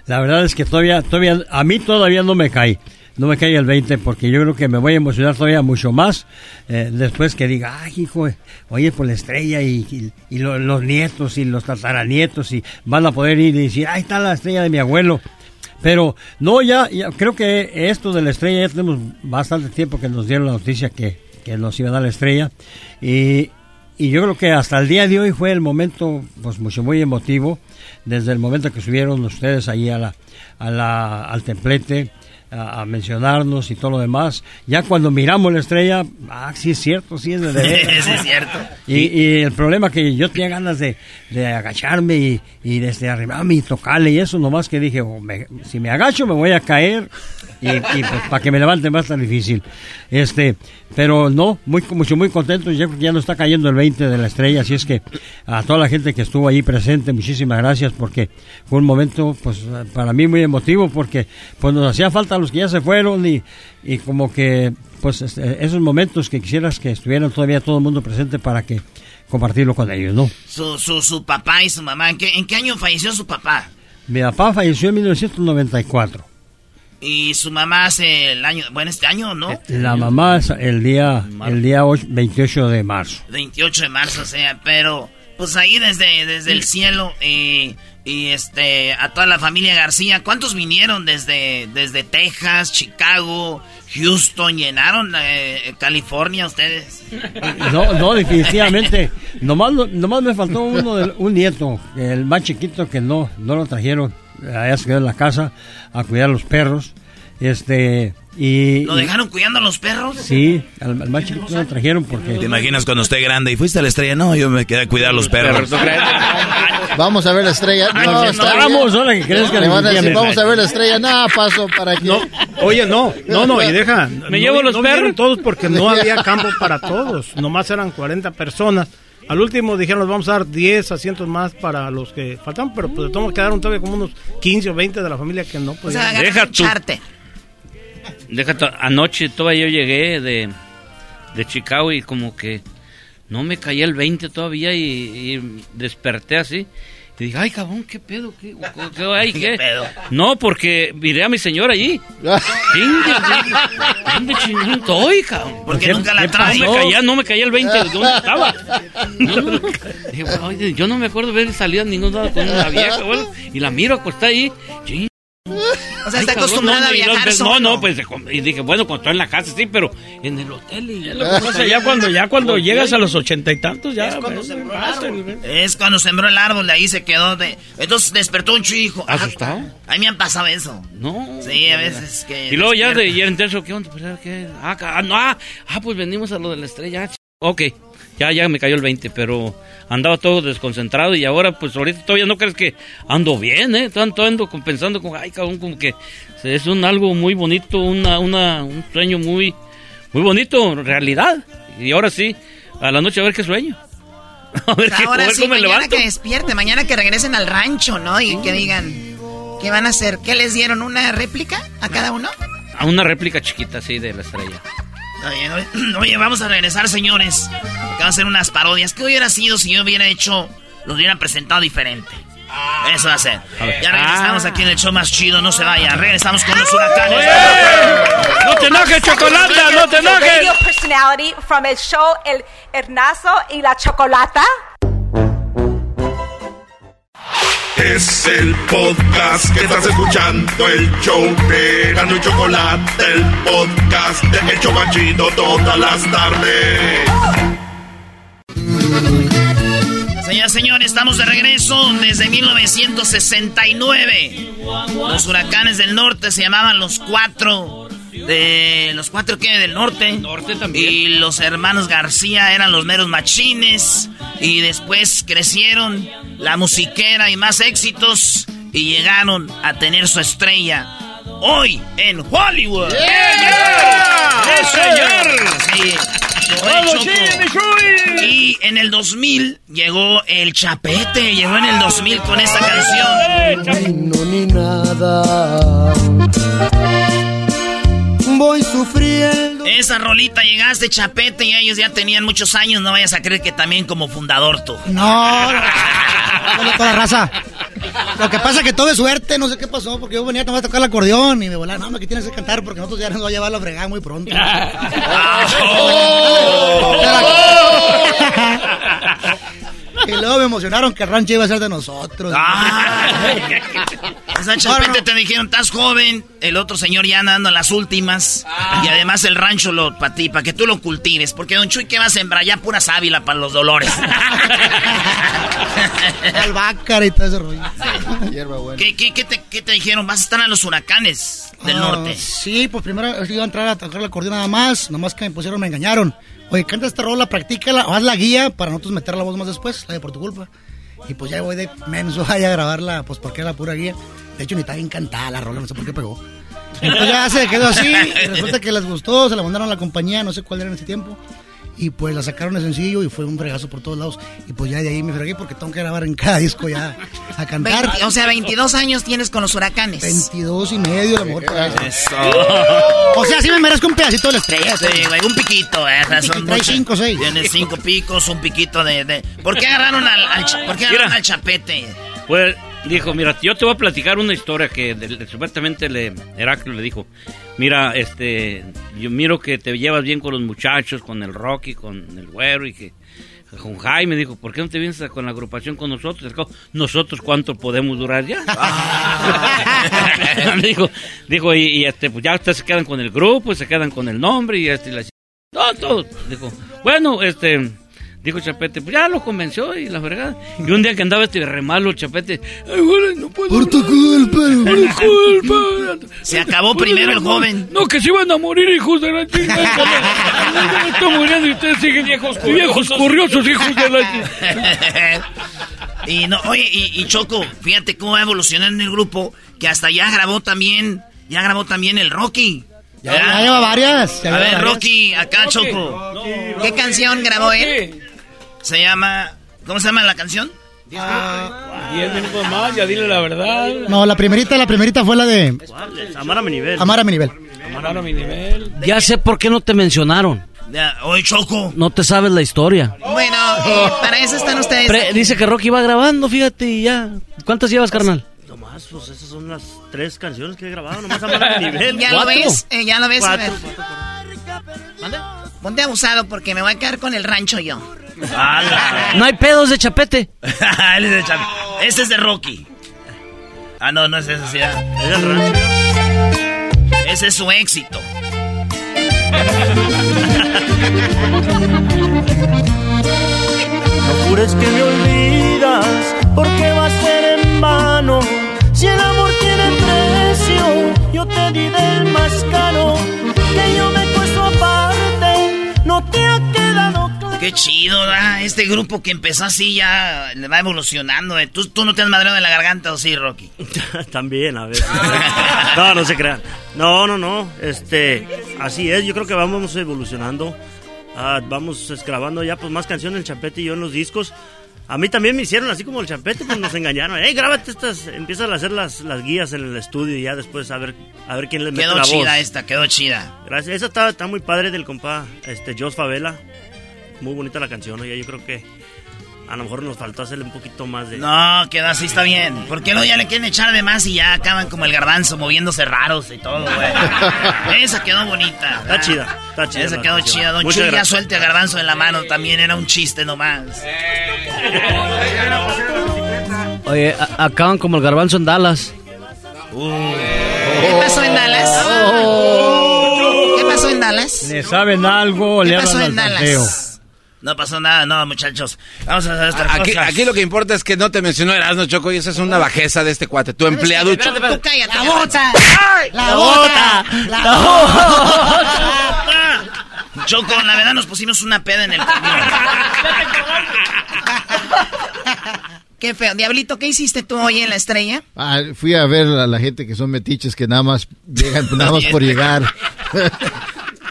La verdad es que todavía, todavía, a mí todavía no me cae. No me cae el 20 porque yo creo que me voy a emocionar todavía mucho más eh, después que diga, ay, hijo, oye, por la estrella y, y- y lo- los nietos y los tataranietos y van a poder ir y decir, ahí está la estrella de mi abuelo. Pero no, ya, creo que esto de la estrella ya tenemos bastante tiempo que nos dieron la noticia que, que nos iba a dar la estrella y, y yo creo que hasta el día de hoy fue el momento, pues mucho muy emotivo, desde el momento que subieron ustedes ahí a la, a la, al templete a, a mencionarnos y todo lo demás. Ya cuando miramos la estrella, ah, sí es cierto, sí es de veras. Sí, es cierto. Y, y el problema que yo tenía ganas de, de agacharme y, y desde arrimarme y tocarle y eso, nomás que dije, oh, me- si me agacho me voy a caer y, y, pues, para que me levante más tan difícil. Este, pero no, muy, mucho, muy contento, ya, ya nos está cayendo el 20 de la estrella, así es que a toda la gente que estuvo ahí presente, muchísimas gracias porque fue un momento, pues, para mí muy emotivo porque pues nos hacía falta los que ya se fueron y, y como que, pues, este, esos momentos que quisieras que estuvieran todavía todo el mundo presente para que compartirlo con ellos, ¿no? Su, su, su papá y su mamá. ¿En qué, ¿En qué año falleció su papá? Mi papá falleció en 1994. Y su mamá hace el año, bueno, este año, ¿no? La mamá es el día, el día ocho- 28 de marzo. 28 de marzo, o sea, pero pues ahí desde, desde el cielo y, y este a toda la familia García, ¿cuántos vinieron desde, desde Texas, Chicago, Houston, llenaron eh, California ustedes? No, no, definitivamente. Nomás, nomás me faltó uno del- un nieto, el más chiquito que no, no lo trajeron. Allá se quedó en la casa a cuidar a los perros. Este, y. ¿Lo y- dejaron cuidando a los perros? Sí, al, al más chiquito no lo trajeron porque. ¿Te imaginas cuando esté grande y fuiste a la estrella? No, yo me quedé a cuidar a los perros. Vamos a ver la estrella. No, está bien. Vamos, ahora que crezca Le van a decir, vamos a ver la estrella. No, paso para que. No, oye, no, no, no, y deja. ¿Me no- llevo los no perros? todos porque no había campo para todos. Nomás eran 40 personas. Al último dijeron, nos vamos a dar 10 asientos más para los que faltan, pero pues de quedaron todavía como unos 15 o 20 de la familia que no O sea, podían. Deja anoche todavía yo llegué de, de Chicago y como que no me caía el 20 todavía y, y desperté así. Y dije, ay, cabrón, ¿qué pedo? ¿Qué, qué- pedo? No, porque miré a mi señora allí. ¿Dónde chingón estoy, cabrón? Porque ¿Qué- nunca la qué No me caía, no me caía el 20, ¿de dónde estaba? No, no. Dije, "Oye, yo no me acuerdo haber salido a ningún lado con una vieja, bueno, y la miro acostada ahí. O sea, está acostumbrada no, a viajar no, solo. No, no, pues y dije, bueno, cuando estoy en la casa sí, pero en el hotel y ya lo sea, ya cuando, ya cuando llegas a los ochenta y tantos, ya. Es cuando pues, sembró el árbol. Es cuando sembró el árbol, de ahí se quedó. De... Entonces despertó un chico. ¿Asustado? A mí me han pasado eso. No. Sí, a veces que. Y luego ya de ayer en ¿qué onda? Pues, ¿qué? Ah, ah, no, ah, ah, pues venimos a lo de la estrella. ah, Ok. Ya, ya me cayó el 20, pero andaba todo desconcentrado y ahora, pues ahorita todavía no crees que ando bien, ¿eh? Tanto ando pensando como, ay, cabrón, como que es un algo muy bonito, una, una, un sueño muy, muy bonito, realidad. Y ahora sí, a la noche a ver qué sueño. A ver, qué, ahora sí, mañana que despierte, mañana que regresen al rancho, ¿no? Y que digan, ¿qué van a hacer? ¿Qué les dieron? ¿Una réplica a cada uno? A una réplica chiquita, sí, de la estrella. Oye, vamos a regresar, señores. Que van a ser unas parodias. ¿Qué hubiera sido si yo hubiera hecho, los hubiera presentado diferente? Eso va a ser. Ya regresamos aquí en el show más chido, no se vaya. Regresamos con los huracanes. ¡No te enojes, chocolate! ¡No te enojes! Personality from el show El Hernazo y la Chocolata. Es el podcast que estás escuchando, el show de Gano y Chocolate, el podcast de El Chobachito todas las tardes. Señoras y señores, estamos de regreso desde 1969. Los huracanes del norte se llamaban los cuatro. De los cuatro que del norte. Norte también. Y los hermanos García eran los meros machines. Y después crecieron la musiquera y más éxitos. Y llegaron a tener su estrella. Hoy en Hollywood. ¡Sí, señor! Sí. Y en el 2000 llegó el Chapete, llegó en el 2000 con esta canción. No ni nada. Voy sufriendo. Esa rolita llegaste, Chapete, y ellos ya tenían muchos años. No vayas a creer que también como fundador tú. No, no, toda raza. Lo que pasa es que todo es suerte, no sé qué pasó, porque yo venía a tocar el acordeón y me volaba, no, me que tienes que cantar porque nosotros ya nos va a llevar la fregada muy pronto. y luego me emocionaron que el rancho iba a ser de nosotros. O sea, Chapete te dijeron, estás joven, el otro señor ya anda en las últimas. Y además el rancho lo para ti, para que tú lo cultives. Porque Don Chuy, ¿qué va a sembrar? Ya pura sábila para los dolores. Albahaca y todo ese rollo. ¿Qué, qué, qué, te, ¿Qué te dijeron? ¿Vas a estar en los huracanes del Ah, norte? Sí, pues primero iba a entrar a tocar el acordeón nada más, nomás que me pusieron, me engañaron. Oye, canta esta rola, practícala, o haz la guía para nosotros meter la voz más después, la de por tu culpa. Y pues ya voy de menso a grabarla, pues porque era pura guía. De hecho, ni está bien cantada la rola, no sé por qué pegó. Y pues ya se quedó así, resulta que les gustó, se la mandaron a la compañía, no sé cuál era en ese tiempo. Y pues la sacaron de sencillo y fue un fregazo por todos lados. Y pues ya de ahí me fregué porque tengo que grabar en cada disco ya a cantar. 20 o sea, 22 años tienes con los huracanes. 22 y medio, a lo mejor. por ahí. Eso. O sea, sí me merezco un pedacito de la estrella. Sí, güey, un piquito, eh. Un son piquito, cinco, seis. Tiene cinco picos, un piquito de... de... ¿Por qué agarraron al, al cha- ¿por qué agarraron al chapete? Pues dijo, mira, yo te voy a platicar una historia que de- de- supuestamente le, Heraclio le dijo, mira, este, yo miro que te llevas bien con los muchachos, con el Rocky, con el Güero y que con Jaime, dijo, ¿por qué no te vienes con la agrupación con nosotros? Dijo, Nosotros cuánto podemos durar ya. dijo, dijo, y, y, este, pues ya ustedes se quedan con el grupo, se quedan con el nombre y este, y la- no, todo. Dijo, bueno, este, dijo Chapete, pues ya lo convenció y la fregada. Y un día que andaba este re malo, Chapete, ay, güey, no puedo. Por tu culpa, Por culpa. Se acabó primero el joven. No, que se iban a morir, hijos de la chingada. Está muriendo y ustedes siguen viejos Viejos curiosos, hijos de la y no, oye, y, y Choco, fíjate cómo va evolucionando el grupo, que hasta ya grabó también, ya grabó también el Rocky. Ya, ya lleva varias. ya A ver, varias. Rocky, acá Choco. ¿Qué canción grabó él? Se llama, ¿cómo se llama la canción? Diez minutos más, ya dile la verdad. No, la primerita, la primerita fue la de Amar a mi nivel. Amar a mi nivel. Amar a mi nivel. Ya sé por qué no te mencionaron. Oye, Choco. No te sabes la historia. Bueno, eh, para eso están ustedes. Pre- dice que Rocky va grabando, fíjate, y ya. ¿Cuántas llevas, carnal? Nomás, pues esas son las tres canciones que he grabado, nomás amar a mi nivel. ¿Ya lo ves? Eh, ¿Ya lo ves? A ver. Cuatro, Ponte abusado porque me voy a quedar con el rancho yo. No hay pedos de chapete. Él es de Ese es de Rocky. Ah, no, no es ese, sí. Es del rancho. Ese es su éxito. No jures que me olvidas, porque va a ser en vano. Si el amor tiene precio, yo te di del más caro. Que yo no te ha quedado claro. ¿Qué chido, ¿verdad? Este grupo que empezó así ya le va evolucionando. ¿eh? ¿Tú, ¿Tú no te has madreado en la garganta o sí, Rocky? También, a ver. no, no se crean. No, no, no. Este, así es. Yo creo que vamos evolucionando. Ah, vamos grabando ya pues más canciones el Champete y yo en los discos. A mí también me hicieron así como el Champete, pues nos engañaron. Ey, grábate estas, empiezan a hacer las, las guías en el estudio y ya después a ver, a ver quién le mete Quedó la voz. chida esta, quedó chida. Gracias. Esa está, está muy padre del compa, este, Jos Favela. Muy bonita la canción, oye, yo creo que a lo mejor nos faltó hacerle un poquito más de... No, quedó así, está bien. Porque luego ya le quieren echar de más y ya acaban como el garbanzo moviéndose raros y todo, güey. Esa quedó bonita. Está chida, está chida Esa quedó chida. Don Chuy ya suelte a garbanzo en la mano. También era un chiste nomás. Oye, acaban como el garbanzo en Dallas. ¿Qué pasó en Dallas? ¿Qué pasó en Dallas? Le saben algo, ¿Qué le pasó en al Dallas? No pasó nada, no, muchachos. Vamos a hacer estas Aquí, aquí lo que importa es que no te mencionó Erasmo Choco y esa es una bajeza de este cuate. Tu empleado. espérate, espérate. Tú cállate. La bota. La La bota. bota. La bota. Choco, la verdad nos pusimos una peda en el camión. Qué feo. Diablito, ¿qué hiciste tú hoy en la estrella? Ah, fui a ver a la gente que son metiches que nada más llegan nada más por llegar.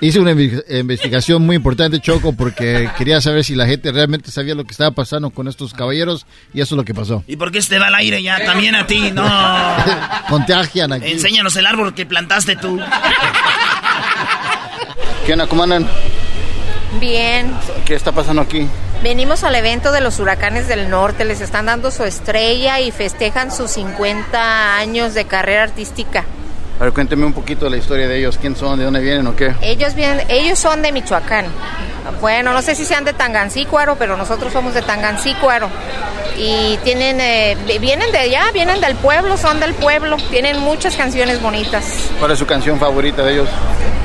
Hice una inve- investigación muy importante, Choco, porque quería saber si la gente realmente sabía lo que estaba pasando con estos caballeros y eso es lo que pasó. ¿Y por qué este va al aire ya? También a ti, no. Contagian aquí. Enséñanos el árbol que plantaste tú. ¿Qué onda, cómo andan? Bien. ¿Qué está pasando aquí? Venimos al evento de los huracanes del norte. Les están dando su estrella y festejan sus 50 años de carrera artística. A ver, cuénteme un poquito de la historia de ellos. ¿Quién son? ¿De dónde vienen o qué? Ellos vienen, ellos son de Michoacán. Bueno, no sé si sean de Tangancícuaro, pero nosotros somos de Tangancícuaro. Y tienen, eh, vienen de allá, vienen del pueblo, son del pueblo. Tienen muchas canciones bonitas. ¿Cuál es su canción favorita de ellos?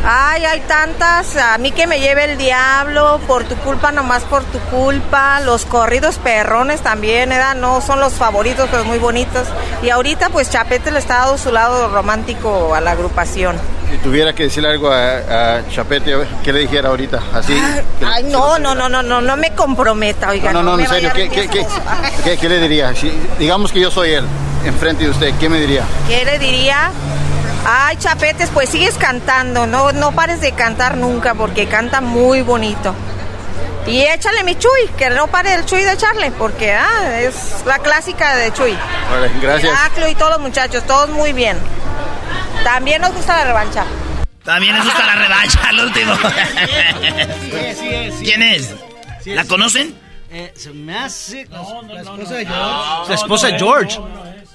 Ay, hay tantas. A mí que me lleve el diablo, por tu culpa, nomás por tu culpa. Los corridos perrones también, ¿verdad? No son los favoritos, pero muy bonitos. Y ahorita, pues Chapete le está dando su lado romántico a la agrupación. Si tuviera que decirle algo a, a Chapete, ¿qué le dijera ahorita? Así. que- Ay, no, no, no, no, no, no me comprometa, oiga. no, no, no, en serio, ¿qué, qué, qué, qué- qué le diría? Si, digamos que yo soy él, enfrente de usted, ¿qué me diría? ¿Qué le diría? Ay, Chapetes, pues sigues cantando, no, no pares de cantar nunca porque canta muy bonito. Y échale mi Chuy, que no pare el Chuy de echarle, porque ah, es la clásica de Chuy. Vale, gracias. Heraclio y todos los muchachos, todos muy bien. También nos gusta la revancha. También les gusta la revancha al último. ¿Quién es? ¿La conocen? Eh, se me hace. La esposa de George. La esposa de George.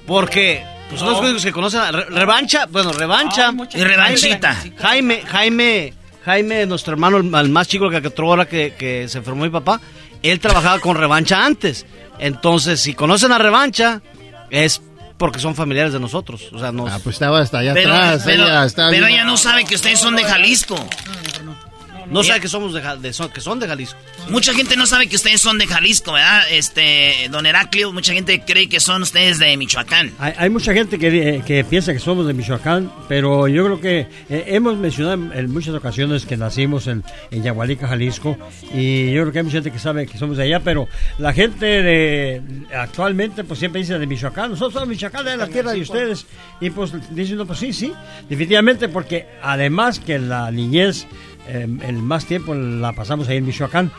Porque pues, son los únicos que conocen. a Re- revancha, bueno, revancha. Y revanchita. Jaime, Jaime, Jaime, nuestro hermano, el, el más chico, que entró ahora que, que se enfermó mi papá, él trabajaba con revancha antes. Entonces, si conocen a revancha, es porque son familiares de nosotros. O sea, nos... Ah, pues estaba hasta allá Pero, atrás. pero- ella pero ella no sabe que ustedes son de Jalisco. No sabe que somos de, Ja- de- son- que son de Jalisco. Mucha gente no sabe que ustedes son de Jalisco, ¿verdad? Este, don Heraclio, mucha gente cree que son ustedes de Michoacán. Hay, hay mucha gente que, eh, que piensa que somos de Michoacán, pero yo creo que eh, hemos mencionado en, en muchas ocasiones que nacimos en, en Yagualica, Jalisco, y yo creo que hay mucha gente que sabe que somos de allá, pero la gente de, actualmente pues siempre dice de Michoacán, nosotros somos de Michoacán, de la tierra de ustedes, y pues dicen, no, pues sí, sí, definitivamente, porque además que la niñez, el más tiempo la pasamos ahí en Michoacán,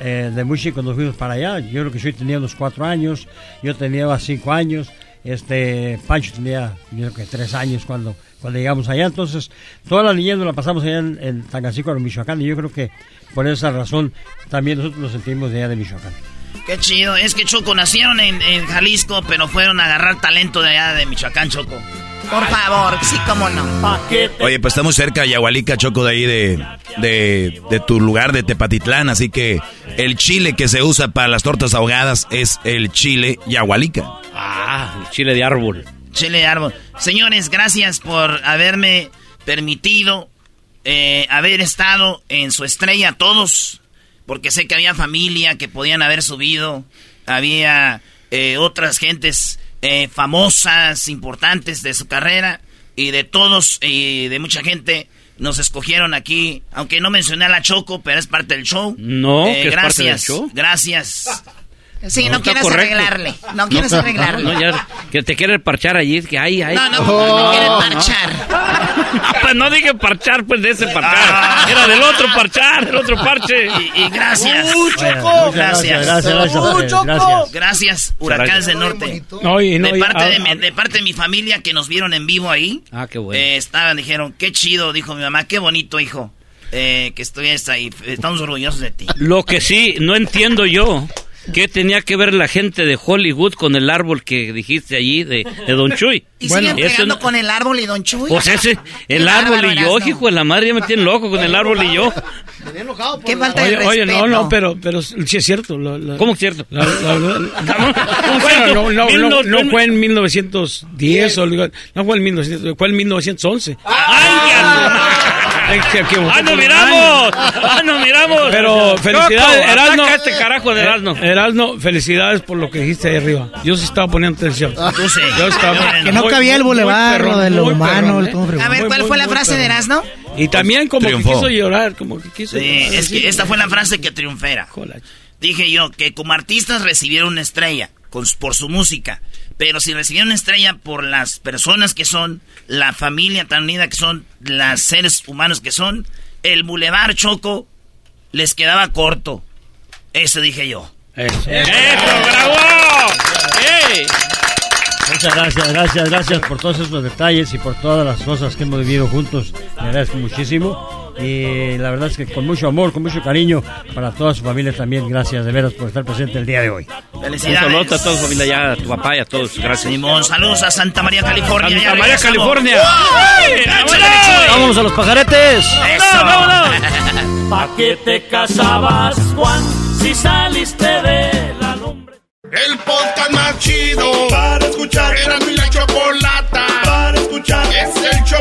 eh, de muy chico nos fuimos para allá. Yo creo que yo tenía unos cuatro años, yo tenía cinco años, este Pancho tenía yo creo que tres años cuando, cuando llegamos allá. Entonces, toda la niñez la pasamos allá en, en Tangancícuaro, Michoacán, y yo creo que por esa razón también nosotros nos sentimos allá de Michoacán. Qué chido. Es que Choco nacieron en, en Jalisco, pero fueron a agarrar talento de allá de Michoacán, Choco. Por favor, sí, cómo no. Oye, pues estamos cerca de Yahualica, Choco, de ahí de, de, de tu lugar de Tepatitlán. Así que el chile que se usa para las tortas ahogadas es el chile Yahualica. Ah, el chile de árbol. Chile de árbol. Señores, gracias por haberme permitido eh, haber estado en su estrella todos. Porque sé que había familia que podían haber subido. Había eh, otras gentes eh, famosas, importantes de su carrera. Y de todos, y de mucha gente nos escogieron aquí, aunque no mencioné a la Choco, pero es parte del show. No, Eh, que es parte del gracias, show. gracias. Sí, no, quieres correcto. arreglarle. No quieres arreglarle. No, ya, que te quiere parchar allí, que ay, ay. No, no, no quiere parchar. Ah, pues no dije parchar, pues de ese parchar. Era del otro parchar, del otro parche. Y, y gracias. Uh, Choco. Gracias. gracias, gracias, Uh, Choco. gracias. Huracanes del Norte. No, y no, de, parte ah, de, mi, ah. de parte de mi familia que nos vieron en vivo ahí. Ah, qué bueno. eh, estaban, dijeron, qué chido, dijo mi mamá, qué bonito, hijo. Eh, que estuvieras ahí. Estamos orgullosos de ti. Lo que sí, no entiendo yo. ¿Qué tenía que ver la gente de Hollywood con el árbol que dijiste allí de, de Don Chuy? Y siguen ese pegando no- con el árbol y Don Chuy. Pues ese, el árbol y yo, hijo de la madre, ya me tienen loco con el árbol y yo. Qué falta de Oye, respeto. oye, no, no, pero, pero sí es cierto. lo- lo- ¿Cómo es cierto? la- la- la- ¿Cómo bueno, no, no, Mil no, no- no fue en 1910, o, no fue en 1900, fue en 1911. ¡Ay, Es que- que- ¡Ah, nos miramos! ¡Ah, nos miramos! Pero felicidades, Choco, a este carajo de Erasmo. Eh, Erasmo, felicidades por lo que dijiste ahí arriba. Yo sí estaba poniendo atención. Tú sí. Yo estaba- Que no cabía el muy bulevar, perrón, lo de lo humano, ¿eh? A ver, ¿cuál muy, fue la frase de. Erasmo? Y también como Triunfó. que quiso llorar, como que quiso Sí, es que esta fue la frase que triunfera. Dije yo que como artistas recibieron una estrella con- por su música, pero si recibieron una estrella por las personas que son, la familia tan unida que son, los seres humanos que son, el Boulevard Choco les quedaba corto. Eso dije yo. ¡Eso, bravo! ¡Ey! Muchas gracias, gracias, gracias por todos esos detalles y por todas las cosas que hemos vivido juntos. Le agradezco muchísimo. Y la verdad es que con mucho amor, con mucho cariño para toda su familia también. Gracias de veras por estar presente el día de hoy. Un Felicidades. saludo a toda su familia ya, a tu papá y a todos. Gracias. Simón, saludos a Santa María, California. Santa María. California. Vámonos a los pajaretes. ¡Eso! ¿Pa' qué te casabas, Juan, si saliste de la lumbre? El podcast más chido para escuchar. Era mi la chocolata para escuchar. Es el show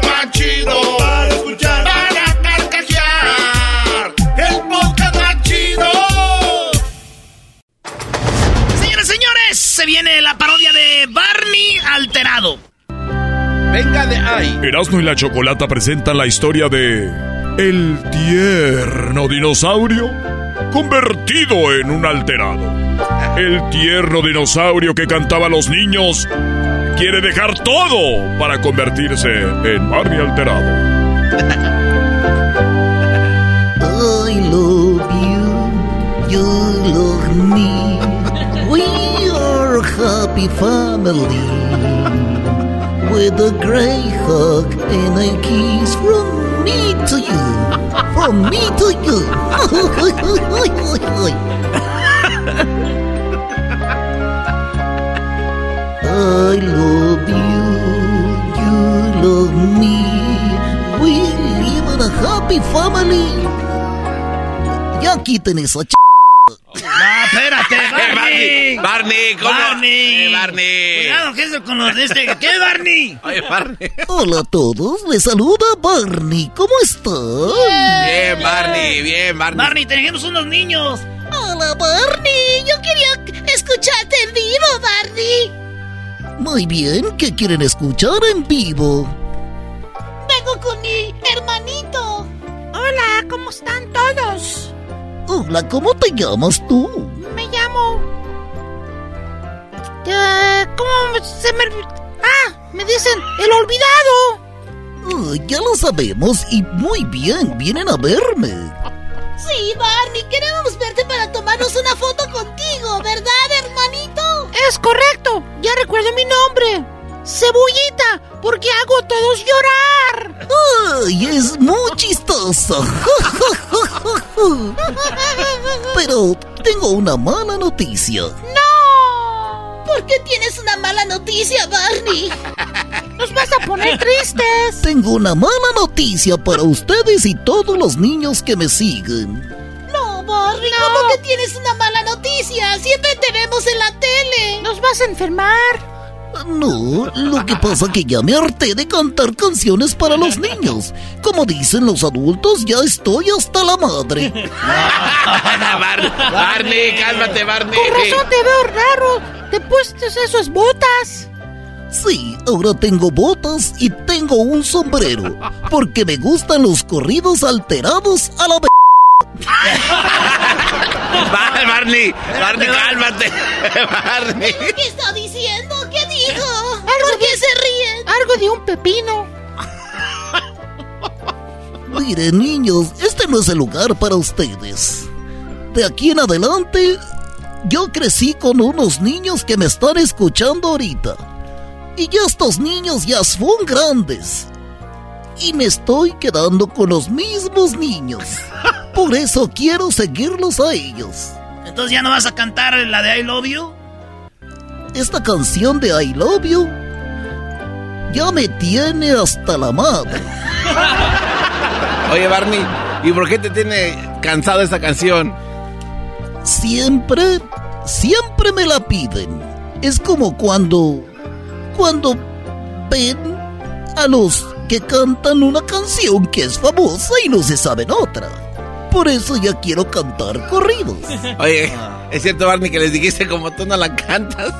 se viene la parodia de Barney alterado. Venga de ahí. Erasmo y la Chocolata presentan la historia de El tierno dinosaurio convertido en un alterado. El tierno dinosaurio que cantaba a los niños quiere dejar todo para convertirse en Barney alterado. I love you, you love me. Happy family. With a great hug and a kiss from me to you. From me to you. I love you, you love me. We live in a happy family. Ya quiten esa ch... No, espérate, Barney. Barney, ¿cómo? Barney. Eh, Barney. Cuidado, que eso con los de este. ¿Qué, Barney? Oye, Barney. Hola a todos, les saluda Barney. ¿Cómo están? Bien, Barney, bien, Barney. Barney, tenemos unos niños. Hola Barney, yo quería escucharte en vivo, Barney. Muy bien, ¿qué quieren escuchar en vivo? Vengo con mi hermanito. Hola, ¿cómo están todos? Hola, ¿cómo te llamas tú? Me llamo. Eh, ¿Cómo se me.? Ah, me dicen el olvidado. Ah, ya lo sabemos y muy bien, vienen a verme. Sí, Barney, queremos verte para tomarnos una foto contigo, ¿verdad, hermanito? Es correcto, ya recuerdo mi nombre. Cebullita, porque hago a todos llorar. ¡Ay, es muy chistoso! Pero tengo una mala noticia. ¡No! ¿Por qué tienes una mala noticia, Barney? Nos vas a poner tristes. Tengo una mala noticia para ustedes y todos los niños que me siguen. No, Barney, ¿cómo que tienes una mala noticia? Siempre te vemos en la tele. Nos vas a enfermar. No, lo que pasa que ya me harté de cantar canciones para los niños. Como dicen los adultos, ya estoy hasta la madre. Bar- Barney, cálmate, Barney. Con razón te veo raro. Te pusiste esas botas. Sí, ahora tengo botas y tengo un sombrero, porque me gustan los corridos alterados a la Barney, Barney, cálmate. Barney. ¿Qué está diciendo? ¿Qué dijo? ¿Por qué se ríen? Algo de un pepino. Miren, niños, este no es el lugar para ustedes. De aquí en adelante, yo crecí con unos niños que me están escuchando ahorita. Y ya estos niños ya son grandes. Y me estoy quedando con los mismos niños. Por eso quiero seguirlos a ellos. Entonces ya no vas a cantar la de I Love You. Esta canción de I Love You ya me tiene hasta la madre. Oye, Barney, ¿y por qué te tiene cansado esta canción? Siempre, siempre me la piden. Es como cuando, cuando ven a los que cantan una canción que es famosa y no se saben otra. Por eso ya quiero cantar corridos. Oye, es cierto, Barney, que les dijiste como tú no la cantas.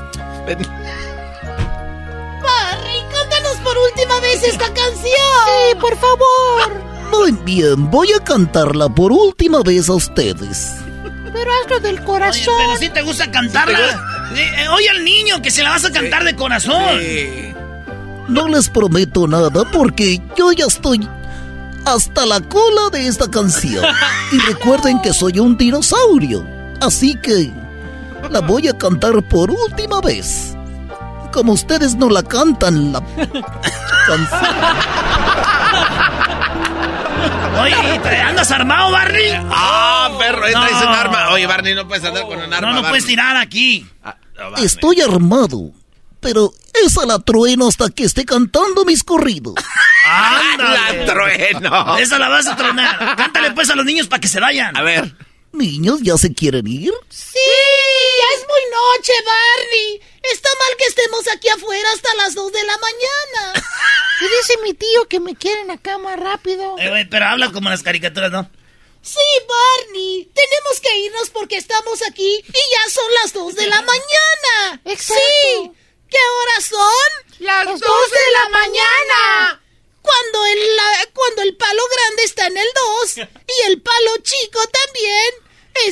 Barney, cántanos por última vez esta canción. Sí, por favor. Muy bien, voy a cantarla por última vez a ustedes. Pero hazlo del corazón. Oye, pero si te gusta cantarla. Eh, oye al niño que se la vas a cantar de corazón. No les prometo nada porque yo ya estoy hasta la cola de esta canción. Y recuerden que soy un dinosaurio. Así que la voy a cantar por última vez. Como ustedes no la cantan, la Oye, ¿te andas armado, Barney? Ah, perro, ahí traes un arma. Oye, Barney, no puedes andar con un arma. No, no puedes tirar aquí. Estoy armado, pero esa la trueno hasta que esté cantando mis corridos. ¡Ándale! La trueno. Esa la vas a tronar. Cántale pues a los niños para que se vayan. A ver. Niños, ¿ya se quieren ir? Sí, ya es muy noche, Barney. Está mal que estemos aquí afuera hasta las 2 de la mañana. Y dice mi tío que me quieren acá más rápido. Eh, pero habla como las caricaturas, ¿no? Sí, Barney. Tenemos que irnos porque estamos aquí y ya son las 2 de la mañana. Exacto. Sí. ¿Qué horas son? Las dos de la mañana. Cuando el, la- cuando el palo grande está en el 2 y el palo chico también.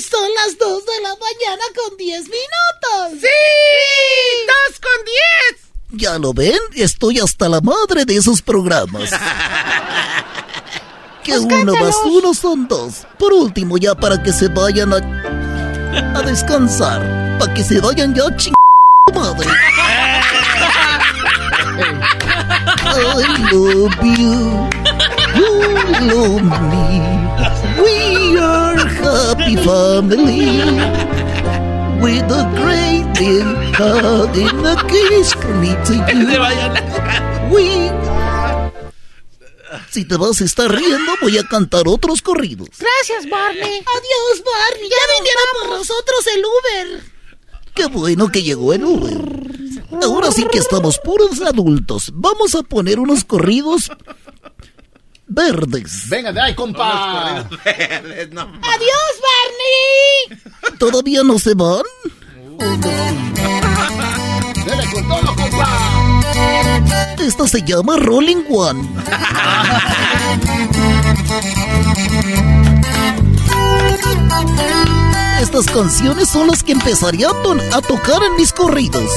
Son las 2 de la mañana con 10 minutos. ¡Sí! ¡Dos con 10! Ya lo ven, estoy hasta la madre de esos programas. Que uno más uno son dos. Por último, ya para que se vayan a, a descansar. Para que se vayan ya ching madre. I love you. You love me. We are happy family. With a great big hug and a kiss from me to you. We si te vas a estar riendo, voy a cantar otros corridos. Gracias, Barney. Adiós, Barney. Ya, vinieron por nosotros el Uber. Qué bueno que llegó el Uber. Ahora sí que estamos puros adultos. Vamos a poner unos corridos verdes. Venga de ahí, compa. Adiós, Barney. ¿Todavía no se van? Dele con todo, compa. Esta se llama Rolling One. Estas canciones son las que empezaría a, to- a tocar en mis corridos.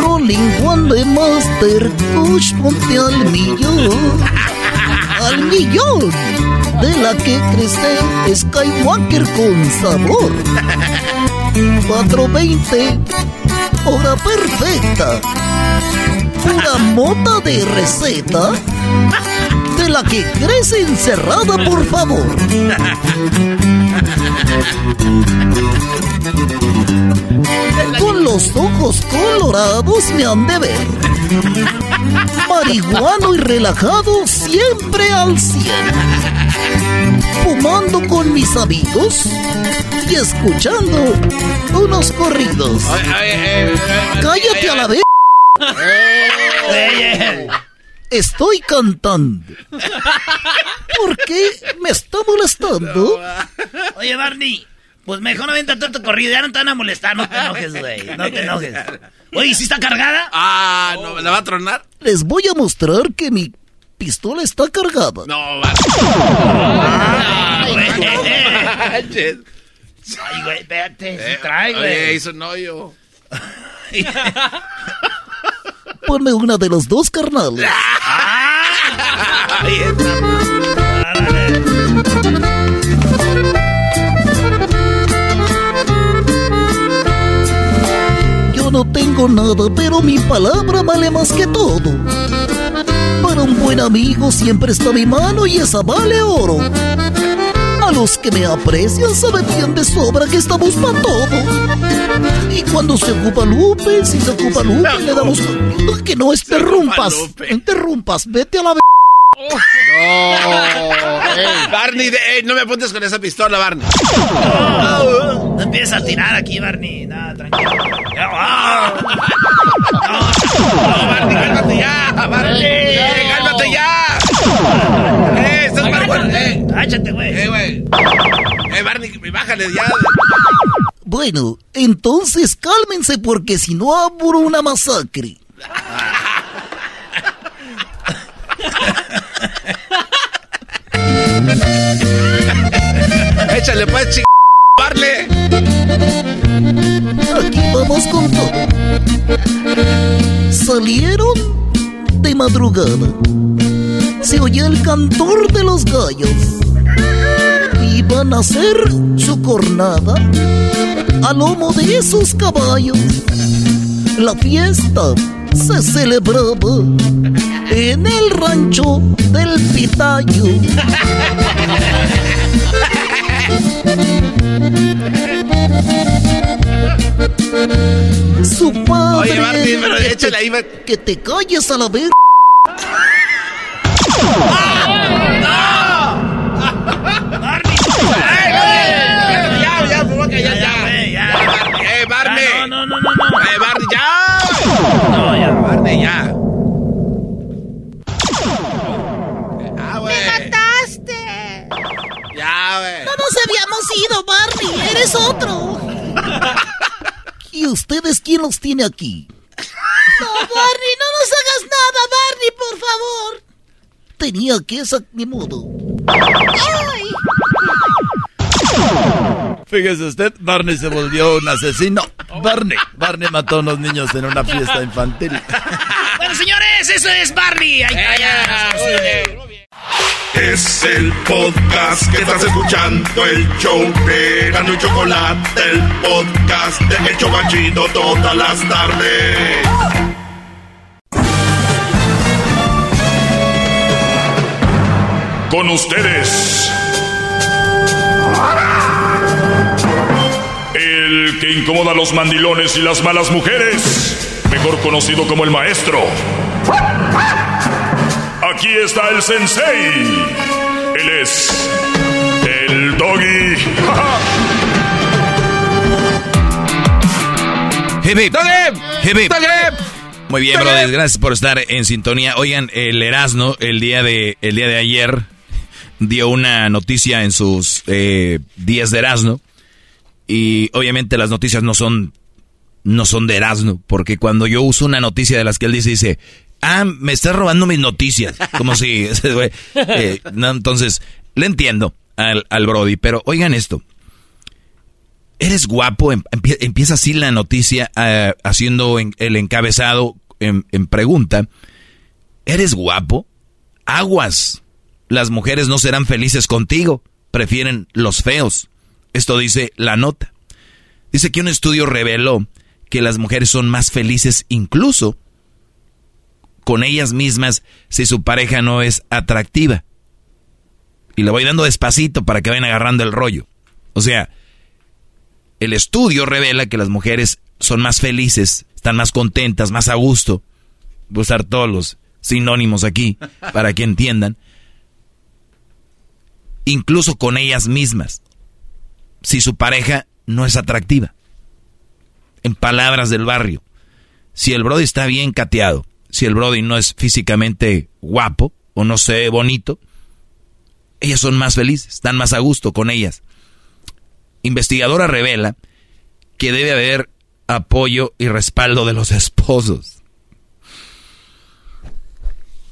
Rolling One de Master Push, ponte al millón. Al millón. De la que crece Skywalker con sabor. 420, hora perfecta. Pura mota de receta. De la que crece encerrada, por favor. Con los ojos colorados me han de ver. Marihuano y relajado siempre al cien. Fumando con mis amigos y escuchando unos corridos. Cállate a la vez. Estoy cantando. ¿Por qué me está molestando? Oye, Barney, pues mejor no venta tu corrido. Ya no te van a molestar, no te enojes, güey. No te enojes. Oye, ¿sí está cargada? Ah, ¿no la va a tronar? Les voy a mostrar que mi pistola está cargada. No, va. Ay, güey. Ay, güey, espérate, se trae, güey. Oye, hizo un hoyo. Ponme una de los dos está. Yo no tengo nada, pero mi palabra vale más que todo. Para un buen amigo siempre está mi mano y esa vale oro. A los que me aprecian saben bien de sobra que estamos para todo. Y cuando se ocupa Lupe, si se ocupa Lupe, le damos... No, que no interrumpas. No interrumpas, vete a la... Barney, de- ey, no me apuntes con esa pistola, Barney. No empieza a tirar aquí, Barney. Nada, tranquilo. Ah. No, Barney, cálmate ya, Barney. Cálmate ya. Eh, güey. Eh, Cállate, güey. eh, güey. Eh, Barney, bájale ya. Bueno, entonces cálmense porque si no abro una masacre. Échale, pues, ching... Barney. Aquí vamos con todo. Salieron de madrugada. Se oye el cantor de los gallos. Iban a hacer su cornada a lomo de esos caballos. La fiesta se celebraba en el rancho del Pitayo. Su padre. Oye, Barney, pero échale ahí, Que te calles a la ver. No, no, no, no, no. Eh, Barney, ya. No, ya. Barney, ya. Ah, güey. ¡Mataste! Ya, güey. No nos habíamos ido, Barney. Eres otro. ¿Y ustedes quién los tiene aquí? No, Barney, no nos hagas nada, Barney, por favor. Tenía que esa ni modo. ¡Ay! Fíjese usted, Barney se volvió un asesino. Barney, Barney mató a unos niños en una fiesta infantil. Bueno, señores, eso es Barney. Ahí está, ya. Es el podcast que estás escuchando, el show de Gano y Chocolate, el podcast de El Chobachito todas las tardes. Con ustedes. El que incomoda a los mandilones y las malas mujeres. Mejor conocido como el maestro. Aquí está el sensei. Él es el doggy. Hip, hip. Hip, hip. Muy bien, brothers, gracias por estar en sintonía. Oigan, el Erasmo, el día de, el día de ayer, dio una noticia en sus eh, días de Erasmo. Y obviamente las noticias no son, no son de Erasmo, porque cuando yo uso una noticia de las que él dice, dice, ah, me estás robando mis noticias. Como si, eh, no, entonces, le entiendo al, al Brody, pero oigan esto. Eres guapo, em- empie- empieza así la noticia eh, haciendo en- el encabezado en, en pregunta. ¿Eres guapo? Aguas. Las mujeres no serán felices contigo, prefieren los feos. Esto dice la nota. Dice que un estudio reveló que las mujeres son más felices incluso con ellas mismas si su pareja no es atractiva. Y le voy dando despacito para que vayan agarrando el rollo. O sea, el estudio revela que las mujeres son más felices, están más contentas, más a gusto. Voy a usar todos los sinónimos aquí para que entiendan. Incluso con ellas mismas, si su pareja no es atractiva. En palabras del barrio, si el Brody está bien cateado, si el Brody no es físicamente guapo o no se ve bonito, ellas son más felices, están más a gusto con ellas. Investigadora revela que debe haber apoyo y respaldo de los esposos.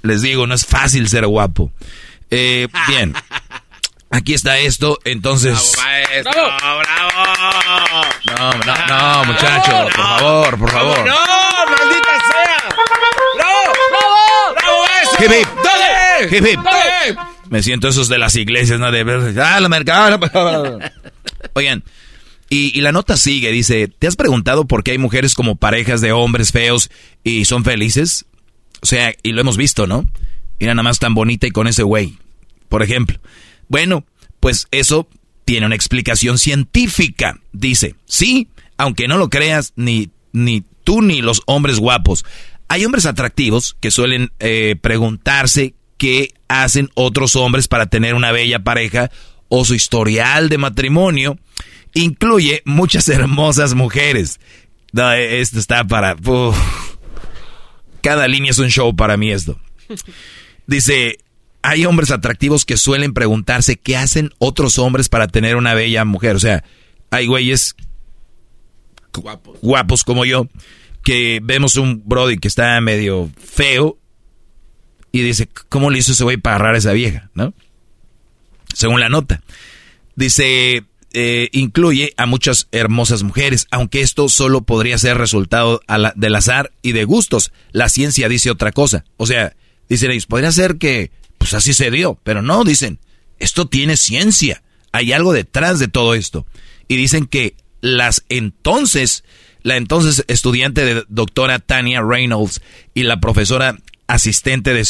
Les digo, no es fácil ser guapo. Eh, bien, aquí está esto, entonces... ¡Bravo, bravo! No, no, no, muchacho, por favor, por favor. ¡No, maldita sea! ¡Bravo, bravo! ¡Bravo eso! Hip, hip. ¡Dale! Hip, hip. ¡Dale! Me siento esos de las iglesias, ¿no? De ver, ah, la mercado. Oigan, y, y la nota sigue, dice, ¿te has preguntado por qué hay mujeres como parejas de hombres feos y son felices? O sea, y lo hemos visto, ¿no? Mira nada más tan bonita y con ese güey, por ejemplo. Bueno, pues eso tiene una explicación científica. Dice, sí, aunque no lo creas, ni, ni tú ni los hombres guapos. Hay hombres atractivos que suelen eh, preguntarse qué hacen otros hombres para tener una bella pareja o su historial de matrimonio incluye muchas hermosas mujeres. No, esto está para... uf. Cada línea es un show para mí esto. Dice, hay hombres atractivos que suelen preguntarse qué hacen otros hombres para tener una bella mujer. O sea, hay güeyes Guapos. guapos como yo que vemos un brody que está medio feo y dice, ¿cómo le hizo ese güey para agarrar a esa vieja? ¿No? Según la nota. Dice, eh, incluye a muchas hermosas mujeres, aunque esto solo podría ser resultado a la- del azar y de gustos. La ciencia dice otra cosa. O sea, dicen ellos, podría ser que, pues así se dio, pero no, dicen, esto tiene ciencia. Hay algo detrás de todo esto. Y dicen que las entonces, la entonces estudiante de doctora Tania Reynolds y la profesora asistente de,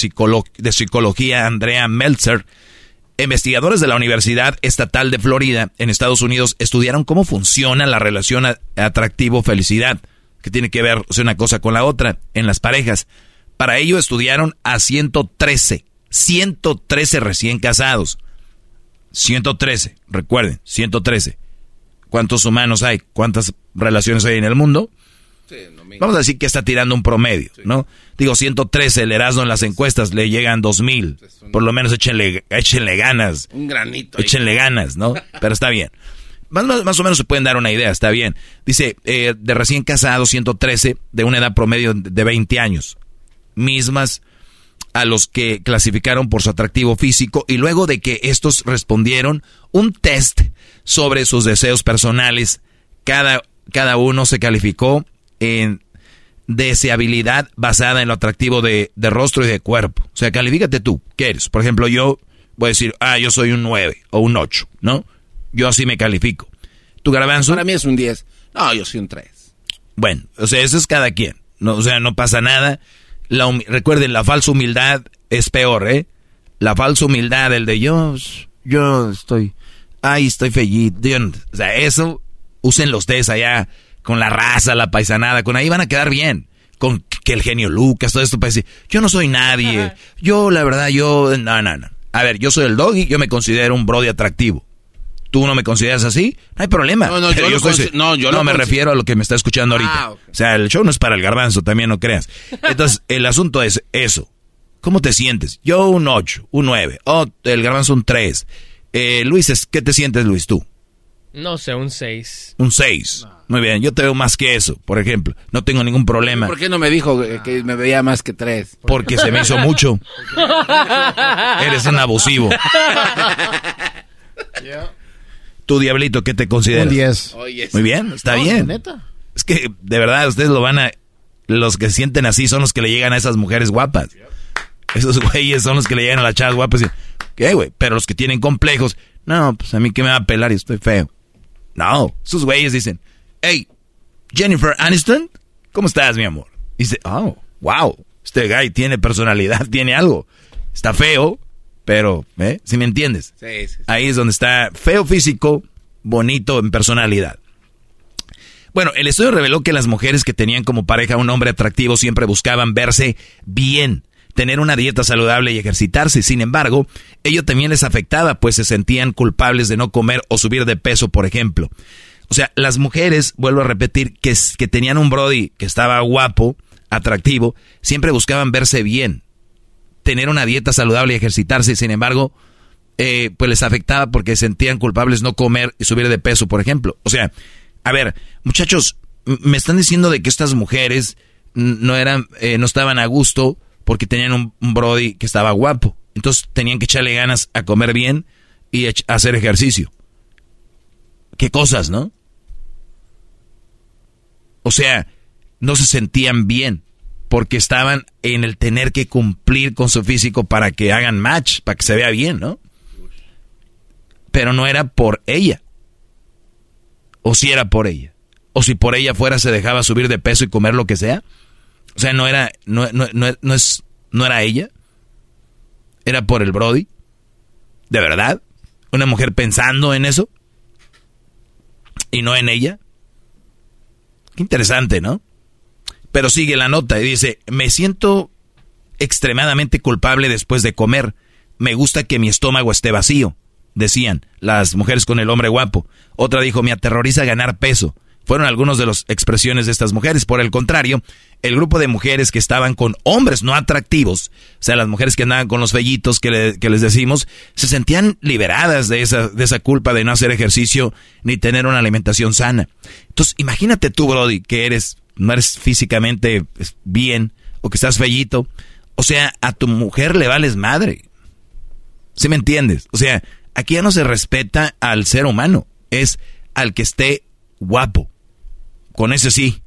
de psicología Andrea Meltzer, investigadores de la Universidad Estatal de Florida en Estados Unidos estudiaron cómo funciona la relación atractivo-felicidad, que tiene que ver una cosa con la otra en las parejas. Para ello estudiaron a 113, 113 recién casados. 113, recuerden, 113. ¿Cuántos humanos hay? ¿Cuántas relaciones hay en el mundo? Vamos a decir que está tirando un promedio, ¿no? Digo, 113, el Erasmo en las encuestas le llegan 2000. Por lo menos échenle, échenle ganas. Un granito. ahí. Échenle ganas, ¿no? Pero está bien. Más, más, más o menos se pueden dar una idea, está bien. Dice, eh, de recién casados, 113, de una edad promedio de 20 años. Mismas a los que clasificaron por su atractivo físico y luego de que estos respondieron un test sobre sus deseos personales, cada, cada uno se calificó en deseabilidad basada en lo atractivo de, de rostro y de cuerpo. O sea, califícate tú, ¿qué eres? Por ejemplo, yo voy a decir, ah, yo soy un 9 o un 8, ¿no? Yo así me califico. ¿Tu garbanzo? Para mí es un 10. No, yo soy un 3. Bueno, o sea, eso es cada quien. No, o sea, no pasa nada. La recuerden, la falsa humildad es peor, ¿eh? La falsa humildad, el de yo, yo estoy, ay, estoy fellito. O sea, eso, usen los ustedes allá con la raza, la paisanada, con ahí van a quedar bien. Con que el genio Lucas, todo esto para decir, yo no soy nadie. Yo, la verdad, yo, no, no, no. A ver, yo soy el doggy, yo me considero un brody atractivo. ¿Tú no me consideras así? No hay problema. No, no, yo estoy- no, yo no lo me refiero a lo que me está escuchando ahorita. Ah, ok. O sea, el show no es para el garbanzo, también no creas. Entonces, el asunto es eso. ¿Cómo te sientes? Yo un 8, un 9. Oh, el garbanzo un 3. Eh, Luis, es- ¿qué te sientes, Luis, tú? No sé, un 6. Un 6. Muy bien, yo te veo más que eso, por ejemplo. No tengo ningún problema. ¿Por qué no me dijo que me veía más que 3? Porque se me hizo mucho. Eres un abusivo. Tú, Diablito, ¿qué te consideras? Un 10. Muy bien, está No, bien. neta. Es que, de verdad, ustedes lo van a... Los que sienten así son los que le llegan a esas mujeres guapas. Esos güeyes son los que le llegan a las chavas guapas y... ¿Qué, güey? Pero los que tienen complejos... No, pues a mí qué me va a pelar y estoy feo. No, esos güeyes dicen... Hey, Jennifer Aniston, ¿cómo estás, mi amor? Y dice, oh, wow, este guy tiene personalidad, tiene algo. Está feo, pero, ¿eh? Si me entiendes? Sí, sí. Ahí es donde está feo físico, bonito en personalidad. Bueno, el estudio reveló que las mujeres que tenían como pareja un hombre atractivo siempre buscaban verse bien, tener una dieta saludable y ejercitarse. Sin embargo, ello también les afectaba, pues se sentían culpables de no comer o subir de peso, por ejemplo. O sea, las mujeres, vuelvo a repetir, que, que tenían un Brody que estaba guapo, atractivo, siempre buscaban verse bien, tener una dieta saludable y ejercitarse. Sin embargo, eh, pues les afectaba porque sentían culpables no comer y subir de peso, por ejemplo. O sea, a ver, muchachos, me están diciendo de que estas mujeres no eran, eh, no estaban a gusto porque tenían un, Brody que estaba guapo. Entonces tenían que echarle ganas a comer bien y hacer ejercicio. Qué cosas, ¿no? O sea, no se sentían bien porque estaban en el tener que cumplir con su físico para que hagan match, para que se vea bien, ¿no? Pero no era por ella. O si era por ella. O si por ella fuera se dejaba subir de peso y comer lo que sea. O sea, no era, no, no, es, no era ella. Era por el Brody. ¿De verdad? ¿Una mujer pensando en eso? ¿Y no en ella? Qué interesante, ¿no? Pero sigue la nota y dice, me siento extremadamente culpable después de comer. Me gusta que mi estómago esté vacío decían las mujeres con el hombre guapo. Otra dijo, me aterroriza ganar peso. Fueron algunas de las expresiones de estas mujeres. Por el contrario, el grupo de mujeres que estaban con hombres no atractivos, o sea, las mujeres que andaban con los vellitos que, les decimos, se sentían liberadas de esa, de esa culpa de no hacer ejercicio ni tener una alimentación sana. Entonces, imagínate tú, Brody, que eres, no eres físicamente pues, bien o que estás fellito. O sea, a tu mujer le vales madre. ¿Sí me entiendes? O sea, Aquí ya no se respeta al ser humano, es al que esté guapo. Con ese sí.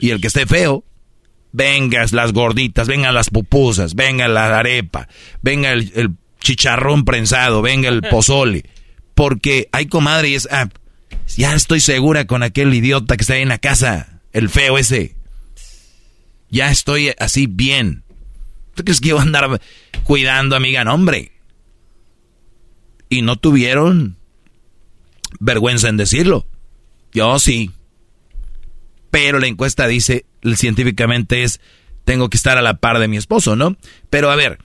Y el que esté feo, vengas las gorditas, vengan las pupusas, venga la arepa, venga el, chicharrón prensado, venga el pozole. Porque hay comadre y es, ah, ya estoy segura con aquel idiota que está ahí en la casa, el feo ese. Ya estoy así bien. ¿Tú crees que iba a andar cuidando, amiga? No, hombre y no tuvieron vergüenza en decirlo. Yo sí. Pero la encuesta dice, científicamente es, tengo que estar a la par de mi esposo, ¿no? Pero a ver,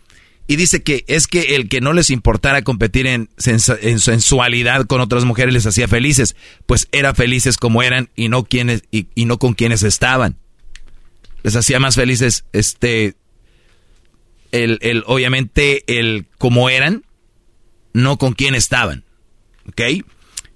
y dice que es que el que no les importara competir en, sensualidad con otras mujeres les hacía felices, pues era felices como eran y no quienes y no con quienes estaban. Les hacía más felices, este, el, el, obviamente el como eran no con quién estaban. ¿Ok?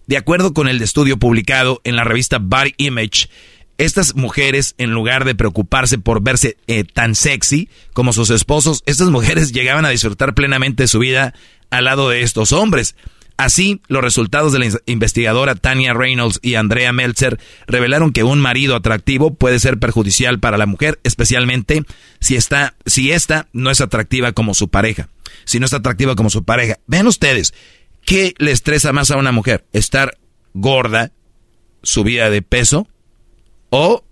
De acuerdo con el estudio publicado en la revista Body Image, estas mujeres, en lugar de preocuparse por verse eh, tan sexy como sus esposos, estas mujeres llegaban a disfrutar plenamente su vida al lado de estos hombres. Así, los resultados de la investigadora Tania Reynolds y Andrea Meltzer revelaron que un marido atractivo puede ser perjudicial para la mujer, especialmente si está, si esta no es atractiva como su pareja si no es atractiva como su pareja. Vean ustedes, ¿qué le estresa más a una mujer? ¿Estar gorda, subida de peso o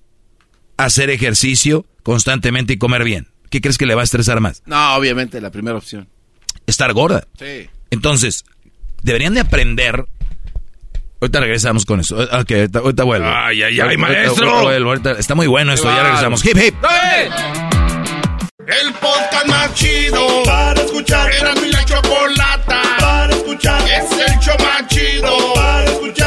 hacer ejercicio constantemente y comer bien? ¿Qué crees que le va a estresar más? No, obviamente la primera opción. Estar gorda. Sí. Entonces, deberían de aprender Ahorita regresamos con eso. Ok, ahorita, vuelvo. Ay, ay, ay, maestro. está muy bueno esto, ya regresamos. Hip, hip. El podcast más chido para escuchar. Era mi la chocolata para escuchar. Es el show más chido para escuchar.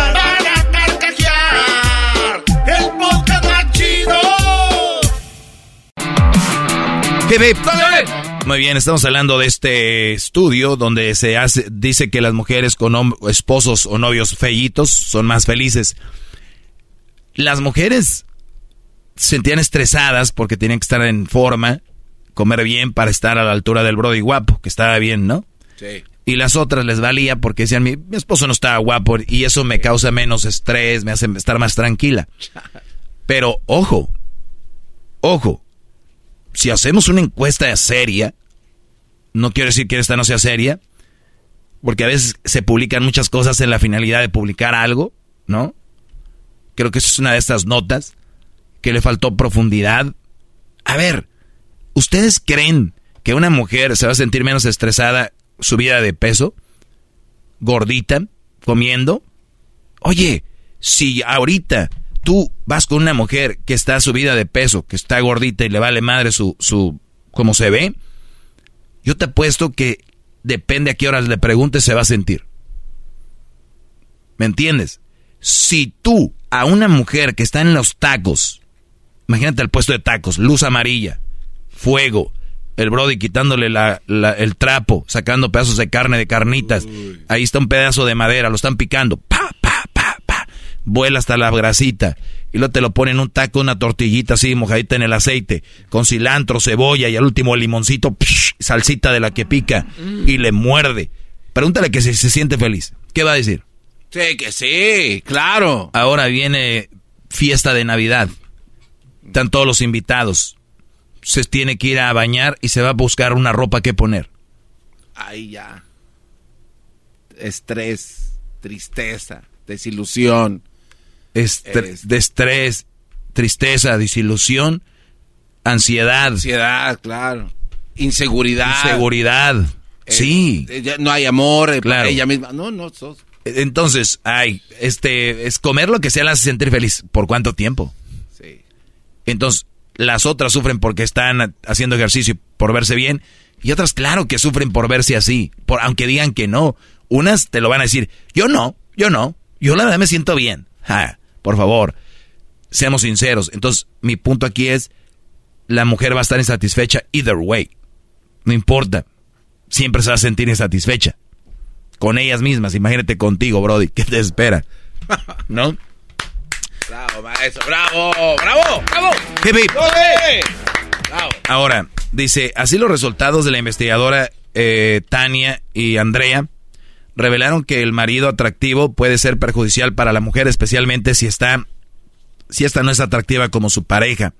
Muy bien, estamos hablando de este estudio donde se hace, dice que las mujeres con esposos o novios feitos son más felices. Las mujeres se sentían estresadas porque tenían que estar en forma comer bien para estar a la altura del Brody guapo, que estaba bien, ¿no? Sí. Y las otras les valía porque decían, mi, esposo no estaba guapo y eso me causa menos estrés, me hace estar más tranquila. Pero ojo, ojo, si hacemos una encuesta seria, no quiero decir que esta no sea seria, porque a veces se publican muchas cosas en la finalidad de publicar algo, ¿no? Creo que eso es una de estas notas que le faltó profundidad. A ver, ¿Ustedes creen que una mujer se va a sentir menos estresada subida de peso? Gordita, comiendo. Oye, si ahorita tú vas con una mujer que está subida de peso, que está gordita y le vale madre su, su, cómo se ve, yo te apuesto que depende a qué horas le preguntes se va a sentir. ¿Me entiendes? Si tú a una mujer que está en los tacos Imagínate el puesto de tacos, luz amarilla, fuego, el Brody quitándole el trapo, sacando pedazos de carne, de carnitas. Ahí está un pedazo de madera, lo están picando. Pa, pa, pa, pa. Vuela hasta la grasita. Y luego te lo ponen un taco, una tortillita así, mojadita en el aceite, con cilantro, cebolla y al último limoncito, salsita de la que pica. Y le muerde. Pregúntale que si se siente feliz. ¿Qué va a decir? Sí, que sí, claro. Ahora viene fiesta de Navidad. Están todos los invitados se tiene que ir a bañar y se va a buscar una ropa que poner. Ahí ya. Estrés, tristeza, desilusión. Estrés, de estrés, tristeza, desilusión, ansiedad. Ansiedad, claro. Inseguridad. Inseguridad. Eh, sí. Eh, no hay amor eh, claro. ella misma. No, no. Entonces, ay, este, es comer lo que sea la hace sentir feliz. ¿Por cuánto tiempo? Sí. Entonces, las otras sufren porque están haciendo ejercicio por verse bien, y otras claro que sufren por verse así, por, aunque digan que no. Unas te lo van a decir, yo no, yo no, yo la verdad me siento bien. Por favor, seamos sinceros. Entonces, mi punto aquí es, la mujer va a estar insatisfecha either way. No importa, siempre se va a sentir insatisfecha. Con ellas mismas, imagínate contigo, Brody, ¿qué te espera? ¿No? Bravo, maestro, bravo, bravo, bravo. Bravo. Ahora, dice, así los resultados de la investigadora eh, Tania y Andrea revelaron que el marido atractivo puede ser perjudicial para la mujer, especialmente si está, si esta no es atractiva como su pareja.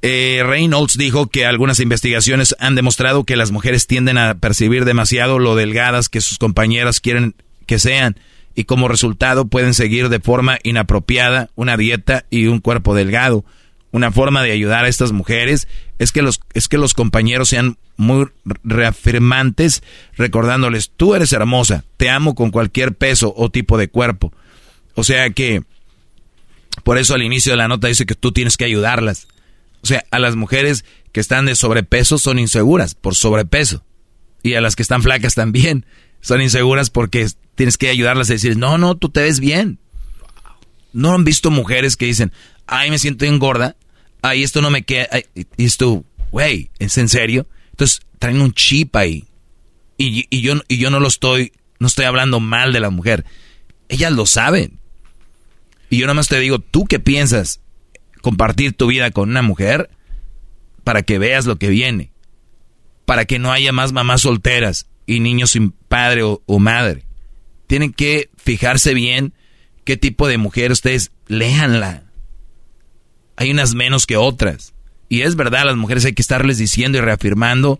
Eh, Reynolds dijo que algunas investigaciones han demostrado que las mujeres tienden a percibir demasiado lo delgadas que sus compañeras quieren que sean y como resultado pueden seguir de forma inapropiada una dieta y un cuerpo delgado. Una forma de ayudar a estas mujeres es que los, es que los compañeros sean muy reafirmantes, recordándoles, tú eres hermosa, te amo con cualquier peso o tipo de cuerpo. O sea que, por eso al inicio de la nota dice que tú tienes que ayudarlas. O sea, a las mujeres que están de sobrepeso son inseguras por sobrepeso. Y a las que están flacas también son inseguras porque tienes que ayudarlas a decir, no, no, tú te ves bien. ¿No han visto mujeres que dicen, ay, me siento engorda, ay, esto no me queda, y esto, güey, ¿es en serio? Entonces traen un chip ahí. Y, yo, y yo no lo estoy, no estoy hablando mal de la mujer. Ellas lo saben. Y yo nada más te digo, ¿tú qué piensas? Compartir tu vida con una mujer para que veas lo que viene. Para que no haya más mamás solteras y niños sin padre o madre tienen que fijarse bien qué tipo de mujer ustedes léanla. Hay unas menos que otras. Y es verdad, las mujeres hay que estarles diciendo y reafirmando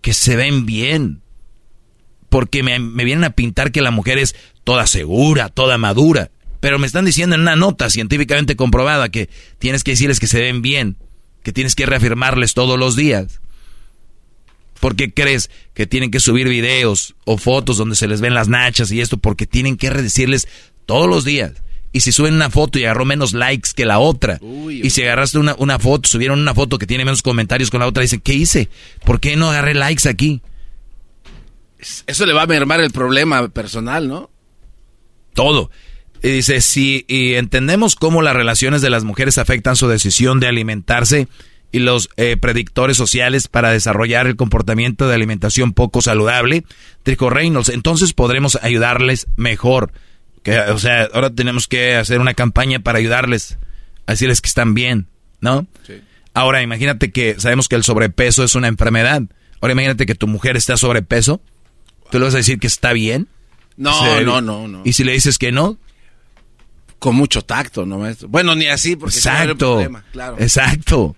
que se ven bien. Porque me, vienen a pintar que la mujer es toda segura, toda madura. Pero me están diciendo en una nota científicamente comprobada que tienes que decirles que se ven bien, que tienes que reafirmarles todos los días. ¿Por qué crees que tienen que subir videos o fotos donde se les ven las nachas y esto? Porque tienen que decirles todos los días. Y si suben una foto y agarró menos likes que la otra, y si agarraste una, una, foto, subieron una foto que tiene menos comentarios con la otra, dicen, ¿qué hice? ¿Por qué no agarré likes aquí? Eso le va a mermar el problema personal, ¿no? Todo. Y dice, si y entendemos cómo las relaciones de las mujeres afectan su decisión de alimentarse, y los eh, predictores sociales para desarrollar el comportamiento de alimentación poco saludable, dijo Reynolds. Entonces podremos ayudarles mejor. Que, o sea, ahora tenemos que hacer una campaña para ayudarles a decirles que están bien, ¿no? Sí. Ahora, imagínate que sabemos que el sobrepeso es una enfermedad. Ahora imagínate que tu mujer está sobrepeso. ¿Tú le vas a decir que está bien? No, no, no, no. ¿Y si le dices que no? Con mucho tacto, ¿no, maestro? Bueno, ni así, porque exacto, problema, claro. Exacto.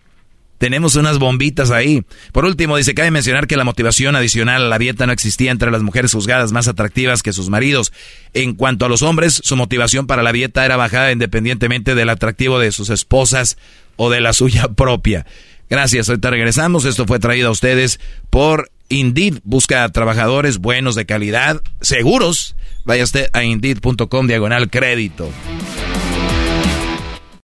Tenemos unas bombitas ahí. Por último, dice, cabe mencionar que la motivación adicional a la dieta no existía entre las mujeres juzgadas más atractivas que sus maridos. En cuanto a los hombres, su motivación para la dieta era bajada independientemente del atractivo de sus esposas o de la suya propia. Gracias, ahorita regresamos. Esto fue traído a ustedes por Indeed. Busca trabajadores buenos de calidad, seguros. Vaya usted a indeed.com diagonal crédito.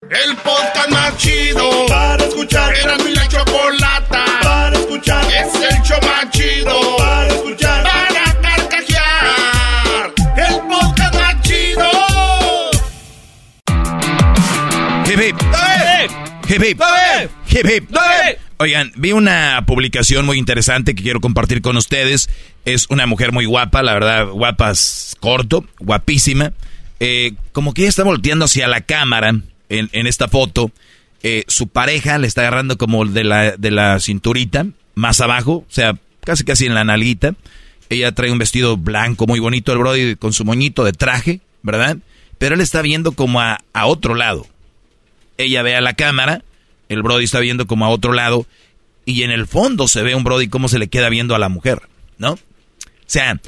El podcast más chido para escuchar. Era mi la chocolata para escuchar. Es el show más chido para escuchar. Para carcajear. El podcast más chido. Hip hip. Hip hip. Hip hip. Oigan, vi una publicación muy interesante que quiero compartir con ustedes. Es una mujer muy guapa, la verdad, guapas corto, guapísima. Eh, como que ella está volteando hacia la cámara en, esta foto. Eh, su pareja le está agarrando como de la, de la cinturita, más abajo, o sea, casi casi en la nalguita. Ella trae un vestido blanco muy bonito, el brody con su moñito de traje, ¿verdad? Pero él está viendo como a, a otro lado. Ella ve a la cámara, el brody está viendo como a otro lado, y en el fondo se ve un brody cómo se le queda viendo a la mujer, ¿no? O sea,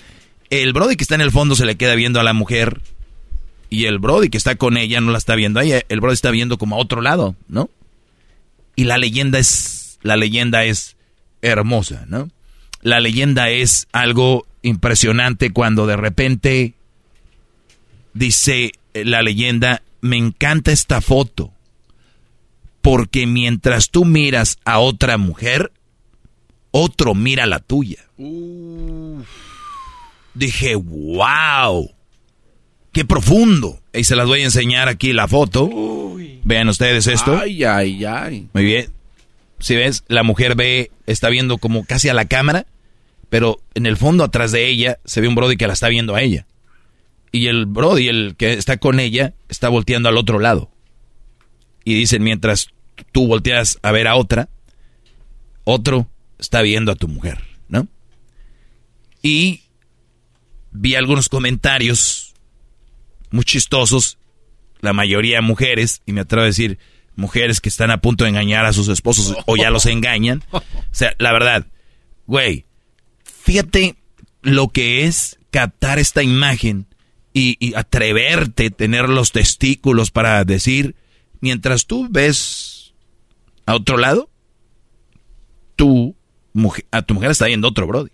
el brody que está en el fondo se le queda viendo a la mujer, y el brody que está con ella no la está viendo a ella, el brody está viendo como a otro lado, ¿no? Y la leyenda es, la leyenda es hermosa, ¿no? La leyenda es algo impresionante cuando de repente dice la leyenda, me encanta esta foto, porque mientras tú miras a otra mujer, otro mira la tuya. Dije, wow, qué profundo. Y se las voy a enseñar aquí la foto. Vean ustedes esto. Ay, ay, ay. Muy bien. Si ves, la mujer ve, está viendo como casi a la cámara, pero en el fondo atrás de ella se ve un Brody que la está viendo a ella. Y el Brody, el que está con ella, está volteando al otro lado. Y dicen, mientras tú volteas a ver a otra, otro está viendo a tu mujer, ¿no? Y vi algunos comentarios muy chistosos, la mayoría mujeres, y me atrevo a decir, mujeres que están a punto de engañar a sus esposos o ya los engañan. O sea, la verdad, güey, fíjate lo que es captar esta imagen y, y atreverte, tener los testículos para decir, mientras tú ves a otro lado, tú, mujer, a tu mujer está yendo otro Brody.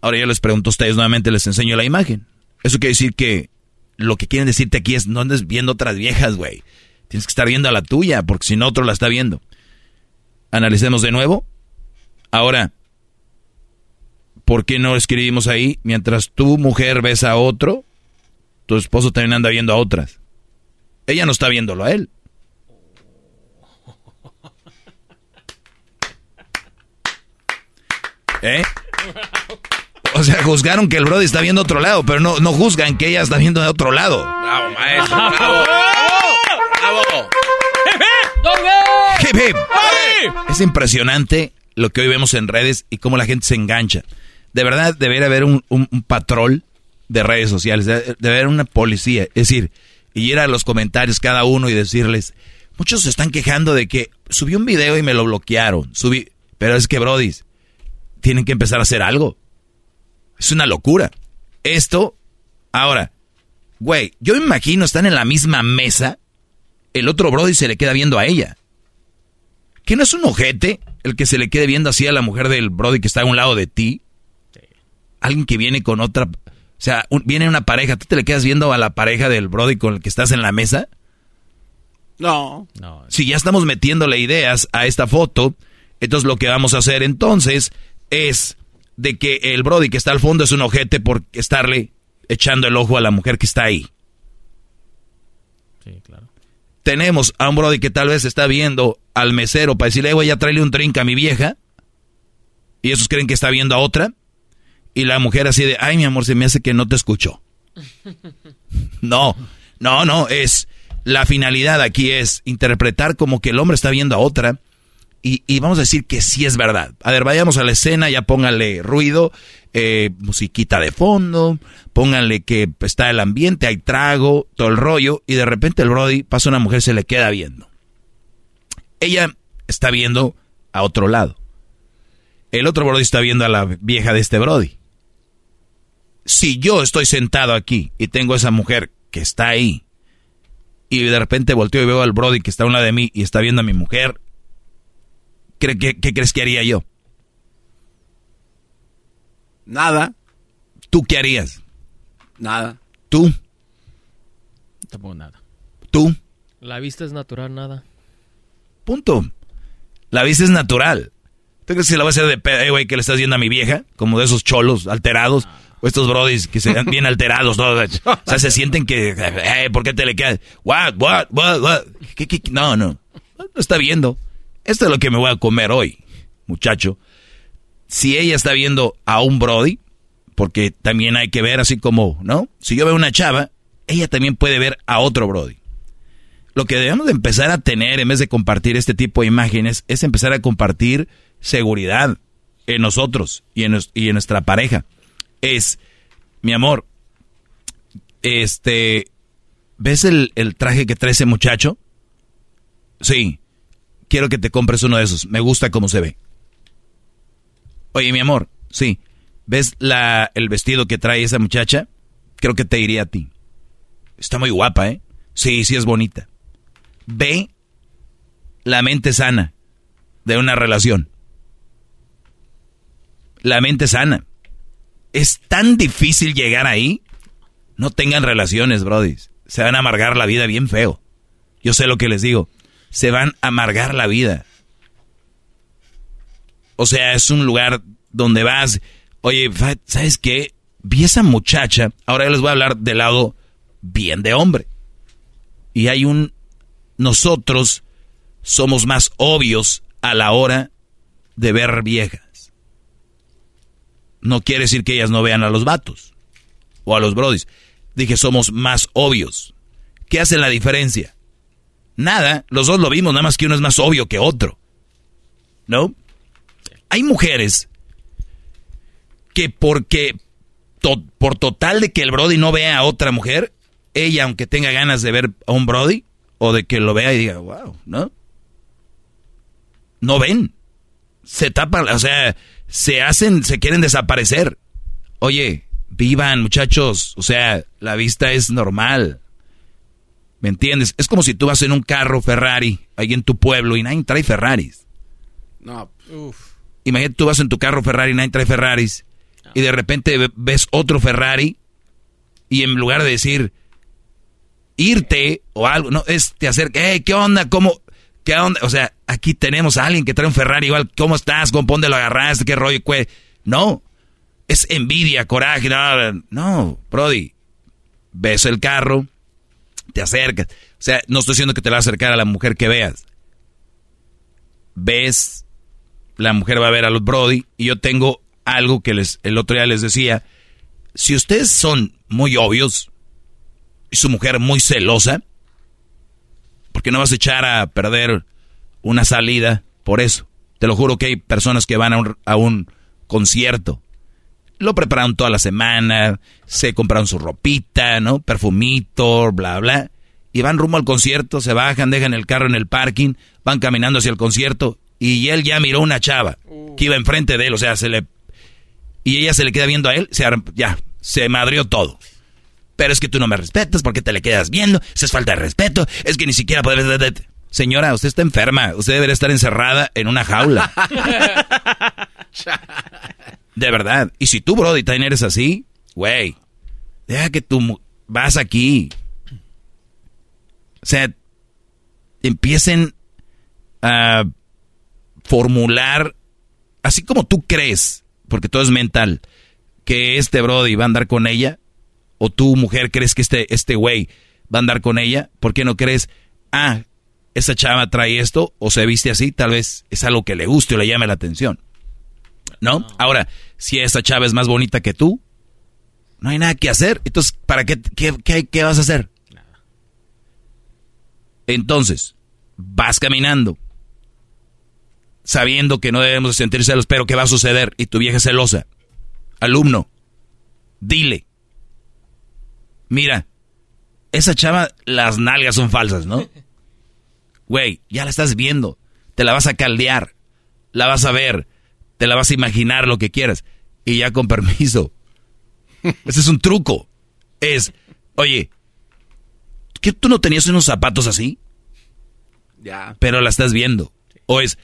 Ahora yo les pregunto a ustedes nuevamente, les enseño la imagen. Eso quiere decir que lo que quieren decirte aquí es no andes viendo otras viejas, güey. Tienes que estar viendo a la tuya, porque si no otro la está viendo. Analicemos de nuevo. Ahora, ¿por qué no escribimos ahí? Mientras tu mujer ves a otro, tu esposo también anda viendo a otras. Ella no está viéndolo a él. ¿Eh? O sea, juzgaron que el Brody está viendo otro lado, pero no, no juzgan que ella está viendo de otro lado. Bravo, maestro, bravo. Bravo. Hip, hip. Es impresionante lo que hoy vemos en redes y cómo la gente se engancha. De verdad, debería haber un, un, un patrol de redes sociales, debe haber una policía. Es decir, y ir a los comentarios cada uno y decirles, muchos se están quejando de que subí un video y me lo bloquearon. Subí, pero es que, Brody, tienen que empezar a hacer algo. Es una locura. Esto, ahora, güey, yo me imagino están en la misma mesa, el otro Brody se le queda viendo a ella. ¿Que no es un ojete el que se le quede viendo así a la mujer del Brody que está a un lado de ti? Alguien que viene con otra, o sea, un, viene una pareja, ¿tú te le quedas viendo a la pareja del Brody con el que estás en la mesa? No. Si ya estamos metiéndole ideas a esta foto, entonces lo que vamos a hacer entonces es de que el Brody que está al fondo es un ojete por estarle echando el ojo a la mujer que está ahí. Sí, claro. Tenemos a un Brody que tal vez está viendo al mesero para decirle, voy a traerle un drink a mi vieja. Y esos creen que está viendo a otra. Y la mujer así de, ay mi amor, se me hace que no te escuchó. no, no, no, es... La finalidad aquí es interpretar como que el hombre está viendo a otra y, y, vamos a decir que sí es verdad. A ver, vayamos a la escena, ya pónganle ruido, eh, musiquita de fondo, pónganle que está el ambiente, hay trago, todo el rollo, y de repente el Brody pasa una mujer, se le queda viendo. Ella está viendo a otro lado. El otro Brody está viendo a la vieja de este Brody. Si yo estoy sentado aquí y tengo a esa mujer que está ahí, y de repente volteo y veo al Brody que está a un lado de mí y está viendo a mi mujer, ¿Qué, qué, qué crees que haría yo? Nada. ¿Tú qué harías? Nada. ¿Tú? Tampoco nada. ¿Tú? La vista es natural, nada. Punto. La vista es natural. ¿Tú crees que la va a hacer de pedo, eh, güey, que le estás viendo a mi vieja? Como de esos cholos alterados. O estos brodis que se ven bien alterados. ¿no? O sea, se sienten que... Eh, ¿Por qué te le quedas? What, what, what, what? ¿Qué, qué? No, no. Lo está viendo. Esto es lo que me voy a comer hoy, muchacho. Si ella está viendo a un Brody, porque también hay que ver así como, ¿no? Si yo veo una chava, ella también puede ver a otro Brody. Lo que debemos de empezar a tener en vez de compartir este tipo de imágenes es empezar a compartir seguridad en nosotros y en, nuestra pareja. Es, mi amor, este, ¿ves el, el traje que trae ese muchacho? Sí, quiero que te compres uno de esos, me gusta cómo se ve. Oye, mi amor, sí, ¿ves la, el vestido que trae esa muchacha? Creo que te iría a ti. Está muy guapa, ¿eh? Sí, sí es bonita. Ve la mente sana de una relación. La mente sana. Es tan difícil llegar ahí. No tengan relaciones, Brody. Se van a amargar la vida bien feo. Yo sé lo que les digo. Se van a amargar la vida. O sea, es un lugar donde vas. Oye, ¿sabes qué? Vi esa muchacha. Ahora yo les voy a hablar del lado bien de hombre. Y hay un... Nosotros somos más obvios a la hora de ver viejas. No quiere decir que ellas no vean a los vatos o a los brodis. Dije, somos más obvios. ¿Qué hace la diferencia? Nada, los dos lo vimos, nada más que uno es más obvio que otro. ¿No? Hay mujeres que porque por total de que el Brody no vea a otra mujer, ella, aunque tenga ganas de ver a un Brody, o de que lo vea y diga, wow, ¿no? No ven. Se tapan, o sea, se hacen, se quieren desaparecer. Oye, vivan, muchachos. O sea, la vista es normal. ¿Me entiendes? Es como si tú vas en un carro Ferrari ahí en tu pueblo y nadie trae Ferraris. No, uff. Imagínate, tú vas en tu carro Ferrari y nadie trae Ferraris. Y de repente ves otro Ferrari y en lugar de decir, irte o algo, no, es te acerca, hey, ¿qué onda? ¿Cómo? ¿Qué onda? O sea, aquí tenemos a alguien que trae un Ferrari igual, ¿cómo estás? ¿Cómo lo agarraste? ¿Qué rollo? ¿Qué? No, es envidia, coraje, no, no, Brody, ves el carro, te acercas, o sea, no estoy diciendo que te va a acercar a la mujer que veas, ves, la mujer va a ver a los Brody, y yo tengo algo que les, el otro día les decía, si ustedes son muy obvios, y su mujer muy celosa, porque no vas a echar a perder una salida por eso. Te lo juro que hay personas que van a un, a un concierto. Lo prepararon toda la semana, se compraron su ropita, ¿no? Perfumito, bla, bla. Y van rumbo al concierto, se bajan, dejan el carro en el parking, van caminando hacia el concierto. Y él ya miró una chava que iba enfrente de él, o sea, se le... Y ella se le queda viendo a él, se, ya, se madrió todo. Pero es que tú no me respetas porque te le quedas viendo. Eso es falta de respeto. Es que ni siquiera puedes... Señora, usted está enferma. Usted debería estar encerrada en una jaula. de verdad. Y si tú, Brody, también eres así, güey, deja que tú vas aquí. O sea, empiecen a formular, así como tú crees, porque todo es mental, que este Brody va a andar con ella, o tú, mujer, crees que este, este güey va a andar con ella, ¿por qué no crees, ah, esa chava trae esto o se viste así? Tal vez es algo que le guste o le llame la atención. ¿No? Ahora, si esa chava es más bonita que tú, no hay nada que hacer. Entonces, ¿para qué, qué, qué vas a hacer? Entonces, vas caminando, sabiendo que no debemos sentir celos, pero ¿qué va a suceder? Y tu vieja celosa. Alumno, dile, mira, esa chava, las nalgas son falsas, ¿no? Güey, ya la estás viendo, te la vas a caldear, la vas a ver, te la vas a imaginar lo que quieras, y ya con permiso. Ese es un truco. Es, oye, ¿qué tú no tenías unos zapatos así? Ya. Pero la estás viendo. O es,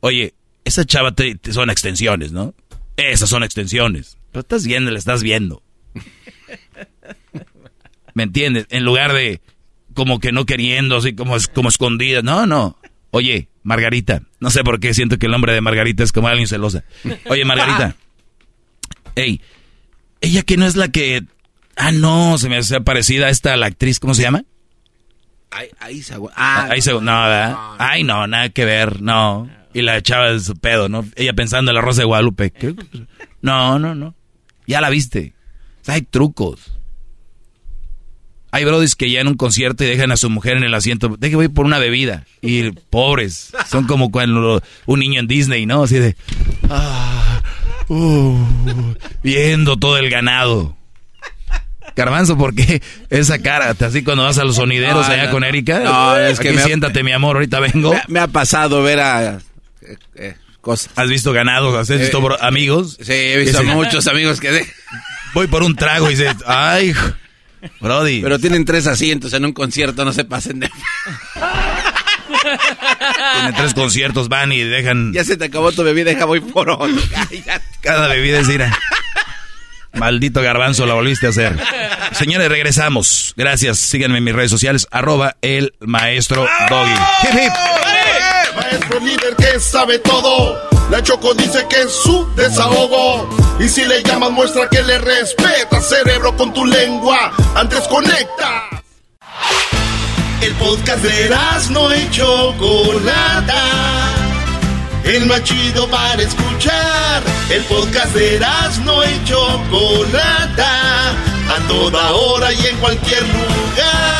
oye, esa chava te, son extensiones, ¿no? Esas son extensiones. Pero estás viendo, la estás viendo. ¿Me entiendes? En lugar de como que no queriendo, así como, como escondida. No, no. Oye, Margarita. No sé por qué siento que el nombre de Margarita es como alguien celosa. Oye, Margarita. Ey, ella que no es la que... Ah, no, se me hace parecida a esta, la actriz, ¿cómo se llama? Ahí, ahí se ah, ahí se, no, ¿verdad? Ay, no, nada que ver, no. Y la chava de su pedo, ¿no? Ella pensando en la rosa de Guadalupe. No, no, no. Ya la viste. hay trucos. Hay brodis que ya en un concierto y dejan a su mujer en el asiento. Deje voy por una bebida. Y pobres. Son como cuando un niño en Disney, ¿no? Así de. Ah, uh, viendo todo el ganado. Garbanzo, ¿por qué esa cara? Así cuando vas a los sonideros allá con Erika. No, es que siéntate, mi amor, ahorita vengo. Me, ha pasado ver a. Eh, eh, cosas. ¿Has visto ganados? ¿Has visto eh, amigos? Sí, he visto muchos amigos que. Voy por un trago y dices, ay, Brody. Pero tienen tres asientos en un concierto, no se pasen de. Tienen tres conciertos, van y dejan. Ya se te acabó tu bebida, deja voy por otro. Cada bebida es ira. Maldito garbanzo, la volviste a hacer. Señores, regresamos. Gracias. Síganme en mis redes sociales, arroba el maestro Doggy. Maestro líder que sabe todo. La Choco dice que es su desahogo. Y si le llamas, muestra que le respeta, cerebro, con tu lengua. Antes conecta. El podcast de no y Chocolata el más chido para escuchar. El podcast de no y Chocolata, a toda hora y en cualquier lugar.